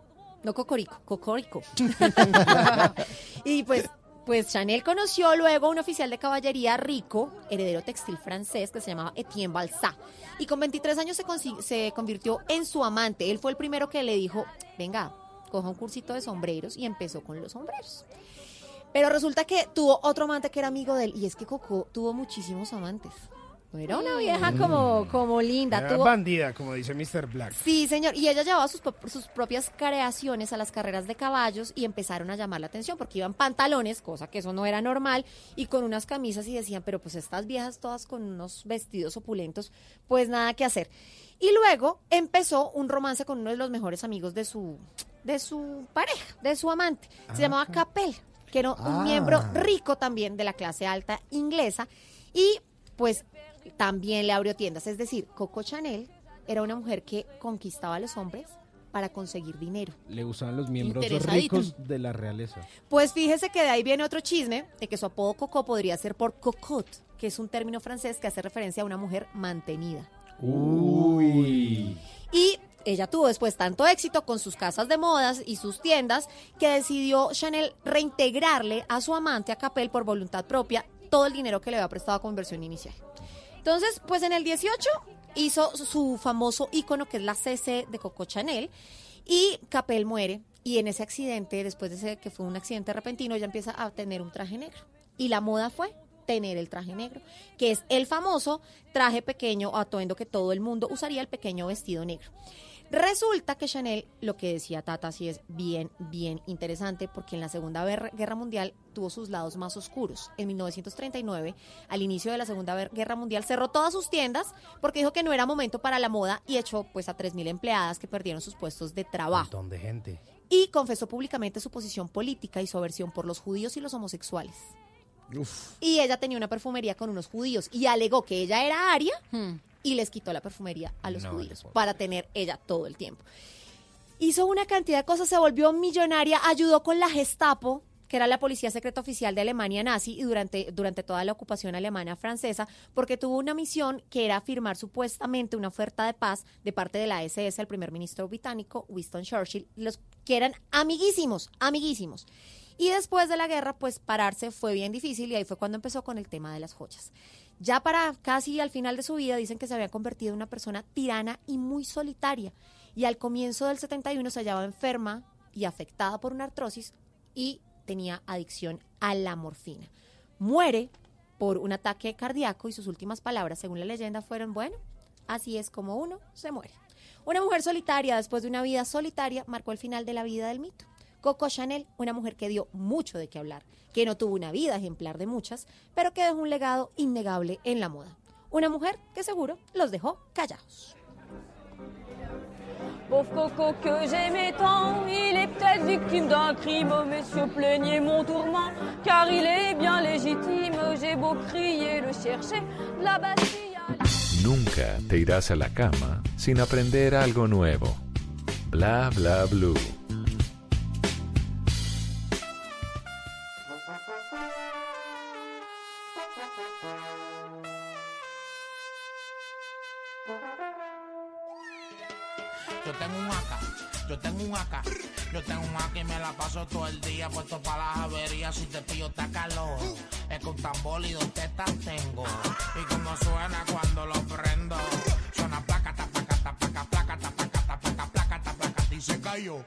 No Cocorico, Cocorico. y pues, pues Chanel conoció luego a un oficial de caballería rico, heredero textil francés, que se llamaba Etienne Balsat. Y con 23 años se, se convirtió en su amante. Él fue el primero que le dijo, venga, coja un cursito de sombreros y empezó con los sombreros. Pero resulta que tuvo otro amante que era amigo de él. Y es que Coco tuvo muchísimos amantes. No era una vieja como, como linda. Era Tuvo, bandida, como dice Mr. Black. Sí, señor. Y ella llevaba sus, sus propias creaciones a las carreras de caballos y empezaron a llamar la atención porque iban pantalones, cosa que eso no era normal, y con unas camisas y decían, pero pues estas viejas todas con unos vestidos opulentos, pues nada que hacer. Y luego empezó un romance con uno de los mejores amigos de su, de su pareja, de su amante. Se llamaba Capel, que era un Ah. miembro rico también de la clase alta inglesa. Y pues también le abrió tiendas. Es decir, Coco Chanel era una mujer que conquistaba a los hombres para conseguir dinero. Le gustaban los miembros ricos de la realeza. Pues fíjese que de ahí viene otro chisme de que su apodo Coco podría ser por cocotte, que es un término francés que hace referencia a una mujer mantenida. Uy. Y ella tuvo después tanto éxito con sus casas de modas y sus tiendas que decidió Chanel reintegrarle a su amante, a Capel, por voluntad propia, todo el dinero que le había prestado como inversión inicial. Entonces, pues en el 18 hizo su famoso icono que es la CC de Coco Chanel y Capel muere y en ese accidente, después de ese que fue un accidente repentino, ella empieza a tener un traje negro. Y la moda fue tener el traje negro, que es el famoso traje pequeño atuendo que todo el mundo usaría, el pequeño vestido negro. Resulta que Chanel, lo que decía Tata, sí es bien, bien interesante, porque en la Segunda Guerra Mundial tuvo sus lados más oscuros. En 1939, al inicio de la Segunda Guerra Mundial, cerró todas sus tiendas porque dijo que no era momento para la moda y echó pues a 3.000 empleadas que perdieron sus puestos de trabajo. montón de gente. Y confesó públicamente su posición política y su aversión por los judíos y los homosexuales. Y ella tenía una perfumería con unos judíos y alegó que ella era aria y les quitó la perfumería a los No, judíos no para tener ella todo el tiempo. Hizo una cantidad de cosas, se volvió millonaria, ayudó con la Gestapo, que era la policía secreta oficial de Alemania nazi y durante, durante toda la ocupación alemana francesa, porque tuvo una misión que era firmar supuestamente una oferta de paz de parte de la SS al primer ministro británico Winston Churchill, los que eran amiguísimos, amiguísimos. Y después de la guerra, pues pararse fue bien difícil y ahí fue cuando empezó con el tema de las joyas. Ya para casi al final de su vida dicen que se había convertido en una persona tirana y muy solitaria. Y al comienzo del 71 se hallaba enferma y afectada por una artrosis y tenía adicción a la morfina. Muere por un ataque cardíaco y sus últimas palabras, según la leyenda, fueron, bueno, así es como uno se muere. Una mujer solitaria, después de una vida solitaria, marcó el final de la vida del mito. Coco Chanel, una mujer que dio mucho de qué hablar, que no tuvo una vida ejemplar de muchas, pero que dejó un legado innegable en la moda. Una mujer que seguro los dejó callados. Pauvre Coco que j'aimais tant, il est peut-être victime d'un crime, mais se plaignez mon tourment, car il est bien légitime. J'ai beau crier, le chercher, de la Bastille à la... Nunca te irás a la cama sin aprender algo nuevo. Bla bla blue. todo el día puesto para las averías. Si te pillo, está calor. Es que un tambor y dos tengo. Y como suena cuando lo prendo. Suena placa, tapaca, tapaca, placa, tapaca, tapaca, placa, tapaca. Y se cayó.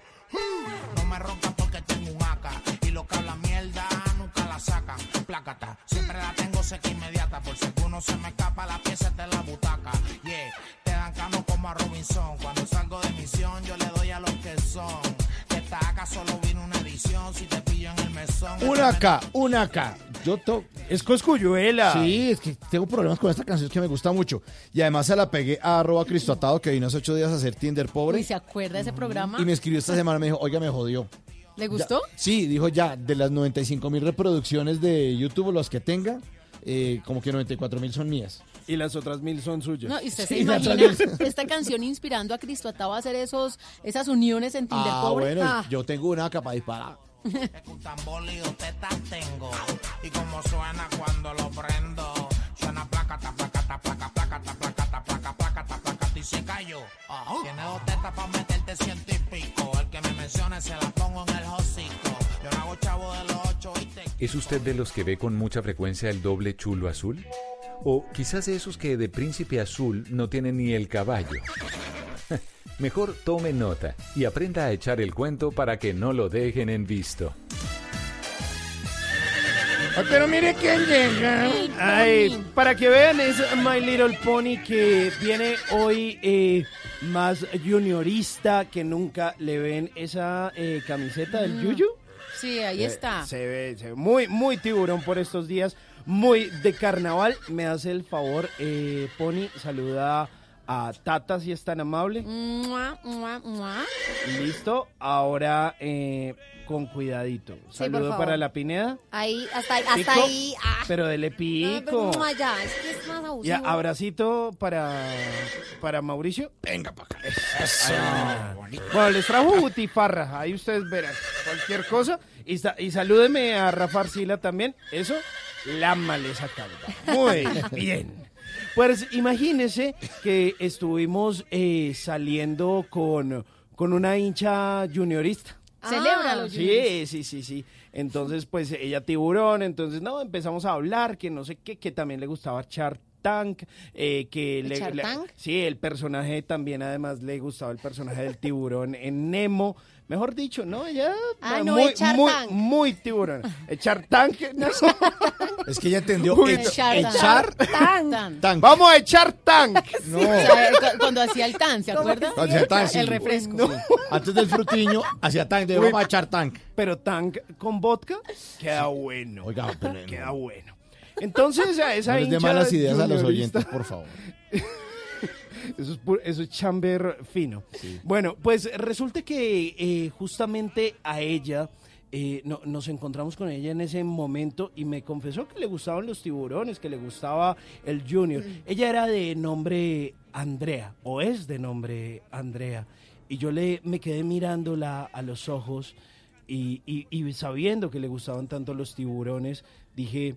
No me roncas porque tengo un aca. Y lo que habla mierda nunca la sacan. Placata, siempre la tengo seca inmediata. Por si alguno se me escapa, la pieza está la butaca. Yeah, te dan cano como a Robinson. Cuando salgo de misión, yo le doy a los que son. que esta aca solo una acá, una acá. Yo to Es Coscuyuela. Sí, es que tengo problemas con esta canción que me gusta mucho. Y además se la pegué a arroba Cristo Atado, que vino hace ocho días a hacer Tinder pobre. Uy, ¿se acuerda de ese programa? Y me escribió esta semana, me dijo, oiga, me jodió. ¿Le gustó? Ya- sí, dijo ya, de las 95 mil reproducciones de YouTube, los que tenga, eh, como que 94 mil son mías. Y las otras mil son suyas. No, y usted se Sí, imagina esta canción inspirando a Cristo Atado a hacer esos, esas uniones en Tinder Ah, pobre. bueno, Ah. yo tengo una capa disparada. Es con tambor y dos tetas tengo. Y como suena cuando lo prendo. Suena placata, placata, placa, placata, placata, placa, placata, placata y se cayó. Tiene dos tetas para meterte ciento y pico. El que me mencione se la pongo en el hocico. Yo no hago chavo de los ocho y te ¿Es usted de los que ve con mucha frecuencia el doble chulo azul? O quizás de esos que de príncipe azul no tienen ni el caballo. Mejor tome nota y aprenda a echar el cuento para que no lo dejen en visto. Pero mire quién llega. Ay, para que vean, es My Little Pony que viene hoy eh, más juniorista que nunca. ¿Le ven esa eh, camiseta del Mm. Yuyu? Sí, ahí Eh, está. Se ve, se ve muy, muy tiburón por estos días, muy de carnaval. Me hace el favor, eh, Pony, saluda a Tata si es tan amable. Mua, mua, mua. Listo, ahora eh, con cuidadito. Saludo favor. para la Pineda. Ahí, hasta ahí, hasta Pico, ahí. ah. Pero dele No, pico. pero no allá, es que es más abusivo. Ya, abracito para, para Mauricio. Venga para acá. Eso. Bueno, les trajo butifarra. Ahí ustedes verán cualquier cosa. Y, sa- y salúdeme a Rafa Arcila también. Eso, lámale esa calva. Muy bien. Pues imagínense que estuvimos eh, saliendo con, con una hincha juniorista. Celébralo, Sí, sí, sí, sí. Entonces, pues ella tiburón, entonces no, empezamos a hablar, que no sé qué, que también le gustaba echar Tank, eh, que ¿El le, Shark le- Tank? sí, el personaje también además le gustaba el personaje del tiburón en Nemo. Mejor dicho, no, ella Ah, eh, no, muy, el muy, Tank. muy tiburón. El Shark Tank, no. Es que ella entendió Uy, Tank. echar Tan. tank. Vamos a echar tank. No. O sea, cu- cuando hacía el tan, ¿se acuerda? Hacia tank, sí. El refresco. Sí. Antes del frutiño, hacia tank, de vamos a echar tank. Pero tank con vodka queda bueno. Oiga, pero Queda bueno. Entonces, a esa no les hincha malas ideas a los oyentes, por favor. Eso es, pu- eso es chamber fino. Bueno, pues resulta que eh, justamente a ella, eh, no- nos encontramos con ella en ese momento y me confesó que le gustaban los tiburones, que le gustaba el junior. Ella era de nombre Andrea, o es de nombre Andrea. Y yo le, me quedé mirándola a los ojos y, y- y sabiendo que le gustaban tanto los tiburones, dije,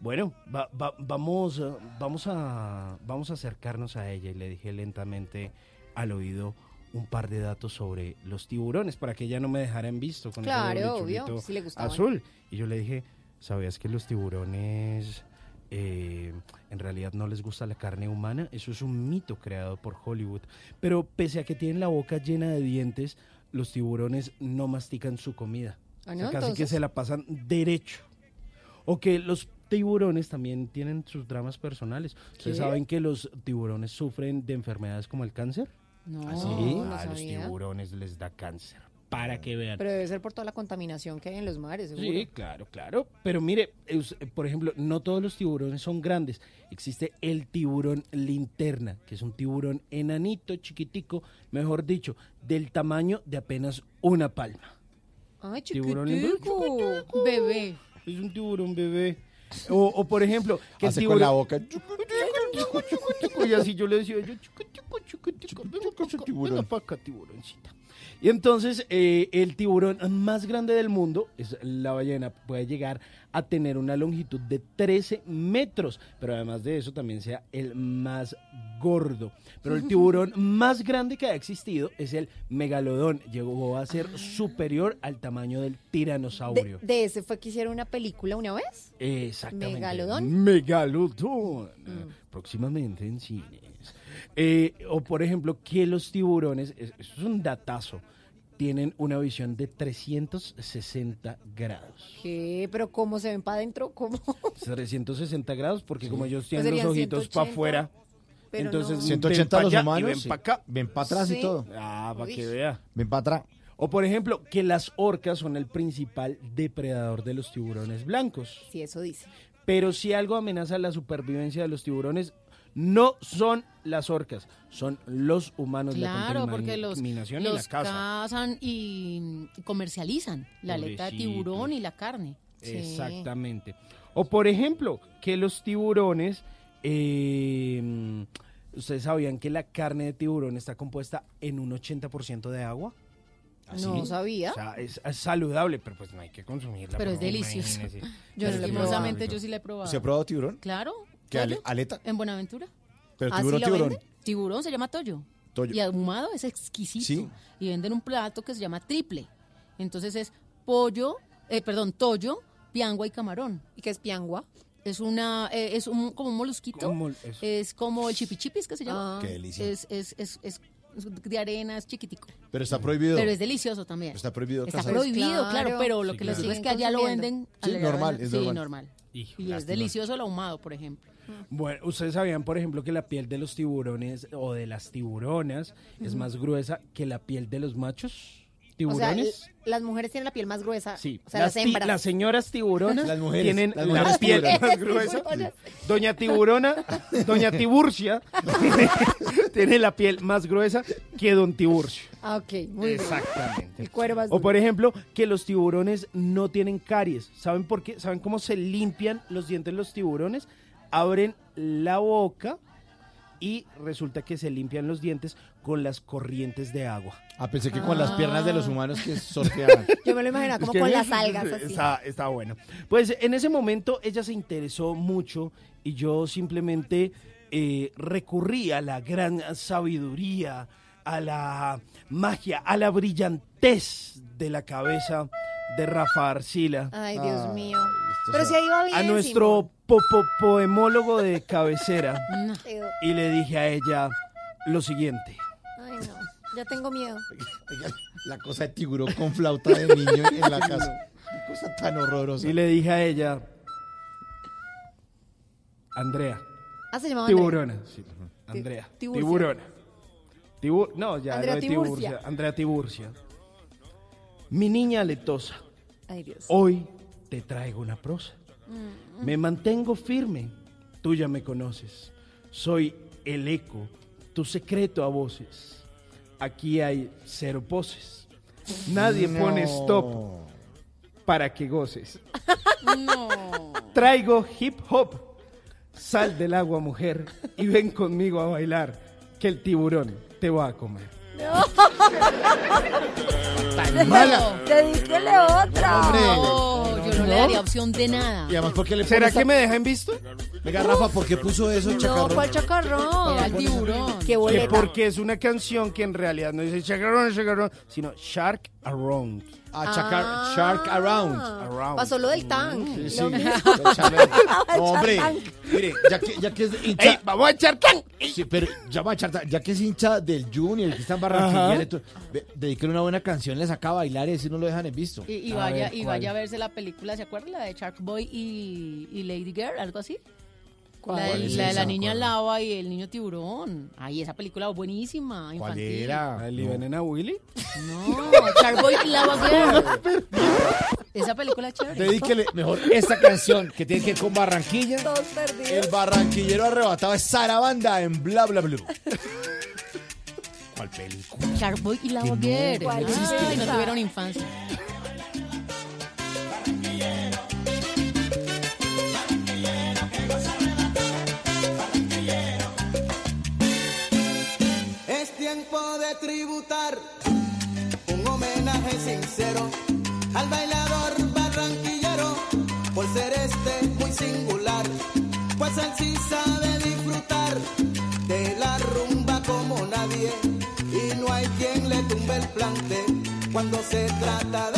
bueno, va- va- vamos, eh, vamos, a, vamos a acercarnos a ella y le dije lentamente al oído un par de datos sobre los tiburones para que ella no me dejara en visto con Claro, obvio, si le azul. Y yo le dije, ¿sabías que los tiburones eh, en realidad no les gusta la carne humana? Eso es un mito creado por Hollywood. Pero pese a que tienen la boca llena de dientes, los tiburones no mastican su comida. Ah, O ¿no? sea, casi que se la pasan derecho. O que los tiburones también tienen sus dramas personales. ¿Ustedes ¿Qué? saben que los tiburones sufren de enfermedades como el cáncer? No, ¿Ah, sí? no a los sabía. tiburones les da cáncer. Para que vean. Pero debe ser por toda la contaminación que hay en los mares, seguro. Sí, claro, claro. Pero mire, por ejemplo, no todos los tiburones son grandes. Existe el tiburón linterna, que es un tiburón enanito, chiquitico, mejor dicho, del tamaño de apenas una palma. Ay, Tiburón chiquitico. Bebé. Es un tiburón bebé. O, o, por ejemplo, que el Hace tiburón... con la boca. Y así yo le decía, yo, tiburón. acá, tiburoncita. Y entonces eh, el tiburón más grande del mundo, es la ballena, puede llegar a tener una longitud de 13 metros, pero además de eso también sea el más gordo. Pero el tiburón más grande que ha existido es el megalodón, llegó a ser superior al tamaño del De, tiranosaurio. de ese fue que hicieron una película una vez. Exactamente. ¿Megalodón? Megalodón. Próximamente en cines. Eh, o por ejemplo, que los tiburones, es- eso es un datazo, tienen una visión de 360 grados. ¿Qué? ¿Pero cómo se ven para adentro? ¿Cómo? 360 grados porque como ellos Pues tienen los ojitos para 180, afuera, pero entonces no. 180 ven los humanos. ven sí. para acá. Ven para atrás y todo. Ah, para que vea. Ven para atrás. O por ejemplo, que las orcas son el principal depredador de los tiburones blancos. Sí, eso dice. Pero si algo amenaza la supervivencia de los tiburones, no son las orcas, son los humanos Claro, la porque los, contaminación y la los caza. cazan y comercializan la aleta de tiburón y la carne. Sí. Exactamente. O por ejemplo, que los tiburones, eh, ustedes sabían que la carne de tiburón está compuesta en un 80% de agua. No sabía. O sea, es, es saludable, pero pues no hay que consumirla. Pero es porque delicioso. Yo Lastimosamente yo sí la he probado. ¿Se ha probado tiburón? Claro. ¿Qué aleta? En Buenaventura. Pero ¿Ah, tiburón, lo tiburón. venden? Tiburón se llama toyo. Toyo. Y ahumado es exquisito. Sí. Y venden un plato que se llama triple. Entonces es pollo, eh, perdón, toyo, piangua y camarón. ¿Y qué es piangua? Es una, eh, es un, como un molusquito. Como. Es como el chipichipis que se llama. Ah. Qué delicia. Es, es, es, es de arena, es chiquitico. Pero está prohibido. Pero es delicioso también. Está prohibido Está cazar. prohibido, Claro. claro, pero lo Sí, que les digo es que allá lo venden. Sí, normal, es sí, normal. normal. Hijo, Y es delicioso el ahumado, por ejemplo. Bueno, ustedes sabían, por ejemplo, que la piel de los tiburones o de las tiburonas es más gruesa que la piel de los machos O sea, tiburones. las mujeres tienen la piel más gruesa. Sí, O sea, las, las, ti- hembras. las señoras tiburonas Las mujeres, tienen las la piel más gruesa. Doña Tiburona, Doña Tiburcia, tiene, la piel más gruesa que Don Tiburcio. Ah, ok, muy bien. Exactamente. El cuero más O por ejemplo, que los tiburones no tienen caries. ¿Saben por qué? ¿Saben cómo se limpian los dientes los tiburones? Abren la boca y resulta que se limpian los dientes con las corrientes de agua. Ah, pensé que con las piernas de los humanos que sorteaban. Yo me lo imaginaba como Es que con las algas sí, así. Está, está bueno. Pues en ese momento ella se interesó mucho y yo simplemente eh, recurrí a la gran sabiduría, a la magia, a la brillantez de la cabeza de Rafa Arcila. Ay, Dios Ah, mío. Pero si ahí va bien. A nuestro Simón. Poemólogo de cabecera No. y le dije a ella lo siguiente. Ay, no. Ya tengo miedo. La cosa de tiburón con flauta de niño en la casa. Qué cosa tan horrorosa. Y le dije a ella, Andrea, Ah, se llamaba Andrea. tiburona. Sí, Andrea, Tiburcia. tiburona. Tibu- no, ya Andrea no es Tiburcia. Tiburcia. Andrea Tiburcia. Mi niña aletosa, Ay, Dios. hoy te traigo una prosa. Mm. Me mantengo firme, tú ya me conoces. Soy el eco, tu secreto a voces. Aquí hay cero poses. Nadie No. pone stop para que goces. No. Traigo hip hop. Sal del agua, mujer, y ven conmigo a bailar, que el tiburón te va a comer. Tan mala. Dedíquele otra. Hombre. No, yo no le daría opción de nada. Y además, ¿por qué le ¿Será que me dejan visto? Venga, Rafa, ¿por qué puso eso, No, chacarrón? ¿cuál chacarrón? Al tiburón. Qué Que boleta. porque es una canción que en realidad no dice chacarrón, chacarrón, sino Shark Around. A chacar- Ah. Shark Around. Around. Pasó lo del tank. Sí, sí. Lo mismo. No, hombre, mire, ya que, ya que es hincha... ¡Ey, vamos a echar tan! Sí, pero ya, va a echar- ya que es hincha del Junior, que está en Barranquilla, dedíquele una buena canción, le saca a bailar y así no lo dejan en visto. Y, vaya, ver, y vaya a verse la película, ¿se acuerdan? La de Shark Boy y, y Lady Girl, algo así. ¿Cuál? La, de- ¿Cuál es la de esa? la niña ¿Cuál? lava y el niño tiburón. Ay, esa película buenísima, ¿Cuál infantil. era? ¿El Venena Willy? No, Shark Boy y Lava Girl. Esa película es chévere. Dedíquele mejor esta canción que tiene que ver con Barranquilla. Todos perdidos. El barranquillero arrebatado es Sarabanda en Bla Bla Blue. ¿Cuál película? Shark Boy y Lava no, Girl. ¿cuál no esa? tuvieron infancia. Tiempo de tributar. Un homenaje sincero al bailador barranquillero por ser este muy singular, pues él sí sabe disfrutar de la rumba como nadie y no hay quien le tumbe el plante cuando se trata de